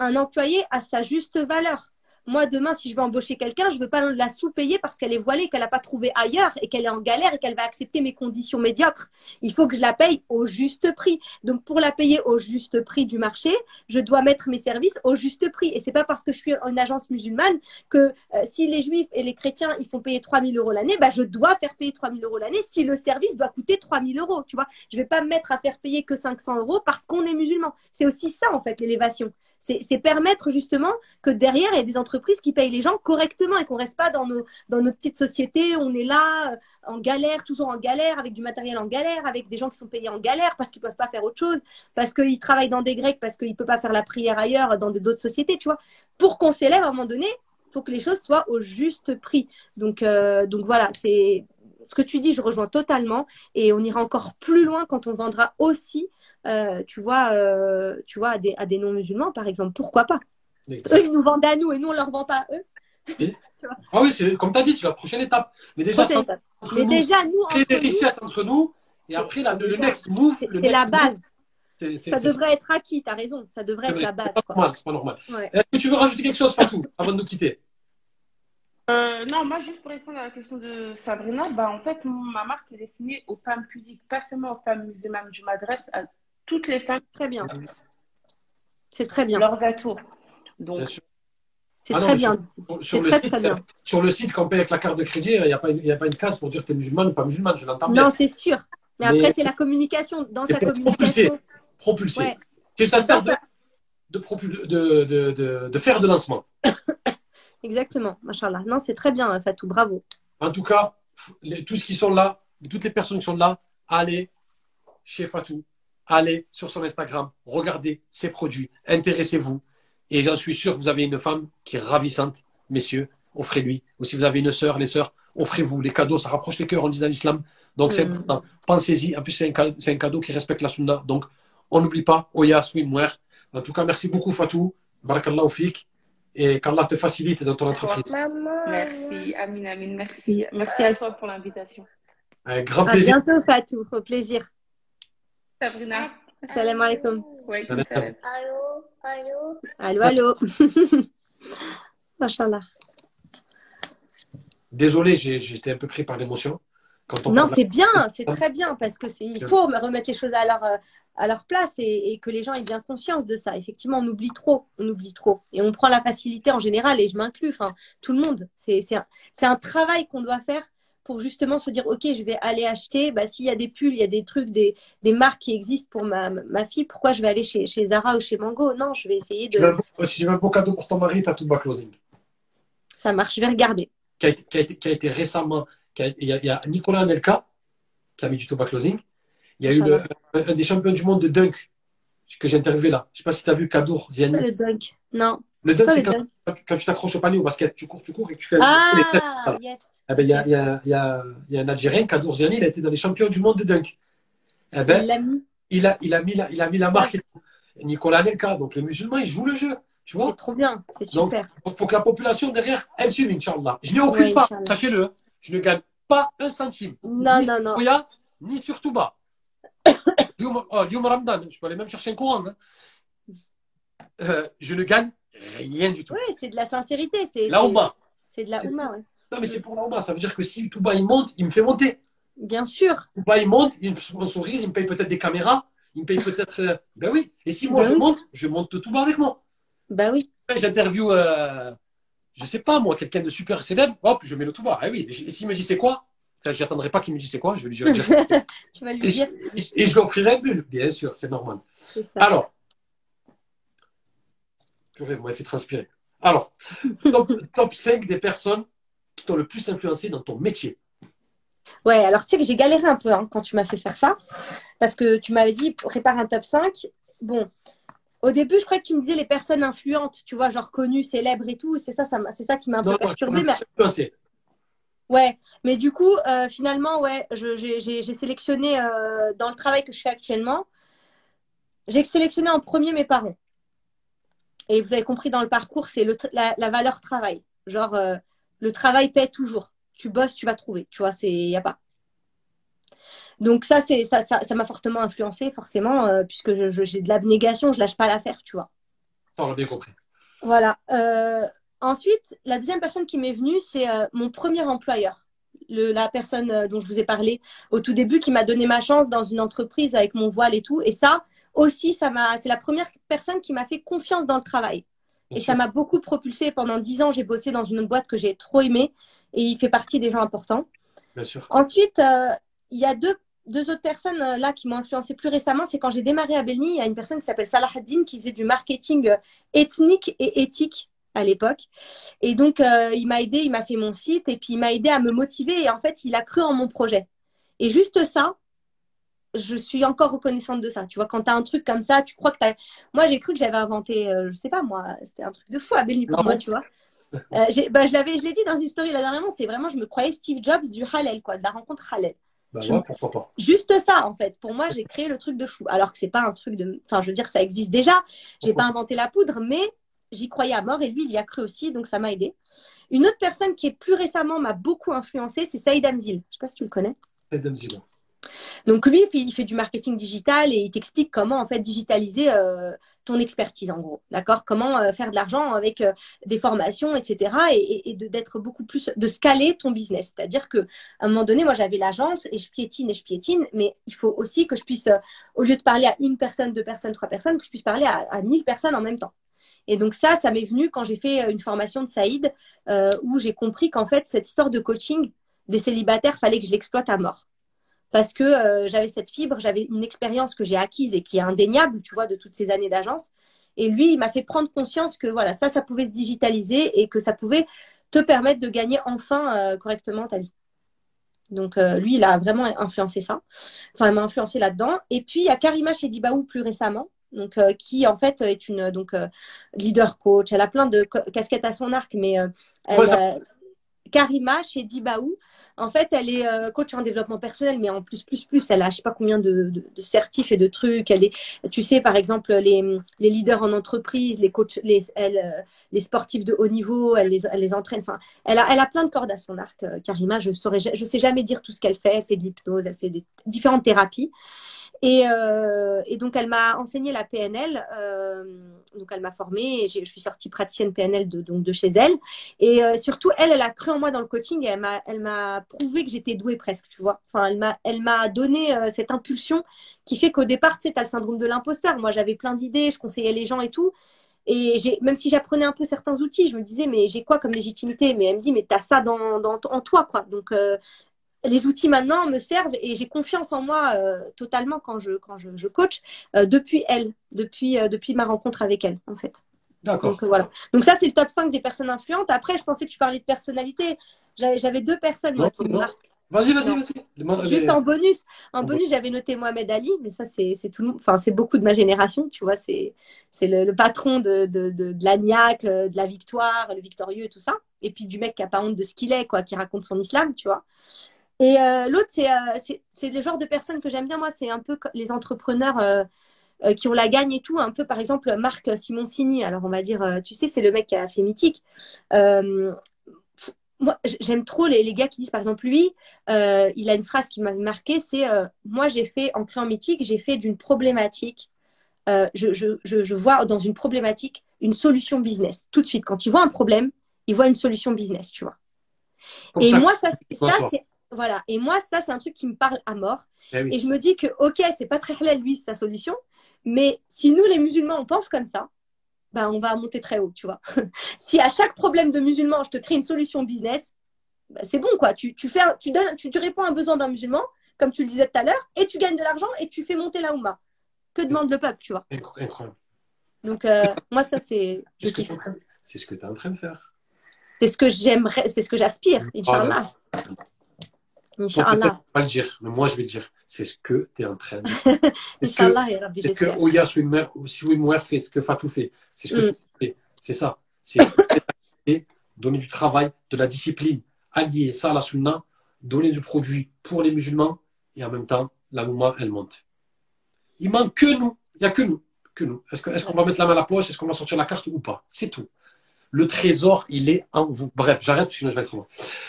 un employé a sa juste valeur. Moi, demain, si je veux embaucher quelqu'un, je ne veux pas la sous-payer parce qu'elle est voilée, qu'elle n'a pas trouvé ailleurs et qu'elle est en galère et qu'elle va accepter mes conditions médiocres. Il faut que je la paye au juste prix. Donc, pour la payer au juste prix du marché, je dois mettre mes services au juste prix. Et c'est pas parce que je suis une agence musulmane que euh, si les juifs et les chrétiens, ils font payer 3000 euros l'année, bah, je dois faire payer 3000 euros l'année si le service doit coûter 3000 euros. Tu vois, je vais pas me mettre à faire payer que 500 euros parce qu'on est musulman. C'est aussi ça, en fait, l'élévation. C'est permettre justement que derrière, il y ait des entreprises qui payent les gens correctement et qu'on reste pas dans nos, dans notre petite société. On est là, euh, en galère, toujours en galère, avec du matériel en galère, avec des gens qui sont payés en galère parce qu'ils peuvent pas faire autre chose, parce qu'ils travaillent dans des grecs, parce qu'ils peuvent pas faire la prière ailleurs, dans d'autres sociétés, tu vois. Pour qu'on s'élève à un moment donné, il faut que les choses soient au juste prix. Donc, euh, donc voilà, c'est ce que tu dis, je rejoins totalement. Et on ira encore plus loin quand on vendra aussi euh, tu vois, euh, tu vois à des, à des non-musulmans, par exemple. Pourquoi pas? Eux, ils nous vendent à nous et nous, on ne leur vend pas à eux. ah oui, c'est, comme tu as dit, c'est la prochaine étape. Mais déjà, Entre Mais nous, déjà nous, créer des richesses entre nous, et après, la, le, next move. C'est, la base. ça devrait être acquis, tu as raison. Ça devrait être la base. C'est pas normal. C'est pas normal. Est-ce que tu veux rajouter quelque chose, Fatou, avant de nous quitter? Euh, non, moi, juste pour répondre à la question de Sabrina, bah, en fait, ma marque est destinée aux femmes pudiques, pas seulement aux femmes musulmanes. Je m'adresse à toutes les femmes. Très bien. C'est très bien. Leurs atours. Donc, c'est ah très bien. Sur, le site, sur le site, quand on paye avec la carte de crédit, il n'y a, pas une, a pas une case pour dire que tu es musulmane ou pas musulmane. Je l'entends bien. Non, c'est sûr. Mais, après, c'est la communication. Dans sa communication. Propulsé. C'est ça sert de, de, de, de, faire de lancement. Exactement. Machallah. Non, c'est très bien, Fatou. Bravo. En tout cas, tous qui sont là, toutes les personnes qui sont là, allez chez Fatou allez sur son Instagram, regardez ses produits, intéressez-vous. Et j'en suis sûr que vous avez une femme qui est ravissante, messieurs, offrez-lui. Ou si vous avez une sœur, les sœurs, offrez-vous. Les cadeaux, ça rapproche les cœurs, on dit dans l'islam. Donc c'est mm. important. Pensez-y. En plus, c'est un, cadeau qui respecte la sunna. Donc, on n'oublie pas, Oya, Swimwear. En tout cas, merci beaucoup, Fatou. Barakallah fik. Et qu'Allah te facilite dans ton entreprise. Merci, Amin, Amin. Merci. Merci à toi pour l'invitation. Un grand plaisir. À bientôt, Fatou. Au plaisir. Sabrina. Salam alaikum. Allô, allô. Allô, allô. Machallah. Désolé, j'étais un peu pris par l'émotion. non, c'est bien, c'est très bien parce que il faut remettre les choses à leur, à leur place et, que les gens aient bien conscience de ça. Effectivement, on oublie trop, on oublie trop et on prend la facilité en général et je m'inclus, enfin tout le monde. C'est un, un travail qu'on doit faire pour justement se dire, OK, je vais aller acheter, bah, s'il y a des pulls, il y a des trucs, des, des marques qui existent pour ma, ma, fille, pourquoi je vais aller chez, chez Zara ou chez Mango? Non, je vais essayer de... Si veux un beau cadeau pour ton mari, tu as tout bas closing. Ça marche, je vais regarder. Qui a, été, qui a été, récemment, il, y a, Nicolas Anelka qui a mis du Toba Closing. Il y a eu un, des champions du monde de dunk que j'ai interviewé là. Je sais pas si tu as vu Kadour Ziani. Le dunk, non. Le dunk, c'est quand, quand, tu t'accroches au panier au basket, tu cours, tu cours et tu fais. Ah, yes. Eh ben, il y, a, y, a, y, a, y, a, un Algérien, il a été dans les champions du monde de dunk. Eh ben, il, a mis. Il, a, il, a mis la, il a mis la marque. Nicolas Nelka, donc les musulmans, ils jouent le jeu. Tu vois C'est trop bien, c'est super. Donc, il faut que la population derrière, elle suive, Inch'Allah. Je n'ai aucune part, sachez-le. Je ne gagne pas un centime. Non, ni non, non. Sur ni sur Touba. oh, Lioum Ramdan, je peux aller même chercher un courant. Hein. Euh, je ne gagne rien du tout. Oui, c'est de la sincérité. C'est, la Ouma. C'est de la Ouma, oui. Non, mais c'est pour normal. Ça veut dire que si Touba il monte, il me fait monter. Bien sûr. Touba il monte, il me sponsorise, il me paye peut-être des caméras, il me paye peut-être. Euh, ben oui. Et si moi ben je monte, je monte Touba avec moi. Ben oui. J'interview, euh, je sais pas moi, quelqu'un de super célèbre, hop, je mets le Touba. Ah oui. Et s'il me dit c'est quoi Je n'attendrai pas qu'il me dise c'est quoi, je vais lui dire. tu vas lui dire. Et, je, lui offrirai un bulle, bien sûr, c'est normal. Ça. Alors, vous m'avez fait transpirer. Alors, top, top 5 des personnes qui t'ont le plus influencé dans ton métier Ouais, alors tu sais que j'ai galéré un peu hein, quand tu m'as fait faire ça. Parce que tu m'avais dit, prépare un top 5. Bon, au début, je croyais que tu me disais les personnes influentes, tu vois, genre connues, célèbres et tout. C'est ça, ça c'est ça qui m'a un peu perturbé. Mais... Ouais, mais du coup, euh, finalement, ouais, j'ai sélectionné euh, dans le travail que je fais actuellement, j'ai sélectionné en premier mes parents. Et vous avez compris dans le parcours, c'est la, la, valeur travail. Genre, euh, le travail paie toujours. Tu bosses, tu vas trouver. Tu vois, c'est y a pas. Donc ça, c'est ça, ça, m'a fortement influencé forcément, euh, puisque j'ai de l'abnégation, je lâche pas l'affaire, tu vois. Bien compris. Voilà. Euh, ensuite, la deuxième personne qui m'est venue, c'est euh, mon premier employeur. Le, la personne dont je vous ai parlé au tout début qui m'a donné ma chance dans une entreprise avec mon voile et tout. Et ça aussi, ça m'a, c'est la première personne qui m'a fait confiance dans le travail. Bien Et sûr. ça m'a beaucoup propulsé. Pendant dix ans, j'ai bossé dans une autre boîte que j'ai trop aimée et il fait partie des gens importants. Bien sûr. Ensuite, euh, il y a deux, deux autres personnes euh, là qui m'ont influencé plus récemment. C'est quand j'ai démarré à Belny, il y a une personne qui s'appelle Salah Haddin qui faisait du marketing euh, ethnique et éthique à l'époque. Et donc, euh, il m'a aidé, il m'a fait mon site et puis il m'a aidé à me motiver. Et en fait, il a cru en mon projet. Et juste ça, je suis encore reconnaissante de ça. Tu vois, quand tu as un truc comme ça, tu crois que tu as. Moi, j'ai cru que j'avais inventé, euh, je sais pas moi, c'était un truc de fou à Belny pour moi, tu vois. Euh, bah, je l'avais, je l'ai dit dans une story là dernièrement, c'est vraiment, je me croyais Steve Jobs du Halal, quoi, de la rencontre Halal. Bah Je- ouais, pourquoi pas. Juste ça, en fait. Pour moi, j'ai créé le truc de fou. Alors que c'est pas un truc de. Enfin, je veux dire, ça existe déjà. J'ai pas inventé la poudre, mais j'y croyais à mort et lui, il y a cru aussi, donc ça m'a aidé. Une autre personne qui est plus récemment m'a beaucoup influencé, c'est Saïd Amzil. Je sais pas si tu le connais. C'est Demzilo. Donc lui, il fait, du marketing digital et il t'explique comment en fait digitaliser euh, ton expertise en gros, d'accord? Comment euh, faire de l'argent avec euh, des formations, etc. Et, d'être beaucoup plus, de scaler ton business. C'est-à-dire que à un moment donné, moi j'avais l'agence et je piétine et je piétine, mais il faut aussi que je puisse, au lieu de parler à une personne, deux personnes, trois personnes, que je puisse parler à, à 1000 personnes en même temps. Et donc ça, ça m'est venu quand j'ai fait une formation de Saïd où j'ai compris qu'en fait cette histoire de coaching des célibataires, fallait que je l'exploite à mort parce que euh, j'avais cette fibre, j'avais une expérience que j'ai acquise et qui est indéniable, tu vois, de toutes ces années d'agence. Et lui, il m'a fait prendre conscience que voilà, ça, ça pouvait se digitaliser et que ça pouvait te permettre de gagner enfin euh, correctement ta vie. Donc euh, lui, il a vraiment influencé ça. Enfin, il m'a influencé là-dedans. Et puis il y a Karima chez Dibaou plus récemment, donc euh, qui en fait est une donc leader coach. Elle a plein de casquettes à son arc, mais elle, Karima chez Dibaou, en fait, elle est euh, coach en développement personnel, mais en plus, plus, plus, elle a je sais pas combien de, certifs et de trucs. Elle est, tu sais, par exemple, les, les leaders en entreprise, les coachs, les, elle, euh, les sportifs de haut niveau, elle les, elle les entraîne. Enfin, elle a, elle a plein de cordes à son arc, euh, Karima. Je saurais, je sais jamais dire tout ce qu'elle fait. Elle fait de l'hypnose, elle fait des différentes thérapies. Et, euh, et donc, elle m'a enseigné la PNL. euh, donc, elle m'a formée. Je suis sortie praticienne PNL de, donc de chez elle. Et euh, surtout, elle, elle a cru en moi dans le coaching et elle m'a, prouvé que j'étais douée presque, tu vois. Enfin, elle m'a, donné cette impulsion qui fait qu'au départ, tu sais, t'as le syndrome de l'imposteur. Moi, j'avais plein d'idées, je conseillais les gens et tout. Et même si j'apprenais un peu certains outils, je me disais, mais j'ai quoi comme légitimité? Mais elle me dit, mais t'as ça dans, dans, en toi, quoi. Donc, les outils maintenant me servent et j'ai confiance en moi euh, totalement quand je, quand je, je coach euh, depuis elle, depuis, euh, depuis ma rencontre avec elle, en fait. D'accord. Donc voilà. Donc ça, c'est le top 5 des personnes influentes. Après, je pensais que tu parlais de personnalité. J'avais deux personnes, moi, Non, qui me marquent. Vas-y, vas-y, vas-y. Juste en bonus. En En bonus, j'avais noté Mohamed Ali, mais ça, c'est tout le. Enfin, c'est beaucoup de ma génération, tu vois. C'est le, le patron de, de, de, de de la victoire, le victorieux et tout ça. Et puis du mec qui a pas honte de ce qu'il est, quoi, qui raconte son islam, tu vois. Et euh, l'autre, c'est euh, c'est- le genre de personnes que j'aime bien, moi. C'est un peu les entrepreneurs euh, qui ont la gagne et tout. Un peu, par exemple, Marc Simoncini. Alors, on va dire, tu sais, c'est le mec qui a fait Mythique. Euh, moi, j'aime trop les, les gars qui disent, par exemple, lui, euh, il a une phrase qui m'a marqué, c'est euh, moi j'ai fait en créant Mythique, j'ai fait d'une problématique, je, je, je, je vois dans une problématique une solution business. Tout de suite, quand il voit un problème, il voit une solution business, tu vois. Et ça. moi, ça, c'est voilà. Et moi, ça c'est un truc qui me parle à mort. Eh oui. Et je me dis que ok, c'est pas très halal lui sa solution, mais si nous les musulmans on pense comme ça, ben on va monter très haut, tu vois. si à chaque problème de musulman je te crée une solution business, ben, c'est bon quoi. Tu, tu fais, tu donnes, tu, tu réponds à un besoin d'un musulman, comme tu le disais tout à l'heure, et tu gagnes de l'argent et tu fais monter la Oumma. Que demande le peuple, tu vois. Incro- Incroyable. Donc euh, moi ça c'est, C'est ce que ce tu es en train de faire. C'est ce que j'aimerais, c'est ce que j'aspire, Inch'Allah. Inch'Allah. pas le dire, mais moi je vais le dire. C'est ce que tu es en train de faire. C'est ce que, Inch'Allah, ya Rabbi, c'est ce que j'espère. Oya Swimwear fait, ce que Fatou fait. C'est ce que Mm. tu fais. C'est ça. C'est donner du travail, de la discipline, allier ça à la sunna, donner du produit pour les musulmans et en même temps, la mouma, elle monte. Il manque que nous. Il n'y a que nous. Que nous. Est-ce qu'on va mettre la main à la poche? Est-ce qu'on va sortir la carte ou pas? C'est tout. Le trésor, il est en vous. Bref, j'arrête sinon je vais être loin.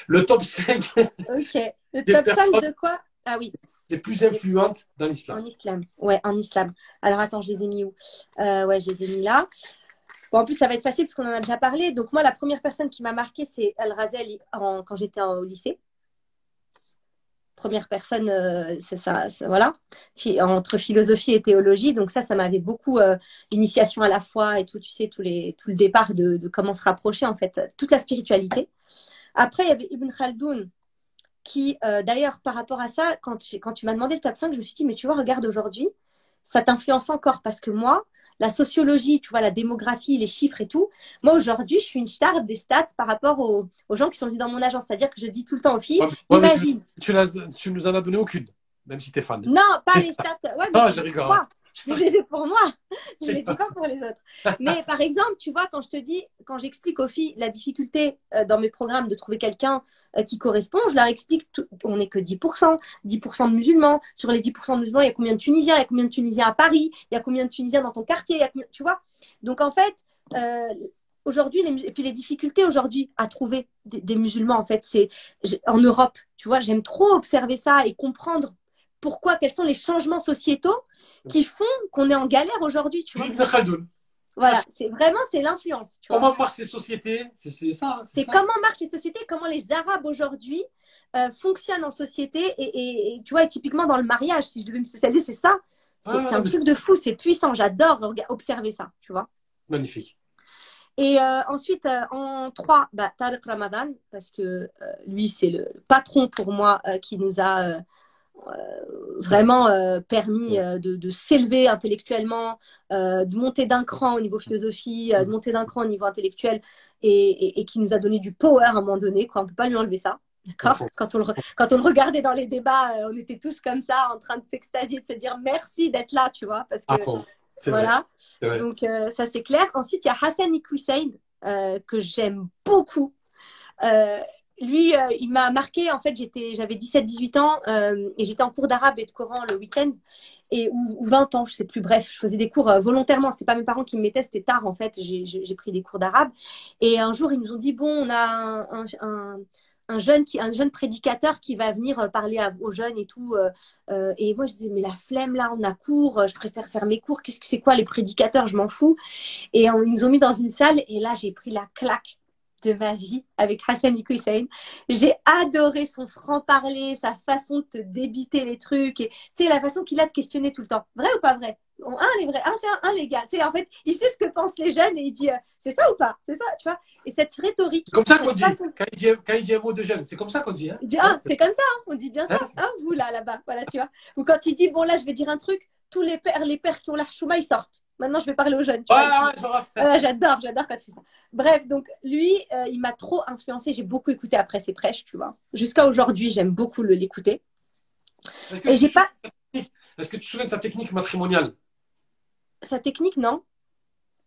Le top 5 Ok. Le top 5 personnes- de quoi? Ah oui, les plus influentes dans en l'islam. islam. Ouais, en islam. Alors attends, je les ai mis où? Euh, Ouais, je les ai mis là. Bon, en plus, ça va être facile parce qu'on en a déjà parlé. Donc, moi, la première personne qui m'a marqué, c'est Al-Razel quand j'étais au lycée. Première personne, euh, c'est ça, voilà, entre philosophie et théologie. Donc, ça, ça m'avait beaucoup euh, initiation à la foi et tout, tu sais, tout, les, tout le départ de, de, comment se rapprocher, en fait, toute la spiritualité. Après, il y avait Ibn Khaldoun, qui, euh, d'ailleurs, par rapport à ça, quand, quand tu m'as demandé le top 5, je me suis dit, mais tu vois, regarde aujourd'hui, ça t'influence encore parce que moi, la sociologie, tu vois, la démographie, les chiffres et tout, moi aujourd'hui, je suis une star des stats par rapport aux, gens qui sont venus dans mon agence. C'est-à-dire que je dis tout le temps aux filles, imagine. Tu, tu, nous en as donné aucune, même si tu es fan. Non, pas les stats. Ouais, mais je rigole. Je les ai pour moi. Je les dis pas pour les autres. Mais par exemple, tu vois, quand je te dis, quand j'explique aux filles la difficulté euh, dans mes programmes de trouver quelqu'un euh, qui correspond, je leur explique, on n'est que 10%, 10% de musulmans. Sur les 10% de musulmans, il y a combien de Tunisiens Il y a combien de Tunisiens à Paris Il y a combien de Tunisiens dans ton quartier Tu vois Donc en fait, euh, aujourd'hui, et puis les difficultés aujourd'hui à trouver des, des musulmans, en fait, c'est en Europe. Tu vois, j'aime trop observer ça et comprendre pourquoi, quels sont les changements sociétaux qui font qu'on est en galère aujourd'hui, tu vois. Voilà, c'est vraiment c'est l'influence. Comment marchent les sociétés? C'est ça. C'est comment marchent les sociétés, comment les Arabes aujourd'hui euh, fonctionnent en société et, et, tu vois, typiquement dans le mariage, si je devais me spécialiser, c'est ça. C'est un truc de fou, c'est puissant. J'adore observer ça, tu vois. Magnifique. Et euh, ensuite, euh, en trois, bah, Tariq Ramadan, parce que lui, c'est le patron pour moi qui nous a vraiment euh, permis euh, de, s'élever intellectuellement, de monter d'un cran au niveau philosophie, de monter d'un cran au niveau intellectuel et, qui nous a donné du power à un moment donné. Quoi. On ne peut pas lui enlever ça. D'accord? Quand, on le, quand on le regardait dans les débats, on était tous comme ça, en train de s'extasier, de se dire merci d'être là, tu vois. Parce que, voilà. Donc, ça, c'est clair. Ensuite, il y a Hassan Iqouissain, que j'aime beaucoup lui, euh, il m'a marqué. En fait, j'étais, j'avais 17-18 ans euh, et j'étais en cours d'arabe et de Coran le week-end ou, 20 ans, je sais plus. Bref, je faisais des cours euh, volontairement. C'était pas mes parents qui me mettaient, c'était tard en fait. J'ai pris des cours d'arabe et un jour ils nous ont dit bon, on a un, jeune qui, un jeune prédicateur qui va venir parler aux jeunes et tout. et moi, je disais mais la flemme là, on a cours. Je préfère faire mes cours. Qu'est-ce que c'est quoi les prédicateurs Je m'en fous. Et ils nous ont mis dans une salle et là, j'ai pris la claque de ma vie avec Hassan Hussein. J'ai adoré son franc-parler, sa façon de te débiter les trucs et c'est la façon qu'il a de questionner tout le temps. Vrai ou pas vrai? Un, les vrais, un, c'est un, les gars. C'est en fait, il sait ce que pensent les jeunes et il dit euh, c'est ça ou pas? C'est ça, tu vois? Et cette rhétorique. Comme ça qu'on dit. Quand, il dit. quand, il dit, un mot de jeune, c'est comme ça qu'on dit. Hein ah, c'est comme ça, hein. on dit bien ça. Hein, hein vous là, là-bas, voilà, tu vois. Ou quand il dit bon là, je vais dire un truc, tous les pères, les pères qui ont l'archouma, ils sortent. Maintenant, je vais parler aux jeunes. j'adore, j'adore quand tu fais ça. Bref, donc lui, euh, il m'a trop influencé. J'ai beaucoup écouté après ses prêches, tu vois. Jusqu'à aujourd'hui, j'aime beaucoup l'écouter. Et j'ai pas. Est-ce que tu te souviens de sa technique matrimoniale? Sa technique, non.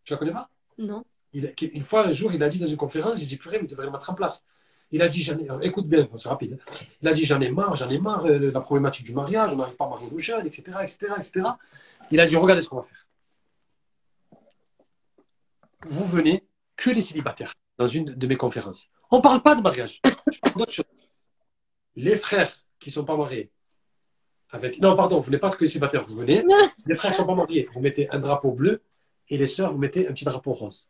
Tu la connais pas? Non. une fois, un jour, il a dit dans une conférence, j'ai dit, purée, mais tu devrais le mettre en place. Il a dit, j'en ai, écoute bien, c'est rapide. Hein. Il a dit, j'en ai marre, j'en ai marre, euh, la problématique du mariage, on n'arrive pas à marier nos jeunes, etc., etc., etc. Il a dit, regardez ce qu'on va faire vous venez que les célibataires dans une de mes conférences. On ne parle pas de mariage. Je parle d'autre chose. Les frères qui ne sont pas mariés, avec... non, pardon, vous n'êtes pas que les célibataires, vous venez. Les frères qui ne sont pas mariés, vous mettez un drapeau bleu et les sœurs, vous mettez un petit drapeau rose.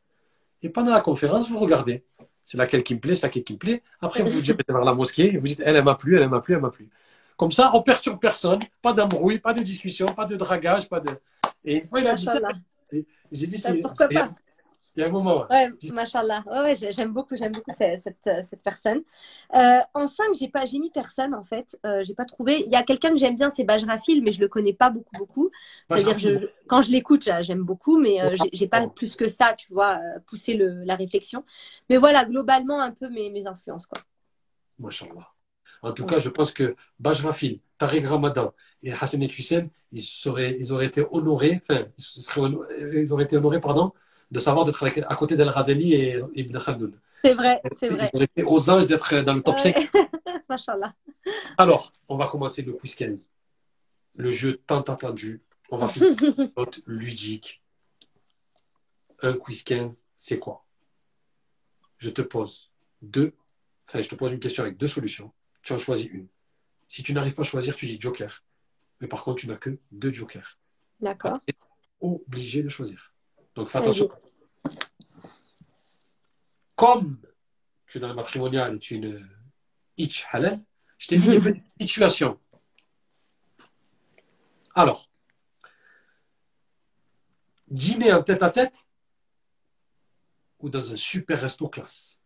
Et pendant la conférence, vous regardez. C'est laquelle qui me plaît, c'est laquelle qui me plaît. Après, vous vous direz vers la mosquée et vous dites, elle, elle m'a plu, elle, elle m'a plu, elle m'a plu. Comme ça, on perturbe personne, pas d'embrouille, pas de discussion, pas de dragage, pas de. Et une fois, il a dit ça. J'ai dit, c'est. Il y a un moment. Ouais, machallah. Ouais, ouais, j'aime beaucoup, j'aime beaucoup cette, cette, personne. Euh, en 5, j'ai pas, j'ai mis personne en fait. Euh, j'ai pas trouvé. Il y a quelqu'un que j'aime bien, c'est Bajrafil, mais je le connais pas beaucoup, beaucoup. C'est-à-dire, je, quand je l'écoute, j'aime beaucoup, mais euh, j'ai pas plus que ça, tu vois, euh, pousser le, la réflexion. Mais voilà, globalement, un peu mes, mes influences, quoi. Machallah. En tout cas, je pense que Bajrafil, Tariq Ramadan et Hassan Hussein, ils, seraient, ils auraient été honorés, enfin, ils, seraient, ils auraient été honorés, pardon, de savoir d'être à côté d'Al Ghazali et Ibn Khaldoun. C'est vrai, c'est vrai. Ils auraient été aux anges d'être dans le top 5. Machallah. Alors, on va commencer le quiz 15. Le jeu tant attendu. On va faire une note ludique. Un quiz 15, c'est quoi? Je te pose deux. Enfin, je te pose une question avec deux solutions. Tu en choisis une. Si tu n'arrives pas à choisir, tu dis joker. Mais par contre, tu n'as que deux jokers. D'accord. Obligé de choisir. Donc fais attention. comme tu es dans le matrimonial et tu es une itch halal, je t'ai mis des petites situations. Alors, dîner en tête à tête ou dans un super resto classe?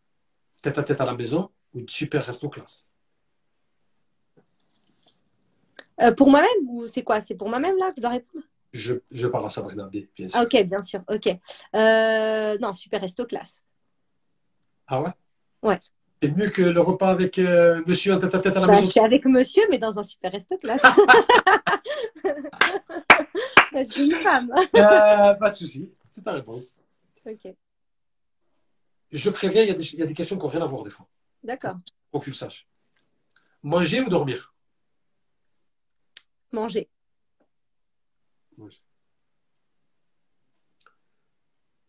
Tête à tête à la maison ou une super resto classe? Euh, pour moi-même ou c'est quoi? C'est pour moi-même là que je dois répondre? Je, je parle à Sabrina, bien bien sûr. Ok, bien sûr. Ok. Euh, non, super resto classe. Ah ouais? Ouais. C'est mieux que le repas avec euh, monsieur en tête à tête à la Bah, maison? suis avec monsieur, mais dans un super resto classe. je suis une femme. Euh, Pas de souci, c'est ta réponse. Ok, Je préviens, il y, a des, il y a des questions qui n'ont rien à voir des fois. d'accord. Faut que tu le saches. Manger ou dormir? Manger.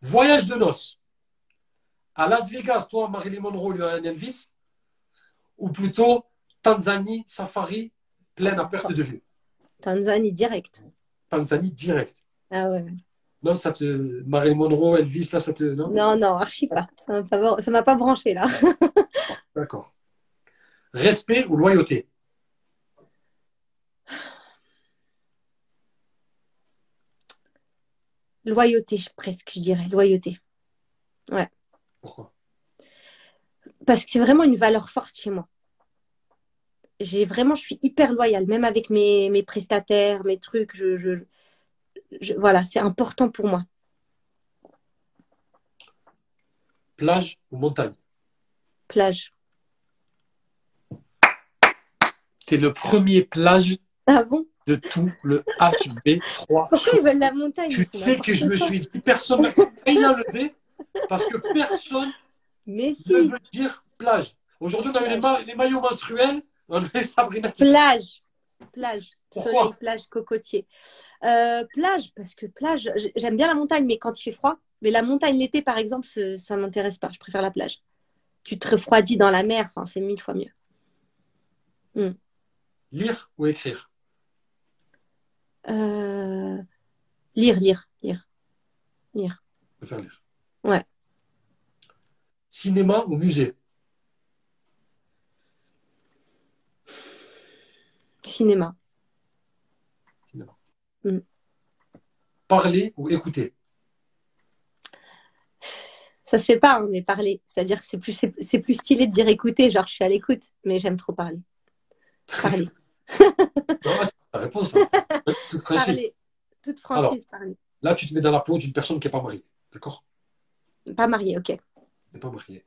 Voyage de noces. À Las Vegas, toi, Marilyn Monroe, lui a un Elvis Ou plutôt Tanzanie, safari, pleine à perte de vue Tanzanie direct. Tanzanie, direct. Ah ouais. Non, ça te. Marilyn Monroe, Elvis, là, ça te. Non, Non, non, archi pas. Ça ça m'a pas branché là. D'accord. Respect ou loyauté? Loyauté, presque, je dirais. Loyauté. Pourquoi? Parce que c'est vraiment une valeur forte chez moi. J'ai vraiment, je suis hyper loyale, même avec mes, mes prestataires, mes trucs. Je, je, je- voilà, c'est important pour moi. Plage ou montagne? Plage. T'es le premier plage Ah bon? De tout le HB3 Pourquoi ils veulent la montagne Tu sais que je me suis dit, personne n'a failli l'enlever parce que personne. Mais ne si, veut dire plage. Aujourd'hui, on a eu les, ma- les maillots menstruels, on a eu Sabrina qui plage. Plage. Pourquoi Soleil, plage, cocotier. Euh, plage, parce que plage, j'aime bien la montagne, mais quand il fait froid. Mais la montagne l'été, par exemple, ça ne m'intéresse pas. Je préfère la plage. Tu te refroidis dans la mer, enfin, c'est mille fois mieux. lire ou écrire? Euh, Lire, lire, lire. Lire. Je préfère lire. Ouais. Cinéma ou musée? Cinéma. Cinéma. Mm. Parler ou écouter? Ça se fait pas, hein, mais parler. C'est-à-dire que c'est plus, c'est, c'est plus stylé de dire écouter, genre je suis à l'écoute, mais j'aime trop parler. Parler. Non, la réponse, hein. toute franchise. parler. Toute franchise, parler. Là, tu te mets dans la peau d'une personne qui n'est pas mariée. D'accord? Pas marié, ok. n'est pas mariée.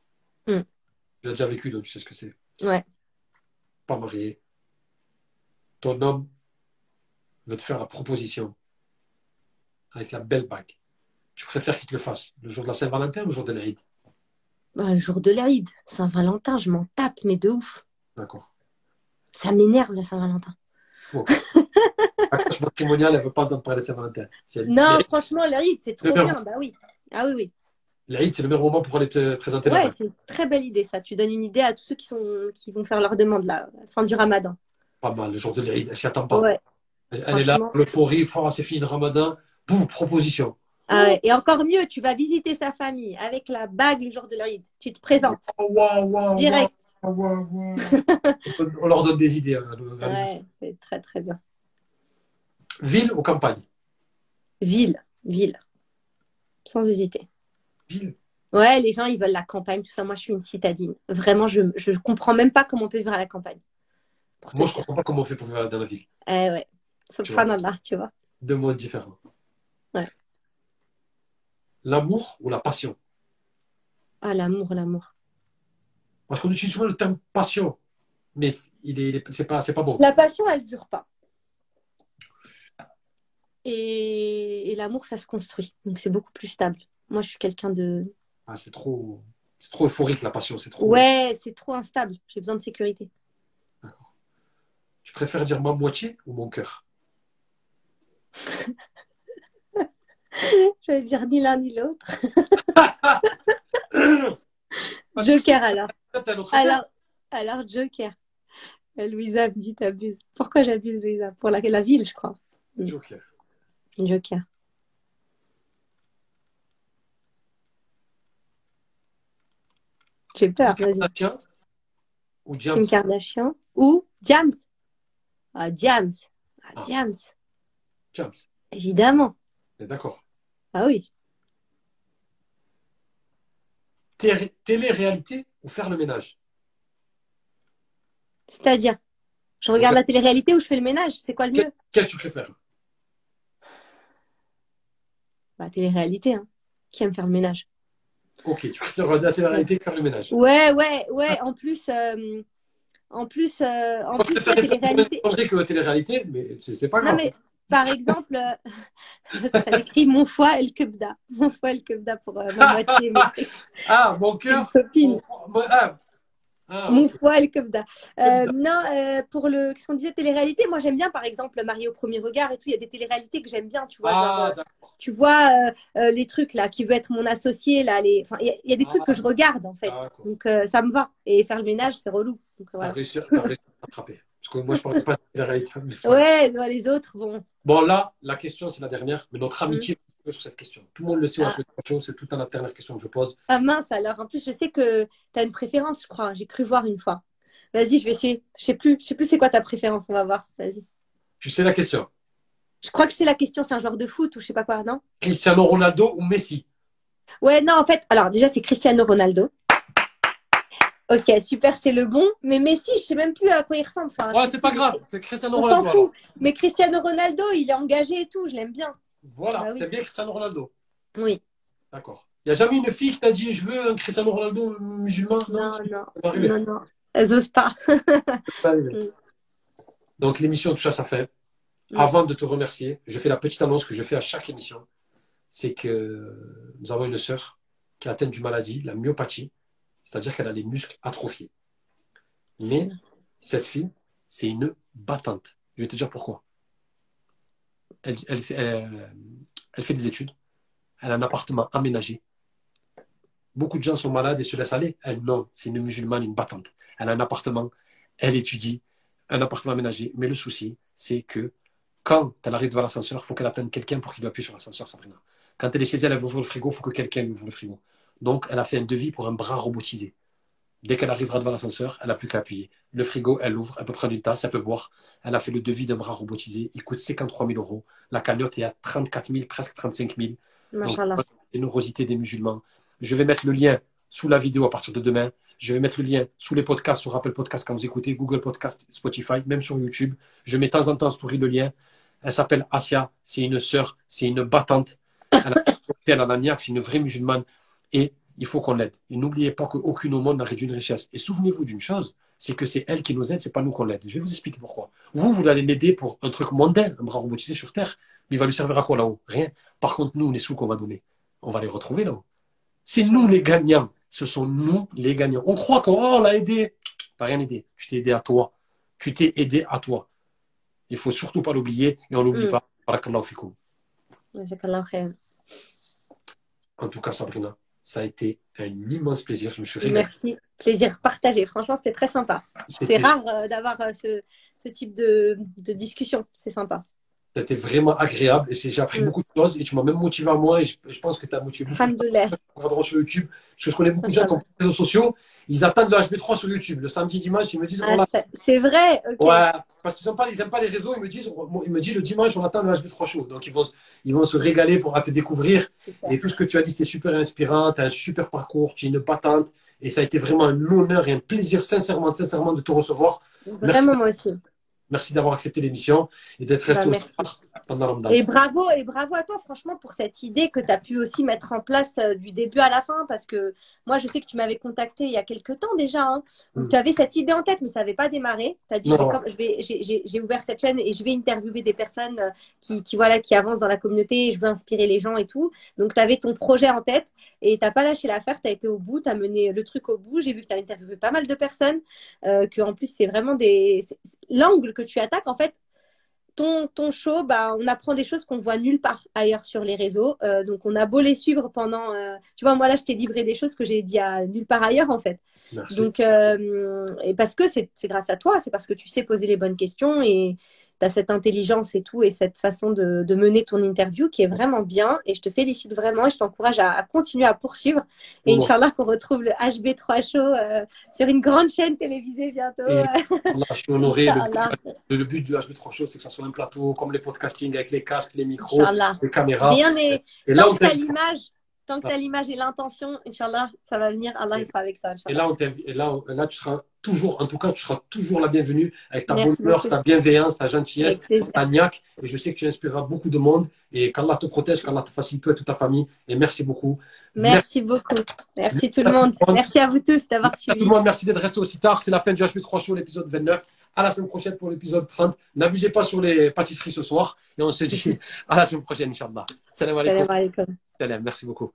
Mm. Tu l'as déjà vécu, donc tu sais ce que c'est. Ouais. Pas mariée. Ton homme veut te faire la proposition avec la belle bague. Tu préfères qu'il te le fasse le jour de la Saint-Valentin ou le jour de l'Aïd? Bah, le jour de l'Aïd, Saint-Valentin, je m'en tape, mais de ouf. D'accord. Ça m'énerve, la Saint-Valentin. Matrimoniale, elle ne veut pas entendre parler de Saint-Valentin. Non, franchement, l'Aïd, c'est trop Le meilleur. bien. Bah oui. Ah oui, oui. L'Aïd, c'est le meilleur moment pour aller te présenter la Ouais, c'est une très belle idée, ça. Tu donnes une idée à tous ceux qui, sont, qui vont faire leur demande, là, à la fin du ramadan. Pas mal, le jour de l'Aïd, elle s'y attend pas. Ouais. Elle elle est là, l'euphorie, oh, c'est fini le ramadan, boum, proposition. Ah ouais. Et encore mieux, tu vas visiter sa famille avec la bague le jour de l'Aïd. Tu te présentes waouh, waouh, direct. Waouh. On leur donne des idées. hein, Ouais, c'est très, très bien. Ville ou campagne? Ville, ville. Sans hésiter. Ville. Ouais, les gens, ils veulent la campagne, tout ça. Moi, je suis une citadine. Vraiment, je je comprends même pas comment on peut vivre à la campagne. Moi, je dire. comprends pas comment on fait pour vivre dans la ville. Eh ouais. Subhanallah, tu vois. Deux mots différents. Ouais. L'amour ou la passion? Ah, l'amour, l'amour. Parce qu'on utilise souvent le terme passion, mais il est, il c'est pas, c'est pas bon. La passion, elle dure pas. Et, et l'amour, ça se construit. Donc, c'est beaucoup plus stable. Moi, je suis quelqu'un de. Ah, c'est trop, c'est trop euphorique la passion. C'est trop. Ouais, c'est trop instable. J'ai besoin de sécurité. Tu préfères dire ma moitié ou mon cœur? Je vais dire ni l'un ni l'autre. Joker, alors. Alors, alors Joker. Euh, Louisa me dit t'abuses. Pourquoi j'abuse, Louisa? Pour la, la ville, je crois. Joker. Joker. J'ai peur, Kim. Kardashian ou Kim James Kardashian ou Diams. Ah, Diams. Ah, Ah. Diams. James. Évidemment. D'accord. Ah oui. Té- Télé-réalité ou faire le ménage C'est-à-dire, je regarde la télé-réalité ou je fais le ménage. C'est quoi le mieux? Qu'est-ce que tu préfères? Bah, télé-réalité. Hein. Qui aime faire le ménage? Ok, tu préfères regarder la télé-réalité que faire le ménage. Ouais, ouais, ouais. En plus, euh, en plus, euh, en Moi, je plus, préfère la télé-réalité. que la télé-réalité, mais c'est pas Non, grave. mais par exemple, euh, ça écrit mon foie El Kebda. Mon foie El Kebda pour euh, ma moitié, Ah, mon cœur. mon- mon- ah. Ah, Mon foie El Kebda. Euh, non, euh, pour le, qu'est-ce qu'on disait, télé-réalité, moi j'aime bien, par exemple, Marié au premier regard et tout. Il y a des télé-réalités que j'aime bien, tu vois. Ah, tu vois les trucs là, qui veut être mon associé là. Les... Enfin, il y, a- il y a des trucs que je regarde en fait. Donc ça me va. Et faire le ménage, c'est relou. Donc voilà. réussi, à t'attraper. Parce que moi, je parlais pas de pas grave. Ouais, les autres, bon. Bon, là, la question, c'est la dernière, mais notre amitié sur cette question. Tout le monde le sait, on. Ah. la c'est toute la dernière question que je pose. Ah mince alors. En plus, je sais que tu as une préférence, je crois. J'ai cru voir une fois. Vas-y, je vais essayer. Je sais plus. Je sais plus c'est quoi ta préférence. On va voir. Vas-y. Tu sais la question? Je crois que c'est la question. C'est un joueur de foot ou je sais pas quoi, non? Cristiano Ronaldo ou Messi? Ouais, non, en fait, alors déjà, c'est Cristiano Ronaldo. Ok, super, c'est le bon. Mais Messi, je sais même plus à quoi il ressemble. Enfin, Ouais, c'est pas grave, c'est Cristiano On s'en Ronaldo. fout. Mais Cristiano Ronaldo, il est engagé et tout. Je l'aime bien. Voilà, Bah oui. t'aimes bien Cristiano Ronaldo. Oui. D'accord. Il n'y a jamais une fille qui t'a dit je veux un Cristiano Ronaldo musulman? Non, non, arriver, non, non. Elles osent pas. Mm. Donc l'émission touche à sa fin. Mm. Avant de te remercier, je fais la petite annonce que je fais à chaque émission. C'est que nous avons une sœur qui est atteinte d'une maladie, la myopathie, c'est-à-dire qu'elle a les muscles atrophiés. Mais cette fille, c'est une battante. Je vais te dire pourquoi. Elle, elle fait, des études. Elle a un appartement aménagé. Beaucoup de gens sont malades et se laissent aller. Elle, non, c'est une musulmane, une battante. Elle a un appartement, elle étudie, un appartement aménagé. Mais le souci, c'est que quand elle arrive devant l'ascenseur, il faut qu'elle attende quelqu'un pour qu'il appuie sur l'ascenseur, Sabrina. Quand elle est chez elle, elle ouvrir le frigo, il faut que quelqu'un lui ouvre le frigo. Donc, elle a fait un devis pour un bras robotisé. Dès qu'elle arrivera devant l'ascenseur, elle n'a plus qu'à appuyer. Le frigo, elle ouvre, elle peut prendre une tasse, elle peut boire. Elle a fait le devis d'un bras robotisé. Il coûte 53 000 euros. La cagnotte est à 34 000, presque 35 000. Donc, la générosité des musulmans. Je vais mettre le lien sous la vidéo à partir de demain. Je vais mettre le lien sous les podcasts, sur Apple Podcast quand vous écoutez, Google Podcast, Spotify, même sur YouTube. Je mets de temps en temps en story le lien. Elle s'appelle Asia, c'est une sœur, c'est une battante. Elle a, elle niaque, c'est une vraie musulmane. Et il faut qu'on l'aide. Et n'oubliez pas qu'aucune au monde n'a réduit une richesse. Et souvenez-vous d'une chose, c'est que c'est elle qui nous aide, c'est pas nous qu'on l'aide. Je vais vous expliquer pourquoi. Vous, vous allez l'aider pour un truc mondain, un bras robotisé sur Terre. Mais il va lui servir à quoi là-haut? Rien. Par contre, nous, les sous qu'on va donner, on va les retrouver là-haut. C'est nous les gagnants. Ce sont nous les gagnants. On croit qu'on oh, on l'a aidé. T'as rien aidé. Tu t'es aidé à toi. Tu t'es aidé à toi. Il faut surtout pas l'oublier et on l'oublie Mm. pas. En tout cas, Sabrina, ça a été un immense plaisir. Je me suis régalé. Merci. Plaisir partagé. Franchement, c'était très sympa. C'est rare euh, d'avoir euh, ce, ce type de, de discussion. C'est sympa. C'était vraiment agréable et c'est- j'ai appris Mm. beaucoup de choses et tu m'as même motivé à moi et je, je pense que tu as motivé beaucoup de gens sur YouTube. Parce que je connais beaucoup de gens qui ont les réseaux sociaux, ils attendent le HB3 sur YouTube. Le samedi, dimanche, ils me disent Ah, c'est vrai. Ouais, parce qu'ils n'aiment pas, les réseaux, ils me disent, ils me disent le dimanche, on attend le HB3 show. Donc ils vont, ils vont se régaler pour te découvrir. Et tout ce que tu as dit, c'était super inspirant, tu as un super parcours, tu es une patente. Et ça a été vraiment un honneur et un plaisir, sincèrement, sincèrement, de te recevoir. Vraiment, moi aussi. Merci d'avoir accepté l'émission et d'être resté Bah, au pendant Ramadan. Et bravo, et bravo à toi, franchement, pour cette idée que tu as pu aussi mettre en place euh, du début à la fin. Parce que moi, je sais que tu m'avais contacté il y a quelques temps déjà, hein, où Mm. tu avais cette idée en tête, mais ça n'avait pas démarré. Tu as dit, j'ai- ouvert cette chaîne et je vais interviewer des personnes euh, qui, qui, voilà, qui avancent dans la communauté et je veux inspirer les gens et tout. Donc, tu avais ton projet en tête et tu n'as pas lâché l'affaire, tu as été au bout, tu as mené le truc au bout. J'ai vu que tu as interviewé pas mal de personnes, euh, que en plus, c'est vraiment des. L'angle que tu attaques, en fait, ton, ton show, bah, on apprend des choses qu'on voit nulle part ailleurs sur les réseaux. Euh, donc, on a beau les suivre pendant. euh, tu vois, moi, là, je t'ai livré des choses que j'ai dit à nulle part ailleurs, en fait. Merci. Donc, euh, et parce que c'est c'est grâce à toi, c'est parce que tu sais poser les bonnes questions et as cette intelligence et tout, et cette façon de, de, mener ton interview qui est vraiment bien. Et je te félicite vraiment et je t'encourage à, à, continuer à poursuivre. Et bon. Inch'Allah qu'on retrouve le HB3 Show euh, sur une grande chaîne télévisée bientôt. Et, là, je suis honoré. Le, le, but du HB3 Show, c'est que ça soit un plateau comme les podcasting avec les casques, les micros, les caméras. Rien n'est. Tant que l'image Tant que tu as l'image et l'intention, Inch'Allah, ça va venir. Allah il sera avec toi. Et là, on et là, là, tu seras toujours, en tout cas, tu seras toujours la bienvenue avec ta bonne humeur, ta bienveillance, ta gentillesse, ta niaque. Et je sais que tu inspireras beaucoup de monde. Et qu'Allah te protège, qu'Allah te facilite toi et toute ta famille. Et merci beaucoup. Merci, merci. beaucoup. Merci, merci, tout le monde. Merci à vous tous d'avoir suivi. Tout le monde, merci d'être resté aussi tard. C'est la fin du HP3 Show, l'épisode 29. À la semaine prochaine pour l'épisode 30. N'abusez pas sur les pâtisseries ce soir. Et on se dit à la semaine prochaine, Inch'Allah. Salam alaikum. Salam, merci beaucoup.